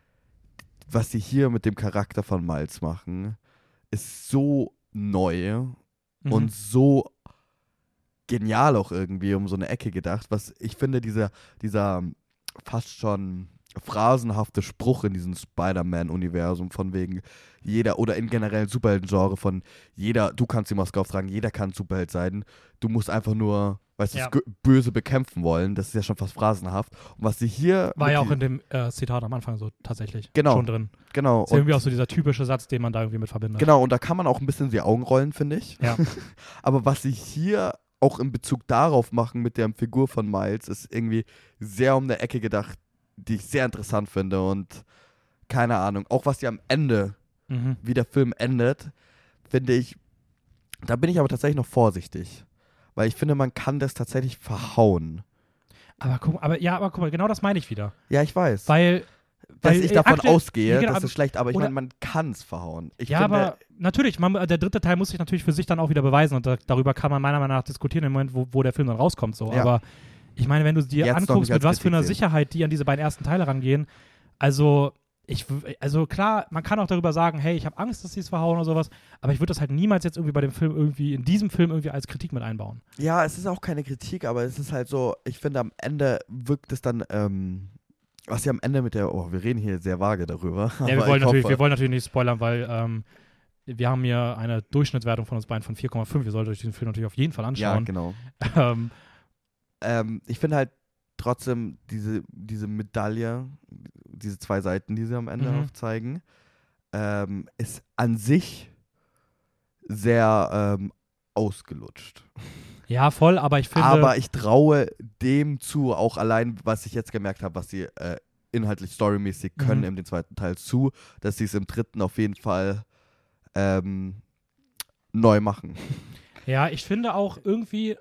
was sie hier mit dem Charakter von Miles machen, ist so neu Mhm. und so genial auch irgendwie um so eine Ecke gedacht. Was ich finde, dieser, dieser fast schon phrasenhafte Spruch in diesem Spider-Man-Universum von wegen jeder oder in generell Superhelden-Genre von jeder, du kannst die Maske auftragen, jeder kann Superheld sein. Du musst einfach nur, weißt du, Ja. das Böse bekämpfen wollen. Das ist ja schon fast phrasenhaft. Und was sie hier. War ja auch in dem äh, Zitat am Anfang so tatsächlich Genau. schon drin. Genau. Ist ja irgendwie auch so dieser typische Satz, den man da irgendwie mit verbindet. Genau, und da kann man auch ein bisschen die Augen rollen, finde ich. Ja. Aber was sie hier auch in Bezug darauf machen mit der Figur von Miles, ist irgendwie sehr um eine Ecke gedacht, die ich sehr interessant finde. Und keine Ahnung, auch was sie am Ende, Mhm. wie der Film endet, finde ich, da bin ich aber tatsächlich noch vorsichtig. Weil ich finde, man kann das tatsächlich verhauen. Aber guck, aber ja, aber guck mal, genau das meine ich wieder. Ja, ich weiß. Weil, dass weil ich davon aktuell- ausgehe, genau, das aber- ist schlecht, aber ich meine, man kann es verhauen. Ich ja, finde, aber natürlich, man, der dritte Teil muss sich natürlich für sich dann auch wieder beweisen und da, darüber kann man meiner Meinung nach diskutieren im Moment, wo, wo der Film dann rauskommt. So. Ja. Aber ich meine, wenn du dir Jetzt anguckst, mit was für einer sehen. Sicherheit die an diese beiden ersten Teile rangehen, also ich, also klar, man kann auch darüber sagen, hey, ich habe Angst, dass sie es verhauen oder sowas, aber ich würde das halt niemals jetzt irgendwie bei dem Film irgendwie, in diesem Film irgendwie als Kritik mit einbauen. Ja, es ist auch keine Kritik, aber es ist halt so, ich finde am Ende wirkt es dann, ähm, was ja am Ende mit der, oh, wir reden hier sehr vage darüber. Ja, wir wollen, ich natürlich, hoffe- wir wollen natürlich nicht spoilern, weil ähm, wir haben hier eine Durchschnittswertung von uns beiden von 4,5. Ihr solltet euch diesen Film natürlich auf jeden Fall Ja, anschauen. genau. ähm, Ähm, ich finde halt trotzdem diese, diese Medaille, diese zwei Seiten, die sie am Ende Mhm. aufzeigen, ähm, ist an sich sehr ähm, ausgelutscht. Ja, voll, aber ich finde. Aber ich traue dem zu, auch allein, was ich jetzt gemerkt habe, was sie äh, inhaltlich storymäßig können Mhm. in den zweiten Teil zu, dass sie es im dritten auf jeden Fall ähm, neu machen. Ja, ich finde auch irgendwie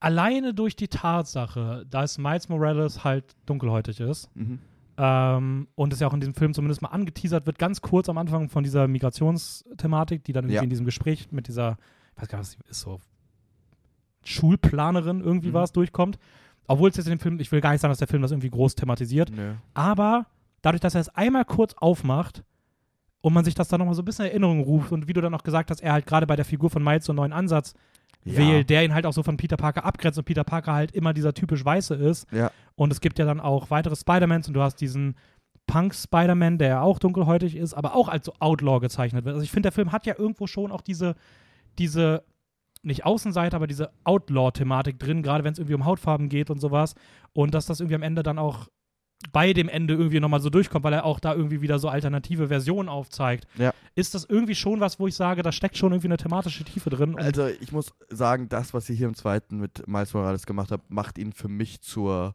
alleine durch die Tatsache, dass Miles Morales halt dunkelhäutig ist Mhm. Ähm, und es ja auch in diesem Film zumindest mal angeteasert wird, ganz kurz am Anfang von dieser Migrationsthematik, die dann irgendwie Ja. in diesem Gespräch mit dieser, ich weiß gar nicht, was ist, so Schulplanerin irgendwie Mhm. was durchkommt. Obwohl es jetzt in dem Film, ich will gar nicht sagen, dass der Film das irgendwie groß thematisiert, Nö. aber dadurch, dass er es einmal kurz aufmacht und man sich das dann nochmal so ein bisschen in Erinnerung ruft und wie du dann auch gesagt hast, er halt gerade bei der Figur von Miles so einen neuen Ansatz Ja. wählt, der ihn halt auch so von Peter Parker abgrenzt und Peter Parker halt immer dieser typisch Weiße ist. Ja. Und es gibt ja dann auch weitere Spider-Mans und du hast diesen Punk-Spider-Man, der ja auch dunkelhäutig ist, aber auch als so Outlaw gezeichnet wird. Also ich finde, der Film hat ja irgendwo schon auch diese, diese nicht Außenseite, aber diese Outlaw-Thematik drin, gerade wenn es irgendwie um Hautfarben geht und sowas. Und dass das irgendwie am Ende dann auch bei dem Ende irgendwie nochmal so durchkommt, weil er auch da irgendwie wieder so alternative Versionen aufzeigt. Ja. Ist das irgendwie schon was, wo ich sage, da steckt schon irgendwie eine thematische Tiefe drin? Also ich muss sagen, das, was sie hier im zweiten mit Miles Morales gemacht hat, macht ihn für mich zur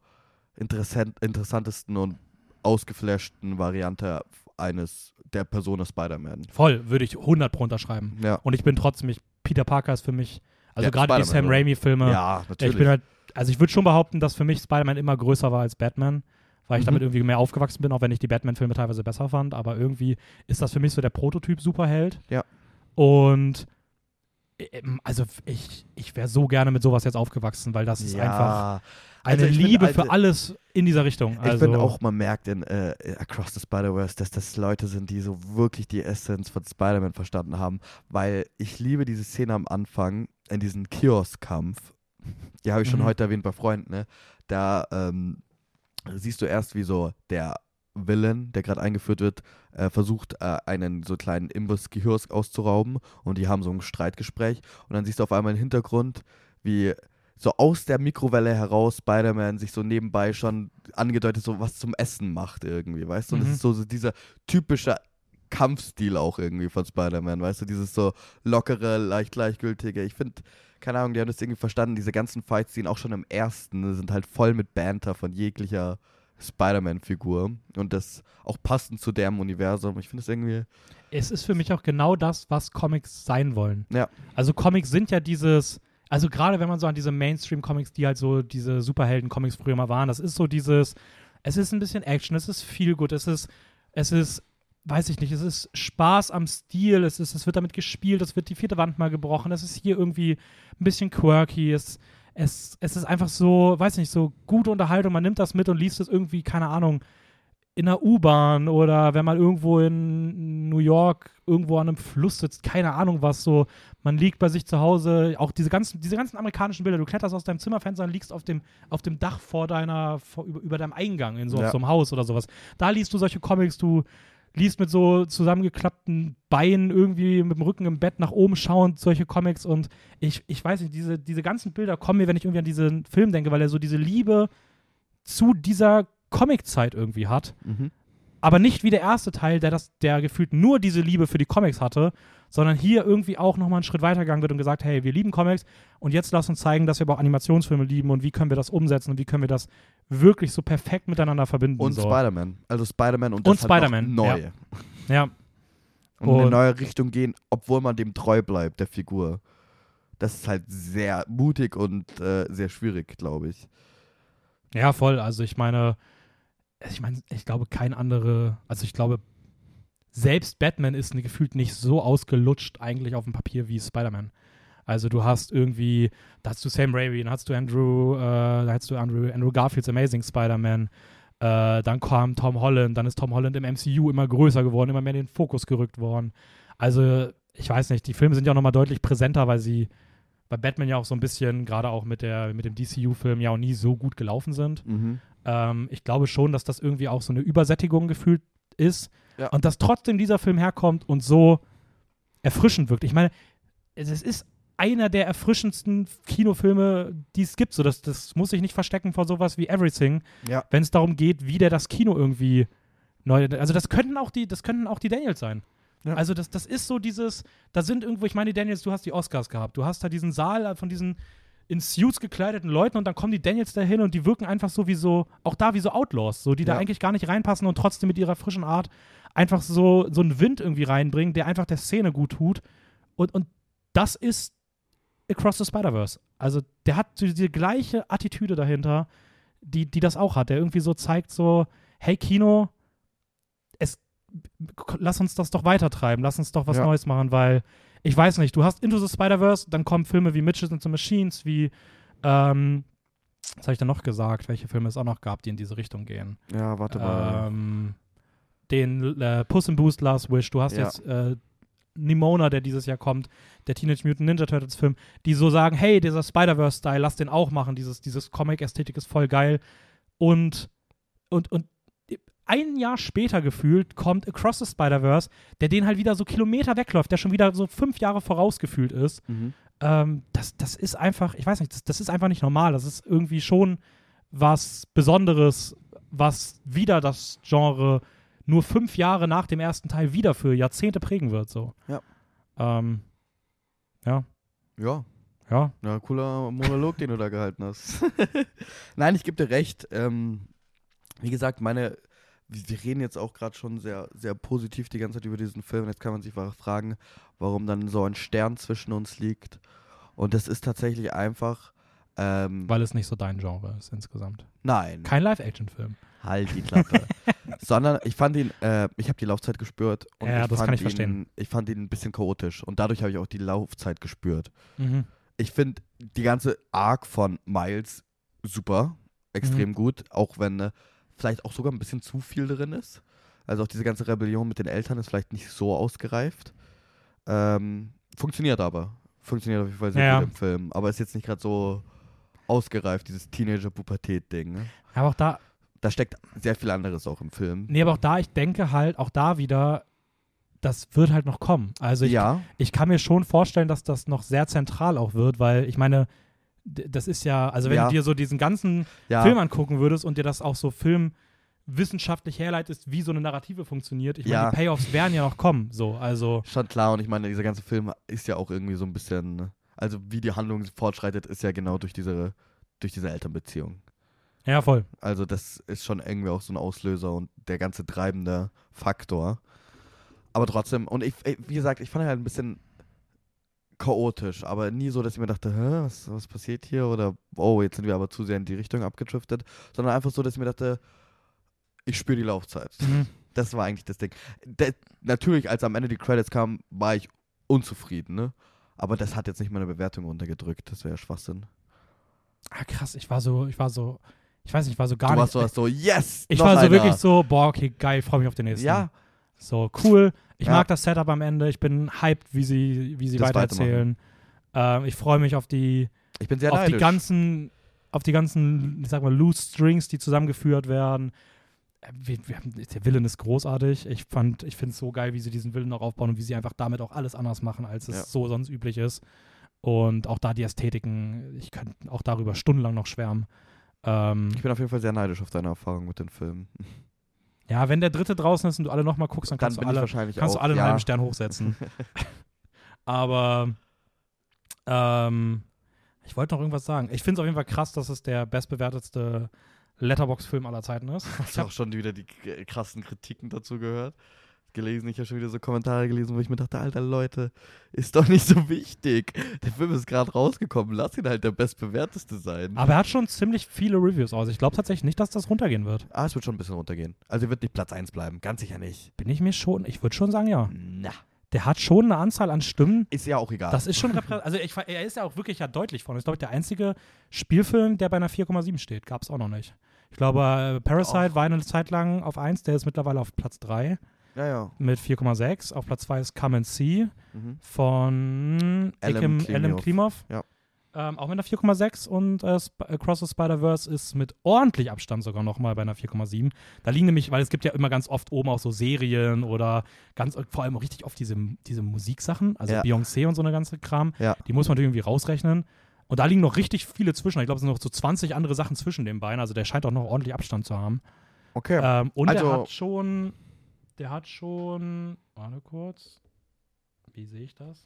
interessant, interessantesten und ausgeflashten Variante eines der Person Spider-Man. voll, würde ich 100 pro unterschreiben. Ja. Und ich bin trotzdem, ich, Peter Parker ist für mich, also Ja, gerade die Sam? Raimi-Filme, ja, natürlich. ich bin halt, also ich würde schon behaupten, dass für mich Spider-Man immer größer war als Batman, weil ich Mhm. damit irgendwie mehr aufgewachsen bin, auch wenn ich die Batman-Filme teilweise besser fand, aber irgendwie ist das für mich so der Prototyp-Superheld. Ja. Und ähm, also ich, ich wäre so gerne mit sowas jetzt aufgewachsen, weil das ist ja. einfach Also eine ich find, Liebe Alter, für alles in dieser Richtung. Ich Also, finde auch, man merkt in äh, Across the Spider-Verse, dass das Leute sind, die so wirklich die Essenz von Spider-Man verstanden haben, weil ich liebe diese Szene am Anfang, in diesem Kiosk-Kampf, die habe ich schon Mhm. heute erwähnt bei Freunden, ne? da ähm, siehst du erst, wie so der Villain, der gerade eingeführt wird, äh, versucht, äh, einen so kleinen Imbiss-Kiosk auszurauben und die haben so ein Streitgespräch und dann siehst du auf einmal im Hintergrund, wie so aus der Mikrowelle heraus Spider-Man sich so nebenbei schon angedeutet so was zum Essen macht irgendwie, weißt du? Und es Mhm. ist so, so dieser typische Kampfstil auch irgendwie von Spider-Man, weißt du? Dieses so lockere, leicht gleichgültige. Ich finde, keine Ahnung, die haben das irgendwie verstanden. Diese ganzen Fight-Szenen, auch schon im ersten, sind halt voll mit Banter von jeglicher Spider-Man-Figur. Und das auch passend zu deren Universum. Ich finde es irgendwie. es ist für mich auch genau das, was Comics sein wollen. Ja. Also Comics sind ja dieses, also gerade wenn man so an diese Mainstream-Comics, die halt so diese Superhelden-Comics früher mal waren, das ist so dieses, es ist ein bisschen Action, es ist viel gut, es ist, es ist, weiß ich nicht, es ist Spaß am Stil, es ist, es wird damit gespielt, es wird die vierte Wand mal gebrochen, es ist hier irgendwie ein bisschen quirky, es, es, es ist einfach so, weiß nicht, so gute Unterhaltung, man nimmt das mit und liest es irgendwie, keine Ahnung, in der U-Bahn oder wenn man irgendwo in New York irgendwo an einem Fluss sitzt, keine Ahnung was, so, man liegt bei sich zu Hause, auch diese ganzen, diese ganzen amerikanischen Bilder, du kletterst aus deinem Zimmerfenster und liegst auf dem, auf dem Dach vor deiner, vor, über, über deinem Eingang in so, Ja. so einem Haus oder sowas. Da liest du solche Comics, du liest mit so zusammengeklappten Beinen irgendwie mit dem Rücken im Bett nach oben schauend solche Comics und ich, ich weiß nicht, diese, diese ganzen Bilder kommen mir, wenn ich irgendwie an diesen Film denke, weil er so diese Liebe zu dieser Comiczeit irgendwie hat Mhm. aber nicht wie der erste Teil, der das, der gefühlt nur diese Liebe für die Comics hatte, sondern hier irgendwie auch nochmal einen Schritt weitergegangen wird und gesagt, hey, wir lieben Comics und jetzt lass uns zeigen, dass wir aber auch Animationsfilme lieben und wie können wir das umsetzen und wie können wir das wirklich so perfekt miteinander verbinden. Und so. Spider-Man. Also Spider-Man und, Und halt Spider-Man, neu. ja. Ja, Und in eine Und- neue Richtung gehen, obwohl man dem treu bleibt, der Figur. Das ist halt sehr mutig und äh, sehr schwierig, glaube ich. ja, voll. Also ich meine, ich meine, ich glaube, kein andere, also ich glaube, selbst Batman ist gefühlt nicht so ausgelutscht eigentlich auf dem Papier wie Spider-Man. Also du hast irgendwie, da hast du Sam Raimi, dann hast du Andrew, äh, da hast du Andrew, Andrew Garfields Amazing Spider-Man, äh, dann kam Tom Holland, dann ist Tom Holland im MCU immer größer geworden, immer mehr in den Fokus gerückt worden. Also ich weiß nicht, die Filme sind ja auch nochmal deutlich präsenter, weil sie bei Batman ja auch so ein bisschen, gerade auch mit, der, mit dem DCU-Film ja auch nie so gut gelaufen sind. Mhm. Ähm, ich glaube schon, dass das irgendwie auch so eine Übersättigung gefühlt ist Ja. und dass trotzdem dieser Film herkommt und so erfrischend wirkt. Ich meine, es ist einer der erfrischendsten Kinofilme, die es gibt. So, das, das muss sich nicht verstecken vor sowas wie Everything, Ja. wenn es darum geht, wie der das Kino irgendwie neu. Also das könnten auch die, das könnten auch die Daniels sein. Ja. Also das, das ist so dieses, da sind irgendwo, ich meine, die Daniels, du hast die Oscars gehabt, du hast da diesen Saal von diesen in Suits gekleideten Leuten und dann kommen die Daniels dahin und die wirken einfach so wie so, auch da wie so Outlaws, so die da Ja. eigentlich gar nicht reinpassen und trotzdem mit ihrer frischen Art einfach so, so einen Wind irgendwie reinbringen, der einfach der Szene gut tut. Und, und das ist Across the Spider-Verse. Also der hat diese gleiche Attitüde dahinter, die, die das auch hat, der irgendwie so zeigt so, hey Kino, es, lass uns das doch weitertreiben, lass uns doch was Ja. Neues machen, weil ich weiß nicht, du hast Into the Spider-Verse, dann kommen Filme wie Mitches and the Machines, wie, ähm, was habe ich da noch gesagt, welche Filme es auch noch gab, die in diese Richtung gehen. Ja, warte mal. Ähm, den äh, Puss in Boost Last Wish, du hast Ja. jetzt äh, Nimona, der dieses Jahr kommt, der Teenage Mutant Ninja Turtles Film, die so sagen, hey, dieser Spider-Verse-Style, lass den auch machen, dieses, dieses Comic-Ästhetik ist voll geil. Und, und, und ein Jahr später gefühlt kommt Across the Spider-Verse, der den halt wieder so Kilometer wegläuft, der schon wieder so fünf Jahre vorausgefühlt ist. Mhm. Ähm, das, das ist einfach, ich weiß nicht, das, das ist einfach nicht normal. Das ist irgendwie schon was Besonderes, was wieder das Genre nur fünf Jahre nach dem ersten Teil wieder für Jahrzehnte prägen wird. So. Ja. Ähm, ja, Ja, ja. Ja, cooler Monolog, den du da gehalten hast. Nein, ich gebe dir recht. Ähm, wie gesagt, meine, wir reden jetzt auch gerade schon sehr, sehr positiv die ganze Zeit über diesen Film. Jetzt kann man sich fragen, warum dann so ein Stern zwischen uns liegt. Und das ist tatsächlich einfach. Ähm, Weil es nicht so dein Genre ist insgesamt. nein, Kein Live-Action-Film. Halt die Klappe. Sondern ich fand ihn, äh, ich habe die Laufzeit gespürt. Und Ja, ich das fand kann ich ihn, verstehen. Ich fand ihn ein bisschen chaotisch. Und dadurch habe ich auch die Laufzeit gespürt. Mhm. ich finde die ganze Arc von Miles super, extrem gut, auch wenn äh, vielleicht auch sogar ein bisschen zu viel drin ist. Also auch diese ganze Rebellion mit den Eltern ist vielleicht nicht so ausgereift. Ähm, funktioniert aber. Funktioniert auf jeden Fall sehr Ja. gut im Film. Aber ist jetzt nicht gerade so ausgereift, dieses Teenager-Pubertät-Ding. Ne? Aber auch da, Da steckt sehr viel anderes auch im Film. nee, aber auch da, ich denke halt, auch da wieder, das wird halt noch kommen. Also ich, ja, ich kann mir schon vorstellen, dass das noch sehr zentral auch wird, weil ich meine, das ist ja, also wenn Ja. du dir so diesen ganzen ja. Film angucken würdest und dir das auch so filmwissenschaftlich herleitest, wie so eine Narrative funktioniert, ich meine, Ja. die Payoffs werden ja noch kommen, so, also Schon klar, und ich meine, dieser ganze Film ist ja auch irgendwie so ein bisschen, also wie die Handlung fortschreitet, ist ja genau durch diese, durch diese Elternbeziehung. Ja, voll. Also das ist schon irgendwie auch so ein Auslöser und der ganze treibende Faktor. Aber trotzdem, und ich, wie gesagt, ich fand halt ein bisschen chaotisch, aber nie so, dass ich mir dachte, Hä, was, was passiert hier? Oder, oh, jetzt sind wir aber zu sehr in die Richtung abgedriftet, sondern einfach so, dass ich mir dachte, ich spüre die Laufzeit. Mhm. Das war eigentlich das Ding. Der, natürlich, als am Ende die Credits kamen, war ich unzufrieden, ne? Aber das hat jetzt nicht meine Bewertung runtergedrückt. Das wäre Schwachsinn. Ah, krass, ich war so, ich war so, ich weiß nicht, ich war so gar du nicht. warst so, so, yes! ich war so einer. wirklich so, boah, okay, geil, freue mich auf den nächsten. Ja, So, cool. Ich Ja. mag das Setup am Ende. Ich bin hyped, wie sie, wie sie Das weitererzählen. Ähm, ich freue mich auf die, ich bin sehr auf die ganzen, auf die ganzen, ich sag mal, Loose Strings, die zusammengeführt werden. Äh, Wir, wir haben, der Villain ist großartig. Ich fand, ich finde es so geil, wie sie diesen Villain noch aufbauen und wie sie einfach damit auch alles anders machen, als es Ja. so sonst üblich ist. Und auch da die Ästhetiken, ich könnte auch darüber stundenlang noch schwärmen. Ähm, Ich bin auf jeden Fall sehr neidisch auf deine Erfahrung mit den Filmen. ja, wenn der dritte draußen ist und du alle nochmal guckst, dann Dann kannst du bin ich alle kannst du alle einen ja. halben Stern hochsetzen. Aber ähm, ich wollte noch irgendwas sagen. Ich finde es auf jeden Fall krass, dass es der bestbewertetste Letterbox-Film aller Zeiten ist. Hast du auch schon wieder die krassen Kritiken dazu gehört? Gelesen, ich habe schon wieder so Kommentare gelesen, wo ich mir dachte, alter Leute, ist doch nicht so wichtig. Der Film ist gerade rausgekommen, lass ihn halt der bestbewerteste sein. Aber er hat schon ziemlich viele Reviews aus. Ich glaube tatsächlich nicht, dass das runtergehen wird. Ah, es wird schon ein bisschen runtergehen. Also er wird nicht Platz 1 bleiben, ganz sicher nicht. Bin ich mir schon, ich würde schon sagen, ja. Na. Der hat schon eine Anzahl an Stimmen. Ist ja auch egal. Das ist schon Also ich, er ist ja auch wirklich ja deutlich vorne. Das ist, glaube ich, der einzige Spielfilm, der bei einer 4,7 steht. Gab es auch noch nicht. Ich glaube, äh, Parasite Och. war eine Zeit lang auf 1, der ist mittlerweile auf Platz 3 ja, ja. mit 4,6. Auf Platz 2 ist Come and See Mhm. von Ekim, Klimov. Alan Klimov. Ja. Ähm, auch mit einer 4,6 und äh, Sp Across the Spider-Verse ist mit ordentlich Abstand sogar nochmal bei einer 4,7. Da liegen nämlich, weil es gibt ja immer ganz oft oben auch so Serien oder ganz vor allem auch richtig oft diese, diese Musiksachen, also Ja. Beyoncé und so eine ganze Kram. Ja. Die muss man natürlich irgendwie rausrechnen. Und da liegen noch richtig viele zwischen. Ich glaube, es sind noch so 20 andere Sachen zwischen den beiden. Also der scheint auch noch ordentlich Abstand zu haben. Okay. Ähm, und Also- hat schon, der hat schon, warte kurz, wie sehe ich das?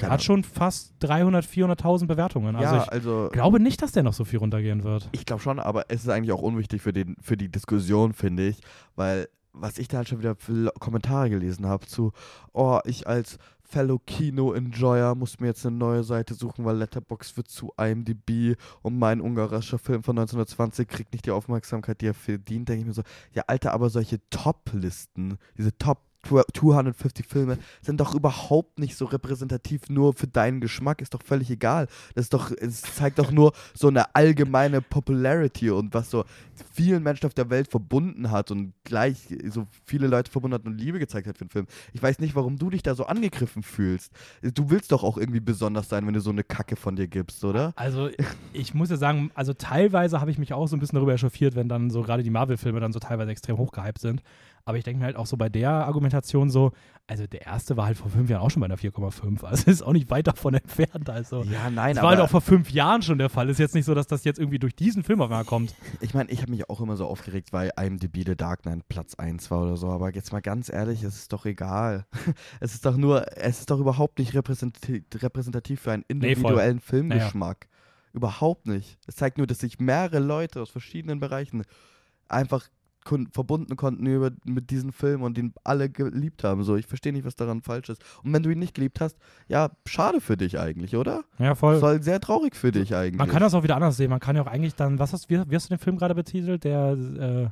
Der hat schon fast 300, 400.000 Bewertungen. Also ja, ich also glaube nicht, dass der noch so viel runtergehen wird. ich glaube schon, aber es ist eigentlich auch unwichtig für, den, für die Diskussion, finde ich, weil was ich da halt schon wieder für Kommentare gelesen habe zu, oh, ich als Fellow Kino-Enjoyer muss mir jetzt eine neue Seite suchen, weil Letterboxd wird zu IMDb und mein ungarischer Film von 1920 kriegt nicht die Aufmerksamkeit, die er verdient. Denke ich mir so, ja Alter, aber solche Top-Listen, diese Top 250 Filme sind doch überhaupt nicht so repräsentativ nur für deinen Geschmack, ist doch völlig egal. Das ist doch, es zeigt doch nur so eine allgemeine Popularity und was so vielen Menschen auf der Welt verbunden hat und gleich so viele Leute verbunden hat und Liebe gezeigt hat für den Film. Ich weiß nicht, warum du dich da so angegriffen fühlst. Du willst doch auch irgendwie besonders sein, wenn du so eine Kacke von dir gibst, oder? Also ich muss ja sagen, also teilweise habe ich mich auch so ein bisschen darüber echauffiert, wenn dann so gerade die Marvel-Filme dann so teilweise extrem hochgehypt sind. Aber ich denke mir halt auch so bei der Argumentation so, also der erste war halt vor fünf Jahren auch schon bei einer 4,5. Also ist auch nicht weit davon entfernt. Also Ja, nein, das war halt auch vor fünf Jahren schon der Fall. Ist jetzt nicht so, dass das jetzt irgendwie durch diesen Film auf einmal kommt. Ich meine, ich habe mich auch immer so aufgeregt, weil IMDb The Dark Knight Platz 1 war oder so, aber jetzt mal ganz ehrlich, es ist doch egal. Es ist doch nur, es ist doch überhaupt nicht repräsentativ, repräsentativ für einen individuellen Filmgeschmack. Überhaupt nicht. Es zeigt nur, dass sich mehrere Leute aus verschiedenen Bereichen einfach kon verbunden konnten über, mit diesem Film und ihn alle geliebt haben. So, ich verstehe nicht, was daran falsch ist. Und wenn du ihn nicht geliebt hast, ja, schade für dich eigentlich, oder? Ja, voll. Soll sehr traurig für dich eigentlich. Man kann das auch wieder anders sehen. Man kann ja auch eigentlich dann, was hast, wie, wie hast du den Film gerade betitelt? Der, äh,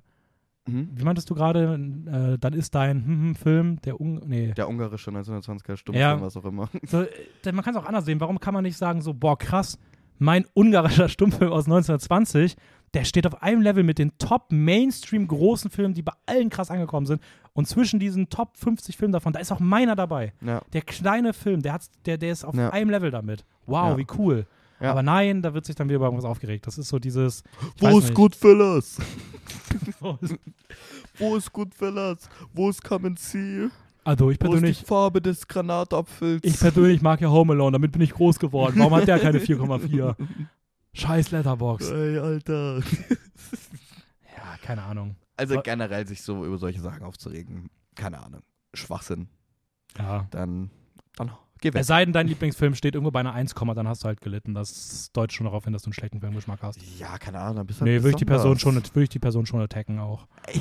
Mhm. wie meintest du gerade? Äh, dann ist dein hm, hm, Film, der Un nee. Der ungarische 1920er Stummfilm, Ja. was auch immer. So, man kann es auch anders sehen. Warum kann man nicht sagen, so, boah, krass, mein ungarischer Stummfilm aus 1920, der steht auf einem Level mit den top Mainstream großen Filmen, die bei allen krass angekommen sind. Und zwischen diesen Top 50 Filmen davon, da ist auch meiner dabei. Ja. Der kleine Film, der, hat's, der, der ist auf Ja. einem Level damit. Wow, Ja. wie cool. Aber nein, da wird sich dann wieder über irgendwas aufgeregt. Das ist so dieses. Wo ist. Goodfellas? Wo ist- Goodfellas? Wo ist Come and See? Also, ich Wo ist persönlich, die Farbe des Granatapfels? ich persönlich mag ja Home Alone, damit bin ich groß geworden. Warum hat der keine 4,4? Scheiß Letterbox. Ey, Alter. Ja, keine Ahnung. Also generell sich so über solche Sachen aufzuregen, keine Ahnung. Schwachsinn. Ja. Dann, dann geh weg. Es sei denn, dein Lieblingsfilm steht irgendwo bei einer 1, dann hast du halt gelitten. Das deutet schon darauf hin, dass du einen schlechten Filmgeschmack hast. Ja, keine Ahnung. Dann bist du halt Nee, würde ich die Person schon, würde ich die Person schon attacken auch.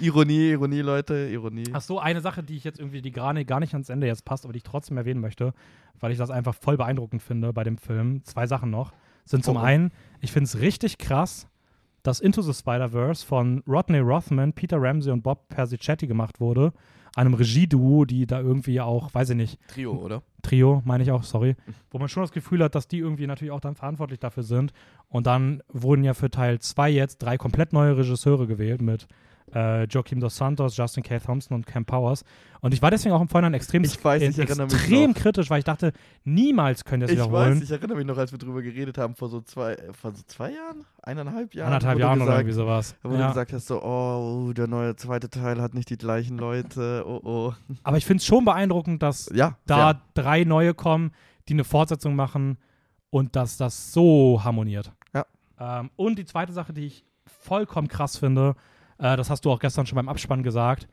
Ironie, Ironie, Leute, Ironie. Ach so, eine Sache, die ich jetzt irgendwie, die gar nicht, gar nicht ans Ende jetzt passt, aber die ich trotzdem erwähnen möchte, weil ich das einfach voll beeindruckend finde bei dem Film. Zwei Sachen noch. Sind zum oh. einen, ich finde es richtig krass, dass Into the Spider-Verse von Rodney Rothman, Peter Ramsey und Bob Persichetti gemacht wurde. Einem Regieduo, die da irgendwie auch, weiß ich nicht, Trio, oder? Trio, meine ich auch, sorry, wo man schon das Gefühl hat, dass die irgendwie natürlich auch dann verantwortlich dafür sind. Und dann wurden ja für Teil 2 jetzt drei komplett neue Regisseure gewählt mit äh, Joaquim Dos Santos, Justin K. Thompson und Cam Powers. Und ich war deswegen auch im Vorhinein extrem, Ich weiß, ich erinnere mich extrem kritisch, weil ich dachte, niemals können das Ich wiederholen. weiß, ich erinnere mich noch, als wir drüber geredet haben, vor so zwei, vor so zwei Jahren? Eineinhalb Jahren? Du Jahren oder gesagt, irgendwie sowas. Wo du Ja. gesagt hast, so, oh, der neue zweite Teil hat nicht die gleichen Leute, oh, oh. Aber ich finde es schon beeindruckend, dass Ja, da sehr. drei neue kommen, die eine Fortsetzung machen und dass das so harmoniert. Ja. Ähm, und die zweite Sache, die ich vollkommen krass finde, äh, das hast du auch gestern schon beim Abspann gesagt,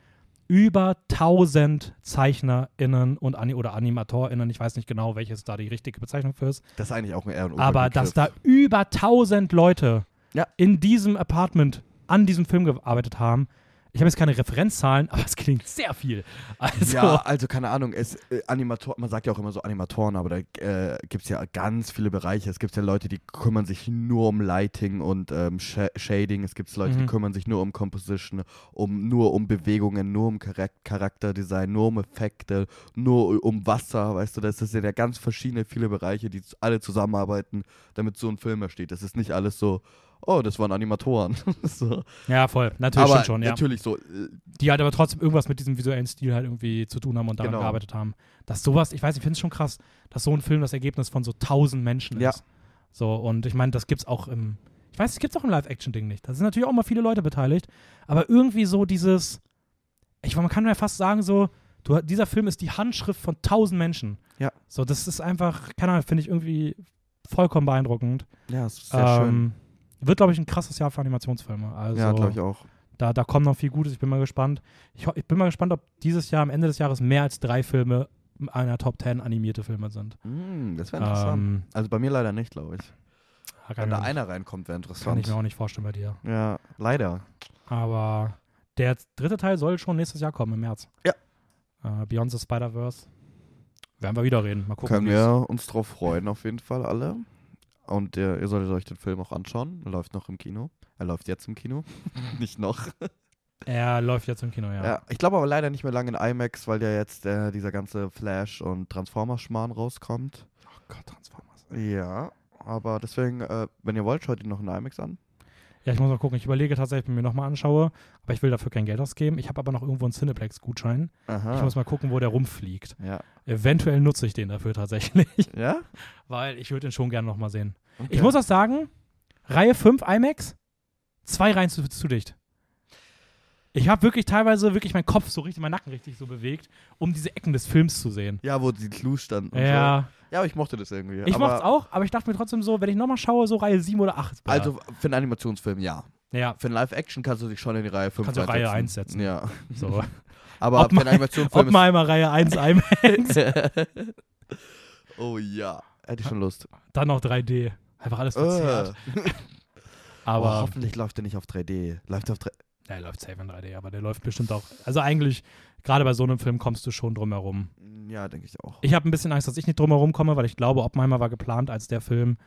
über 1000 ZeichnerInnen und Ani oder AnimatorInnen, ich weiß nicht genau, welches da die richtige Bezeichnung für ist, Das ist eigentlich auch eher ein aber dass da über 1000 Leute Ja. in diesem Apartment an diesem Film gearbeitet haben, ich habe jetzt keine Referenzzahlen, aber es klingt sehr viel. Also, Ja, also keine Ahnung, es, äh, Animator, man sagt ja auch immer so Animatoren, aber da äh, gibt es ja ganz viele Bereiche. Es gibt ja Leute, die kümmern sich nur um Lighting und ähm, Sh Shading. Es gibt Leute, die Mhm. kümmern sich nur um Composition, um, nur um Bewegungen, nur um Charak Charakterdesign, nur um Effekte, nur um Wasser, weißt du, das sind ja ganz verschiedene, viele Bereiche, die alle zusammenarbeiten, damit so ein Film entsteht. Das ist nicht alles so, oh, das waren Animatoren. so. Ja, voll. Natürlich Aber schon, ja. natürlich so, äh, Die halt aber trotzdem irgendwas mit diesem visuellen Stil halt irgendwie zu tun haben und daran Genau. gearbeitet haben. Dass sowas, ich weiß, ich finde es schon krass, dass so ein Film das Ergebnis von so tausend Menschen Ja. ist. So, und ich meine, das gibt's auch im, ich weiß, es gibt's auch im Live-Action-Ding nicht. Da sind natürlich auch mal viele Leute beteiligt, aber irgendwie so dieses, ich man kann ja fast sagen, so, du, dieser Film ist die Handschrift von tausend Menschen. Ja. So, das ist einfach, keine Ahnung, finde ich irgendwie vollkommen beeindruckend. ja, es ist sehr schön. Wird, glaube ich, ein krasses Jahr für Animationsfilme. Also, Ja, glaube ich auch. da, da kommt noch viel Gutes. Ich bin mal gespannt. Ich, ich bin mal gespannt, ob dieses Jahr am Ende des Jahres mehr als drei Filme einer Top 10 animierte Filme sind. Mm, das wäre interessant. Ähm, also bei mir leider nicht, glaube ich. kann, Wenn da einer reinkommt, wäre kann interessant. ich mir auch nicht vorstellen bei dir. Ja, leider. Aber der dritte Teil soll schon nächstes Jahr kommen, im März. Ja. Äh, Beyond the Spider-Verse. Werden wir wieder reden. Mal gucken. Können wir uns drauf freuen, auf jeden Fall alle. Und äh, ihr solltet euch den Film auch anschauen. Er läuft noch im Kino. Er läuft jetzt im Kino. nicht noch. Er läuft jetzt im Kino, ja. Ja. ich glaube aber leider nicht mehr lange in IMAX, weil ja jetzt äh, dieser ganze Flash- und Transformers-Schmarrn rauskommt. Oh Gott, Transformers. Ja, aber deswegen, äh, wenn ihr wollt, schaut ihn noch in IMAX an. Ja, ich muss mal gucken. Ich überlege tatsächlich, ob ich mir nochmal anschaue. Aber ich will dafür kein Geld ausgeben. Ich habe aber noch irgendwo einen Cineplex-Gutschein. Ich muss mal gucken, wo der rumfliegt. ja. Eventuell nutze ich den dafür tatsächlich. Ja? Weil ich würde ihn schon gerne nochmal sehen. Okay. Ich muss auch sagen, Reihe 5 IMAX, zwei Reihen zu, zu dicht. Ich habe wirklich teilweise wirklich meinen Kopf so richtig, meinen Nacken richtig so bewegt, um diese Ecken des Films zu sehen. Ja, wo die Clues standen. Ja, So. Ja, aber ich mochte das irgendwie. ich mochte es auch, aber ich dachte mir trotzdem so, wenn ich nochmal schaue, so Reihe 7 oder 8. bitte. Also für einen Animationsfilm, ja. ja, Für einen Live-Action kannst du dich schon in die Reihe 5 Kannst du Reihe 1 setzen. Ja. so. Aber Ob für einen Animationsfilm Oppenheimer Reihe 1 IMAX, ist... oh ja. Hätte ich schon Lust. dann noch 3D. Einfach alles verzerrt. Äh. Aber oh, hoffentlich läuft der nicht auf 3D. Läuft auf 3 Ja, er läuft safe in 3D, aber der läuft bestimmt auch. Also eigentlich, gerade bei so einem Film kommst du schon drum herum. Ja, denke ich auch. Ich habe ein bisschen Angst, dass ich nicht drum herum komme, weil ich glaube, Oppenheimer war geplant als der Film,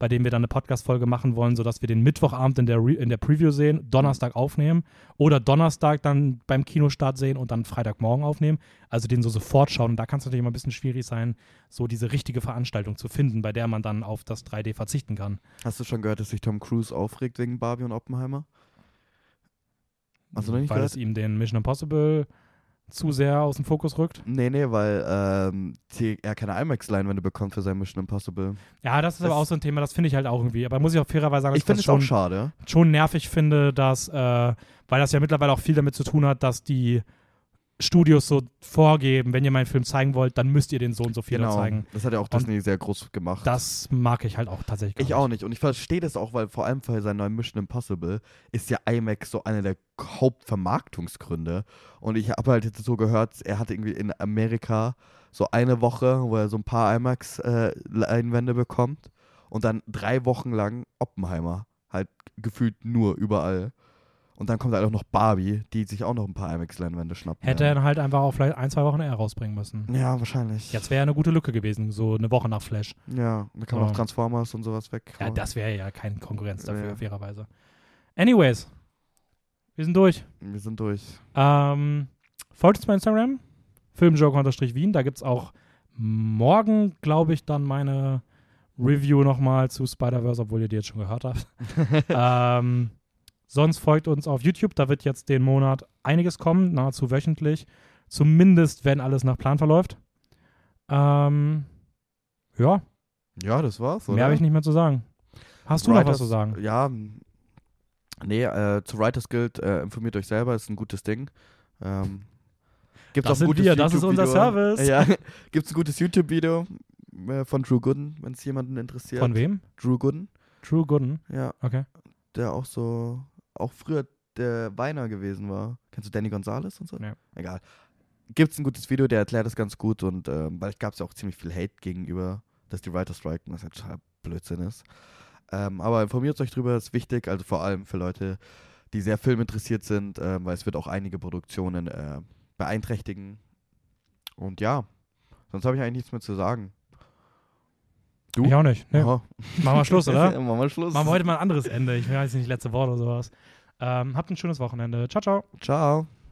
bei dem wir dann eine Podcast-Folge machen wollen, sodass wir den Mittwochabend in der, Re in der Preview sehen, Donnerstag aufnehmen oder Donnerstag dann beim Kinostart sehen und dann Freitagmorgen aufnehmen. Also den so sofort schauen. Und da kann es natürlich immer ein bisschen schwierig sein, so diese richtige Veranstaltung zu finden, bei der man dann auf das 3D verzichten kann. Hast du schon gehört, dass sich Tom Cruise aufregt wegen Barbie und Oppenheimer? Hast du noch nicht weil gehört? es ihm den Mission Impossible zu sehr aus dem Fokus rückt. Nee, nee, weil ähm, die, er keine IMAX-Leinwände bekommt für sein Mission Impossible. Ja, das ist Das- aber auch so ein Thema, das finde ich halt auch irgendwie. Aber muss ich auch fairerweise sagen, dass Ich finde das es auch schon, schade. schon nervig finde, dass, äh, weil das ja mittlerweile auch viel damit zu tun hat, dass die Studios so vorgeben, wenn ihr meinen Film zeigen wollt, dann müsst ihr den so und so viel Genau. zeigen. Das hat ja auch Und Disney sehr groß gemacht. Das mag ich halt auch tatsächlich. ich gar auch nicht. Und ich verstehe das auch, weil vor allem für seinen neuen Mission Impossible ist ja IMAX so einer der Hauptvermarktungsgründe. Und ich habe halt jetzt so gehört, er hatte irgendwie in Amerika so eine Woche, wo er so ein paar IMAX-Leinwände bekommt. Und dann drei Wochen lang Oppenheimer. Halt gefühlt nur überall. Und dann kommt halt auch noch Barbie, die sich auch noch ein paar IMAX-Leinwände schnappen. Hätte er halt einfach auch vielleicht ein, zwei Wochen eher rausbringen müssen. Ja, wahrscheinlich. Jetzt wäre ja eine gute Lücke gewesen, so eine Woche nach Flash. Ja, da kann man Ja. auch Transformers und sowas weg. Ja, das wäre ja keine Konkurrenz dafür, Ja. fairerweise. Anyways, wir sind durch. Wir sind durch. Ähm, folgt uns bei Instagram, filmjoker-wien. Da gibt es auch morgen, glaube ich, dann meine Review nochmal zu Spider-Verse, obwohl ihr die jetzt schon gehört habt. ähm, sonst folgt uns auf YouTube. Da wird jetzt den Monat einiges kommen, nahezu wöchentlich. Zumindest, wenn alles nach Plan verläuft. Ähm, ja, Ja, das war's. mehr habe ich nicht mehr zu sagen. Hast du noch was Writers- zu sagen? Ja, nee, äh, zu Writers Guild, äh, informiert euch selber, ist ein gutes Ding. Ähm, gibt's Das auch ein sind gutes wir, das ist unser. Service. Ja, gibt's ein gutes YouTube-Video äh, von Drew Gooden, wenn es jemanden interessiert. Von wem? Drew Gooden, True Gooden. ja, Okay. der auch so, auch früher der Weiner gewesen war. Kennst du Danny Gonzalez und so? Nee. Egal. Gibt's ein gutes Video, der erklärt das ganz gut und ähm, weil gab es ja auch ziemlich viel Hate gegenüber, dass die Writers striken, was ja total Blödsinn ist. Ähm, aber informiert euch drüber, ist wichtig, also vor allem für Leute, die sehr filminteressiert sind, ähm, weil es wird auch einige Produktionen äh, beeinträchtigen. Und ja, sonst habe ich eigentlich nichts mehr zu sagen. Du? Ich auch nicht. Aha. Machen wir Schluss, oder? Machen wir Schluss. Machen wir heute mal ein anderes Ende. Ich weiß nicht, letzte Wort oder sowas. Ähm, habt ein schönes Wochenende. Ciao, ciao. Ciao.